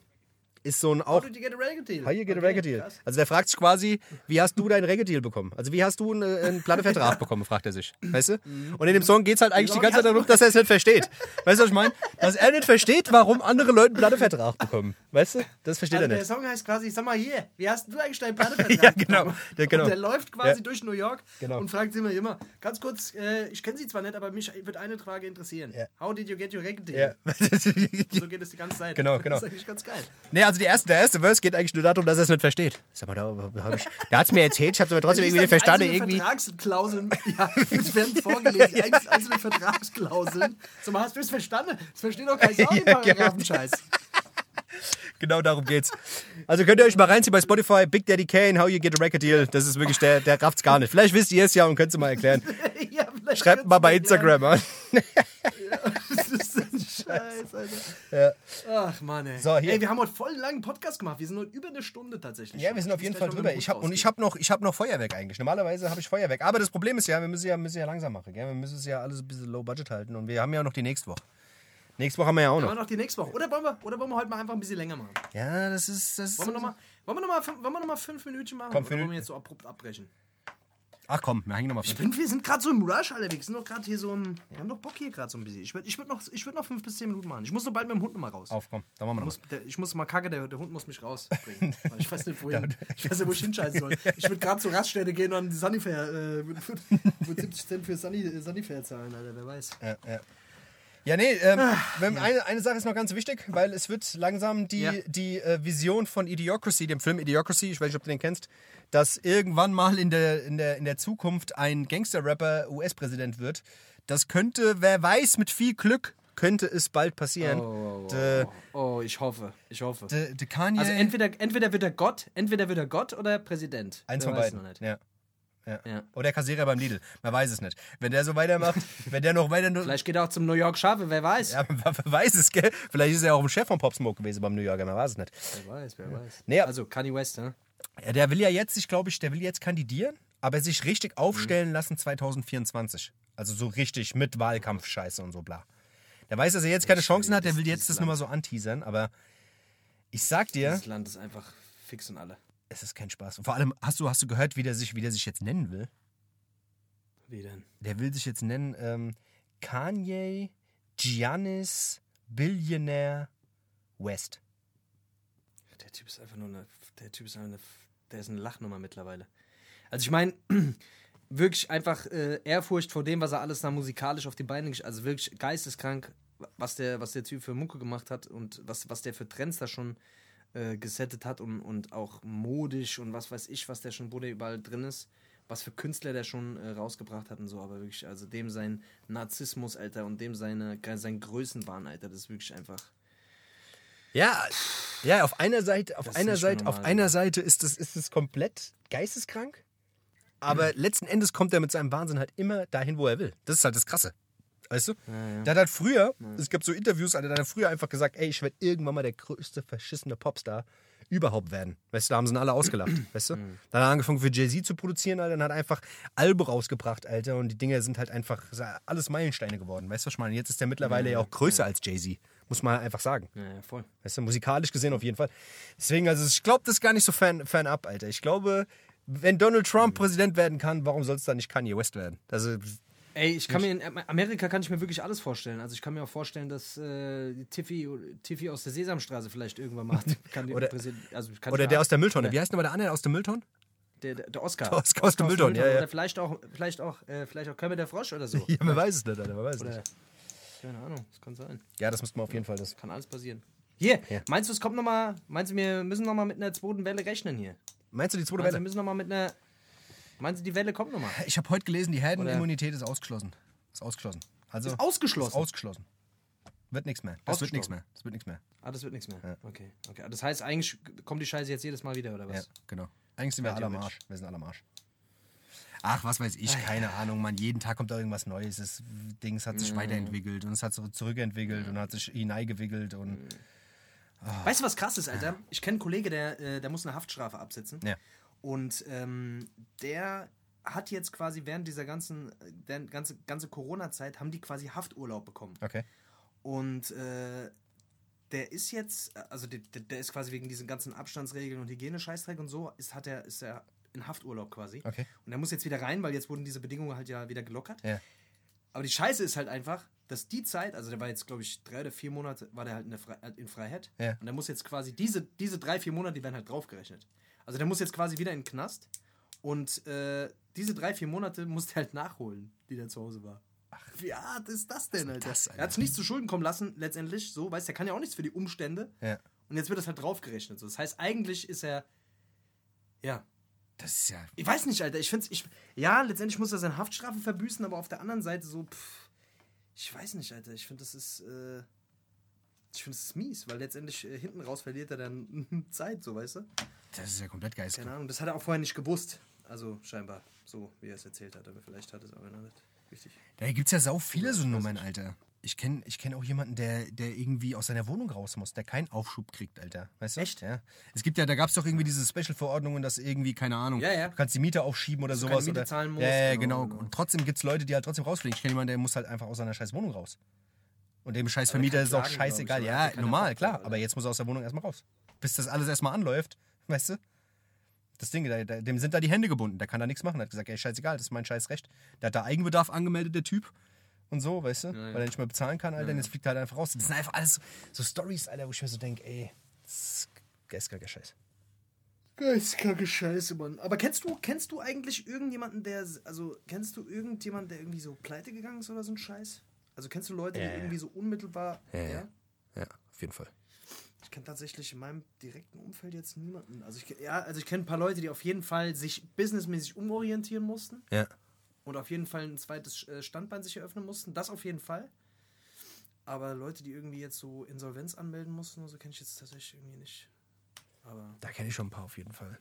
Speaker 2: Ist so ein
Speaker 1: How
Speaker 2: auch.
Speaker 1: did you get a record deal?
Speaker 2: How you get a
Speaker 1: Okay,
Speaker 2: record deal.
Speaker 1: krass.
Speaker 2: Also der fragt sich quasi, wie hast du deinen Record Deal bekommen? Also wie hast du einen, äh, einen Plattevertrag bekommen, fragt er sich. Weißt du? Und in dem Song geht es halt eigentlich die ganze Zeit darum, dass er es nicht versteht. Weißt du, was ich meine? Dass er nicht versteht, warum andere Leute einen Plattevertrag bekommen. Weißt du? Das versteht
Speaker 1: Also
Speaker 2: er
Speaker 1: der
Speaker 2: nicht.
Speaker 1: Song heißt quasi, sag mal hier, wie hast du eigentlich deinen Plattevertrag
Speaker 2: Ja, genau.
Speaker 1: bekommen?
Speaker 2: Ja, genau.
Speaker 1: Und der läuft quasi
Speaker 2: Ja.
Speaker 1: durch New York
Speaker 2: Genau.
Speaker 1: und fragt immer immer, ganz kurz, äh, ich kenne sie zwar nicht, aber mich wird eine Frage interessieren.
Speaker 2: Ja.
Speaker 1: How did you get your
Speaker 2: Ja.
Speaker 1: deal? So geht es die ganze Zeit.
Speaker 2: Genau, genau.
Speaker 1: Das ist eigentlich ganz geil.
Speaker 2: Nee, also die erste, der erste Verse geht eigentlich nur darum, dass er es nicht versteht. Sag mal, da, hab ich, der hat es mir erzählt, ich habe es aber trotzdem irgendwie nicht verstanden. Irgendwie.
Speaker 1: Vertragsklauseln, ja, es werden vorgelesen, einz- einzelne Vertragsklauseln. So, mal, hast du es verstanden? Das versteht doch kein Sau,
Speaker 2: Ja, genau.
Speaker 1: Paragraphenscheiß.
Speaker 2: Genau darum geht's. Also könnt ihr euch mal reinziehen bei Spotify, Big Daddy Kane, How You Get a Record Deal. Das ist wirklich, der, der rafft's gar nicht. Vielleicht wisst ihr es ja und könnt es mal erklären.
Speaker 1: ja,
Speaker 2: Schreibt mal bei Instagram an.
Speaker 1: erklären. Das ist Scheiß, Alter. Ach, Mann, ey.
Speaker 2: So, hier.
Speaker 1: Ey, wir haben heute voll einen langen Podcast gemacht. Wir sind heute über eine Stunde tatsächlich.
Speaker 2: Ja, wir sind auf jeden Fall
Speaker 1: noch
Speaker 2: drüber. Ich hab, und ich habe noch, ich hab noch Feuerwerk eigentlich. Normalerweise habe ich Feuerwerk. Aber das Problem ist ja, wir müssen ja, müssen ja langsam machen. Gell? Wir müssen es ja alles ein bisschen low budget halten. Und wir haben ja noch die nächste Woche. Nächste Woche haben wir ja auch noch.
Speaker 1: Aber noch die nächste Woche. Oder wollen wir, oder wollen wir heute mal einfach ein bisschen länger machen?
Speaker 2: Ja, das ist. Das
Speaker 1: Wollen wir nochmal wollen wir noch mal, fünf- wollen wir noch mal fünf Minuten machen?
Speaker 2: Komm,
Speaker 1: oder
Speaker 2: fünf
Speaker 1: wollen wir
Speaker 2: Minuten.
Speaker 1: jetzt so abrupt abbrechen?
Speaker 2: Ach komm, wir hängen nochmal
Speaker 1: Ich bin, wir sind gerade so im Rush, Alter. Wir sind doch gerade hier so im. Wir haben doch Bock hier gerade so ein bisschen. Ich würde ich würd noch, ich würd noch fünf bis zehn Minuten machen. Ich muss noch bald mit dem Hund noch mal raus.
Speaker 2: Auf, komm, dann machen wir
Speaker 1: Ich
Speaker 2: noch.
Speaker 1: muss, der, ich muss mal kacke, der, der Hund muss mich rausbringen. Ich weiß nicht, wohin. Ich weiß nicht, wo ich hinscheißen soll. Ich würde gerade zur Raststätte gehen und die Sunnyfair, äh, würde würd 70 Cent für Sunny, Sunnyfair zahlen, Alter, wer weiß.
Speaker 2: Ja, ja. Ja, nee, ähm, wenn- eine, eine Sache ist noch ganz wichtig, weil es wird langsam die,
Speaker 1: Ja.
Speaker 2: die äh, Vision von Idiocracy, dem Film Idiocracy, ich weiß nicht, ob du den kennst, dass irgendwann mal in der, in der, in der Zukunft ein Gangster-Rapper US-Präsident wird. Das könnte, wer weiß, mit viel Glück könnte es bald passieren.
Speaker 1: Oh,
Speaker 2: De,
Speaker 1: oh, ich hoffe, ich hoffe.
Speaker 2: de, de Kanye.
Speaker 1: Also entweder, entweder wird er Gott, entweder wird er Gott oder Präsident.
Speaker 2: eins
Speaker 1: Wer
Speaker 2: von beiden. Ja. Ja.
Speaker 1: Ja.
Speaker 2: Oder Kassierer beim Lidl. Man weiß es nicht. Wenn der so weitermacht, wenn der noch weiter.
Speaker 1: Vielleicht geht er auch zum New York Schafe, wer weiß.
Speaker 2: ja, man weiß es, gell? Vielleicht ist er auch ein Chef von Pop Smoke gewesen beim New Yorker, man weiß es nicht.
Speaker 1: Wer weiß, wer weiß.
Speaker 2: Nee,
Speaker 1: Also Kanye West, ne?
Speaker 2: Ja, der will ja jetzt, ich glaube, ich, der will jetzt kandidieren, aber sich richtig
Speaker 1: Mhm.
Speaker 2: aufstellen lassen 2024. Also so richtig mit Wahlkampfscheiße und so bla. Der weiß, dass er jetzt keine Chancen hat, der will jetzt das nur mal so anteasern, aber ich sag dir,
Speaker 1: Dieses Land ist einfach fix und alle.
Speaker 2: es ist kein Spaß. Und vor allem, hast du, hast du gehört, wie der sich, wie der sich jetzt nennen will?
Speaker 1: Wie denn?
Speaker 2: Der will sich jetzt nennen ähm, Kanye Giannis Billionaire West.
Speaker 1: Der Typ ist einfach nur eine. Der Typ ist einfach eine. Der ist eine Lachnummer mittlerweile. Also ich meine, wirklich einfach äh, Ehrfurcht vor dem, was er alles da musikalisch auf die Beine gesch- Also wirklich geisteskrank, was der, was der Typ für Mucke gemacht hat und was, was der für Trends da schon äh, gesettet hat und, und auch modisch und was weiß ich, was der schon, wo der überall drin ist. Was für Künstler der schon äh, rausgebracht hat und so, aber wirklich, also dem sein Narzissmus, Alter, und dem seine, sein Größenwahn, Alter, das ist wirklich einfach.
Speaker 2: Ja, ja, auf einer Seite, auf
Speaker 1: Das ist
Speaker 2: einer Seite, auf einer Seite ist es ist es komplett geisteskrank, aber letzten Endes kommt er mit seinem Wahnsinn halt immer dahin, wo er will. Das ist halt das Krasse. Weißt du? Der hat halt früher, es gibt so Interviews, Alter, der hat früher einfach gesagt, ey, ich werde irgendwann mal der größte verschissene Popstar überhaupt werden. Weißt du, da haben sie ihn alle ausgelacht, weißt du? Dann hat er angefangen für Jay-Z zu produzieren, Alter, dann hat er einfach Alben rausgebracht, Alter, und die Dinge sind halt einfach ja alles Meilensteine geworden, weißt du, was ich meine? Jetzt ist er mittlerweile ja auch größer als Jay-Z, muss man einfach sagen.
Speaker 1: Ja, ja, voll.
Speaker 2: Weißt du, musikalisch gesehen auf jeden Fall. Deswegen, also ich glaube, das ist gar nicht so fern, fernab, Alter. Ich glaube, wenn Donald Trump Präsident werden kann, warum soll es dann nicht Kanye West werden? Also,
Speaker 1: Ey, ich kann mir in Amerika kann ich mir wirklich alles vorstellen. Also ich kann mir auch vorstellen, dass äh, Tiffy, Tiffy aus der Sesamstraße vielleicht irgendwann mal kann
Speaker 2: Oder-
Speaker 1: also kann
Speaker 2: oder der aus der Mülltonne.
Speaker 1: Oder
Speaker 2: Wie heißt denn aber der andere aus der Mülltonne?
Speaker 1: der, der, der Oscar.
Speaker 2: Der Oscar aus der Mülltonne, ja, ja.
Speaker 1: Oder vielleicht auch, vielleicht auch, äh, vielleicht auch Kermit der Frosch oder so.
Speaker 2: Ja, man weiß es nicht, Alter, man weiß es nicht.
Speaker 1: Keine Ahnung, das kann sein.
Speaker 2: Ja, das müsste man auf jeden Fall. Das.
Speaker 1: Kann alles passieren. Hier,
Speaker 2: Ja.
Speaker 1: meinst du, es kommt noch mal, meinst du, wir müssen noch mal mit einer zweiten Welle rechnen hier?
Speaker 2: Meinst du die zweite
Speaker 1: Meinst du, wir
Speaker 2: Welle?
Speaker 1: müssen noch mal mit einer, meinst du, die Welle kommt noch mal?
Speaker 2: Ich habe heute gelesen, die Herdenimmunität ist ausgeschlossen. Ist ausgeschlossen. Also,
Speaker 1: Ist ausgeschlossen?
Speaker 2: Ist ausgeschlossen. Wird nichts mehr. Das wird nichts mehr. Das wird nichts mehr.
Speaker 1: Ah, das wird nichts mehr. Okay, okay. Das heißt, eigentlich kommt die Scheiße jetzt jedes Mal wieder, oder was?
Speaker 2: Ja, genau. Eigentlich sind wir alle am. Arsch. Wir sind alle am Arsch. Ach, was weiß ich, keine Ahnung, Mann. Jeden Tag kommt da irgendwas Neues. Das Ding hat sich weiterentwickelt und es hat sich zurückentwickelt und hat sich hineingewickelt und.
Speaker 1: Weißt du, was krass ist, Alter? Ich kenne einen Kollege, der, äh, der muss eine Haftstrafe absitzen.
Speaker 2: Ja.
Speaker 1: Und ähm, der hat jetzt quasi während dieser ganzen, der ganze, ganze Corona-Zeit, haben die quasi Hafturlaub bekommen.
Speaker 2: Okay.
Speaker 1: Und äh, der ist jetzt, also der, der der ist quasi wegen diesen ganzen Abstandsregeln und Hygienescheißdreck und so, ist, hat er, ist er in Hafturlaub quasi.
Speaker 2: Okay.
Speaker 1: Und er muss jetzt wieder rein, weil jetzt wurden diese Bedingungen halt ja wieder gelockert.
Speaker 2: Ja.
Speaker 1: Aber die Scheiße ist halt einfach, dass die Zeit, also der war jetzt, glaube ich, drei oder vier Monate, war der halt in, der Fre in Freiheit.
Speaker 2: Ja.
Speaker 1: Und der muss jetzt quasi, diese, diese drei, vier Monate, die werden halt draufgerechnet. Also der muss jetzt quasi wieder in den Knast. Und äh, diese drei, vier Monate muss der halt nachholen, die der zu Hause war. Ach, wie hart ist das denn, Alter?
Speaker 2: das, Alter?
Speaker 1: Er hat es nicht zu Schulden kommen lassen, letztendlich, so, weißt du, er kann ja auch nichts für die Umstände.
Speaker 2: Ja.
Speaker 1: Und jetzt wird das halt draufgerechnet. So. Das heißt, eigentlich ist er, ja,
Speaker 2: Das ist ja.
Speaker 1: ich weiß nicht, Alter. Ich finde ich, ja, letztendlich muss er seine Haftstrafe verbüßen, aber auf der anderen Seite so, pff, ich weiß nicht, Alter. Ich finde, das ist, äh, Ich finde es mies, weil letztendlich äh, hinten raus verliert er dann Zeit, so weißt du?
Speaker 2: Das ist ja komplett geil.
Speaker 1: Keine Ahnung, das hat er auch vorher nicht gewusst. Also scheinbar, so wie er es erzählt hat, aber vielleicht hat es auch einer nicht. Richtig.
Speaker 2: Da gibt es ja sau viele so Nummern, Alter. Ich kenne ich kenn auch jemanden, der, der irgendwie aus seiner Wohnung raus muss, der keinen Aufschub kriegt, Alter. Weißt du?
Speaker 1: Echt?
Speaker 2: Ja. Es gibt ja, da gab es doch irgendwie diese Special-Verordnungen, dass irgendwie, keine Ahnung,
Speaker 1: Ja, ja.
Speaker 2: du kannst die Miete aufschieben oder
Speaker 1: du
Speaker 2: sowas.
Speaker 1: keine Miete
Speaker 2: oder,
Speaker 1: zahlen musst,
Speaker 2: ja, ja,
Speaker 1: genau,
Speaker 2: genau. Und trotzdem gibt es Leute, die halt trotzdem rausfliegen. Ich kenne jemanden, der muss halt einfach aus seiner scheiß Wohnung raus. Und dem scheiß
Speaker 1: der
Speaker 2: Vermieter ist auch
Speaker 1: klagen,
Speaker 2: scheißegal.
Speaker 1: ich, oder?
Speaker 2: Ja,
Speaker 1: Der
Speaker 2: normal, klar.
Speaker 1: klagen,
Speaker 2: Aber
Speaker 1: oder?
Speaker 2: jetzt muss er aus der Wohnung erstmal raus. Bis das alles erstmal anläuft, weißt du? Das Ding, der, der, dem sind da die Hände gebunden. Der kann da nichts machen. Er hat gesagt, ey, scheißegal, das ist mein scheiß Recht. Der hat da Eigenbedarf angemeldet, der Typ. Und so, weißt du?
Speaker 1: ja.
Speaker 2: Weil er nicht mehr bezahlen kann, Alter. Und jetzt fliegt er halt einfach raus. Das sind einfach alles so Stories, Alter, wo ich mir so denke, ey, das ist geistreicher Scheiß.
Speaker 1: Geistkranke Scheiße, Mann. Aber kennst du, kennst du eigentlich irgendjemanden, der, also kennst du irgendjemanden, der irgendwie so pleite gegangen ist oder so ein Scheiß? Also kennst du Leute,
Speaker 2: Ja,
Speaker 1: die
Speaker 2: ja.
Speaker 1: irgendwie so unmittelbar,
Speaker 2: Ja,
Speaker 1: ja?
Speaker 2: ja. Ja, auf jeden Fall.
Speaker 1: Ich kenne tatsächlich in meinem direkten Umfeld jetzt niemanden. Also ich, ja, also ich kenne ein paar Leute, die auf jeden Fall sich businessmäßig umorientieren mussten
Speaker 2: Ja.
Speaker 1: Und auf jeden Fall ein zweites äh, Standbein sich eröffnen mussten. Das auf jeden Fall. Aber Leute, die irgendwie jetzt so Insolvenz anmelden mussten, so kenne ich jetzt tatsächlich irgendwie nicht. Aber
Speaker 2: Da kenne ich schon ein paar auf jeden Fall.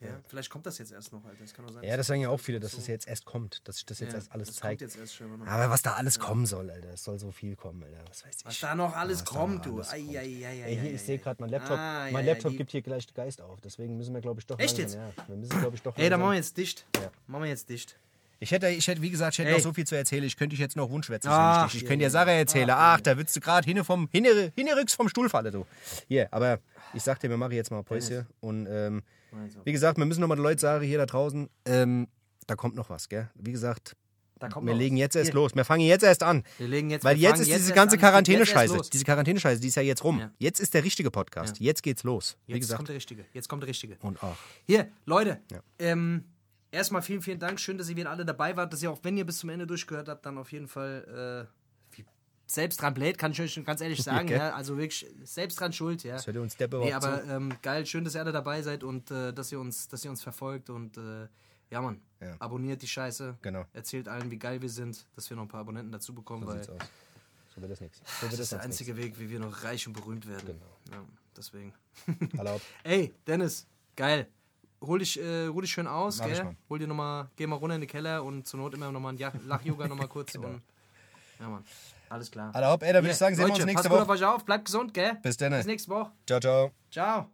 Speaker 1: ja, vielleicht kommt das jetzt erst noch, Alter. Das kann auch sein.
Speaker 2: Ja, das sagen ja auch viele, dass
Speaker 1: so-
Speaker 2: das jetzt erst kommt, dass sich das jetzt
Speaker 1: Ja,
Speaker 2: erst alles zeigt.
Speaker 1: Jetzt erst.
Speaker 2: Aber was da alles kommen soll, Alter, es soll so viel kommen, Alter. Was weiß ich.
Speaker 1: Was da noch alles
Speaker 2: Was da
Speaker 1: kommt,
Speaker 2: noch
Speaker 1: du.
Speaker 2: alles
Speaker 1: Ei,
Speaker 2: kommt.
Speaker 1: ei, ei, ei,
Speaker 2: Ey, hier, ich sehe gerade, mein Laptop,
Speaker 1: Ah,
Speaker 2: mein
Speaker 1: ja,
Speaker 2: Laptop gibt hier gleich Geist auf. Deswegen müssen wir, glaube ich, doch
Speaker 1: Echt
Speaker 2: langsam,
Speaker 1: jetzt?
Speaker 2: Ja, wir müssen, glaube ich, doch
Speaker 1: Ey,
Speaker 2: langsam-
Speaker 1: machen wir jetzt dicht.
Speaker 2: Ja.
Speaker 1: Machen wir jetzt dicht.
Speaker 2: Ich hätte, ich hätte, wie gesagt, ich hätte
Speaker 1: Ey.
Speaker 2: noch so viel zu erzählen. Ich könnte dich jetzt noch rundschwätzen.
Speaker 1: Ach,
Speaker 2: ich könnte dir. Sache erzählen.
Speaker 1: Ach,
Speaker 2: Ach, da würdest du gerade hinne vom, hinne, hinnerücks vom Stuhl fallen, du. Hier, aber ich sag dir, wir machen jetzt mal Päuschen. Und ähm, wie gesagt, wir müssen nochmal den Leuten sagen, hier da draußen, ähm, da kommt noch was, gell? Wie gesagt, wir legen jetzt erst
Speaker 1: Hier.
Speaker 2: los. Wir fangen jetzt erst an.
Speaker 1: Wir legen jetzt,
Speaker 2: Weil
Speaker 1: wir
Speaker 2: jetzt
Speaker 1: fangen
Speaker 2: ist diese
Speaker 1: erst
Speaker 2: ganze
Speaker 1: an. Jetzt
Speaker 2: Quarantänescheiße,
Speaker 1: erst los.
Speaker 2: diese Quarantänescheiße, die ist ja jetzt rum.
Speaker 1: Ja.
Speaker 2: Jetzt ist der richtige Podcast. Jetzt geht's los. Wie
Speaker 1: Jetzt
Speaker 2: gesagt.
Speaker 1: kommt der Richtige. Jetzt kommt der Richtige.
Speaker 2: Und auch.
Speaker 1: Hier, Leute. Ähm, erstmal vielen, vielen Dank. Schön, dass ihr wieder alle dabei wart. Dass ihr auch, wenn ihr bis zum Ende durchgehört habt, dann auf jeden Fall äh, selbst dran bläht, kann ich euch schon ganz ehrlich sagen.
Speaker 2: gell?
Speaker 1: ja, also wirklich selbst dran schuld. Ja.
Speaker 2: Das hört uns der
Speaker 1: Nee, aber ähm, geil, schön, dass ihr alle dabei seid und äh, dass, ihr uns, dass ihr uns verfolgt und äh, ja, Mann,
Speaker 2: Ja.
Speaker 1: abonniert die Scheiße.
Speaker 2: Genau.
Speaker 1: Erzählt allen, wie geil wir sind, dass wir noch ein paar Abonnenten dazu bekommen,
Speaker 2: So
Speaker 1: weil
Speaker 2: sieht's aus. So wird das nichts. So
Speaker 1: das
Speaker 2: wird
Speaker 1: ist
Speaker 2: das
Speaker 1: der einzige Weg, wie wir noch reich und berühmt werden.
Speaker 2: Genau.
Speaker 1: Ja, deswegen.
Speaker 2: Erlaubt.
Speaker 1: Ey, Dennis, geil. Hol dich, äh, ruh dich schön aus,
Speaker 2: Mach
Speaker 1: gell? Hol dir nochmal, geh mal runter in den Keller und zur Not immer nochmal ein Lach-Yoga nochmal kurz
Speaker 2: Genau.
Speaker 1: und. Ja, Mann. Alles klar.
Speaker 2: Erlaubt, ey, da würde ich sagen, sehen wir uns
Speaker 1: Leute,
Speaker 2: nächste
Speaker 1: passt gut
Speaker 2: Woche.
Speaker 1: auf euch auf, bleibt gesund, gell?
Speaker 2: Bis dann.
Speaker 1: Bis nächste Woche.
Speaker 2: Ciao, ciao.
Speaker 1: Ciao.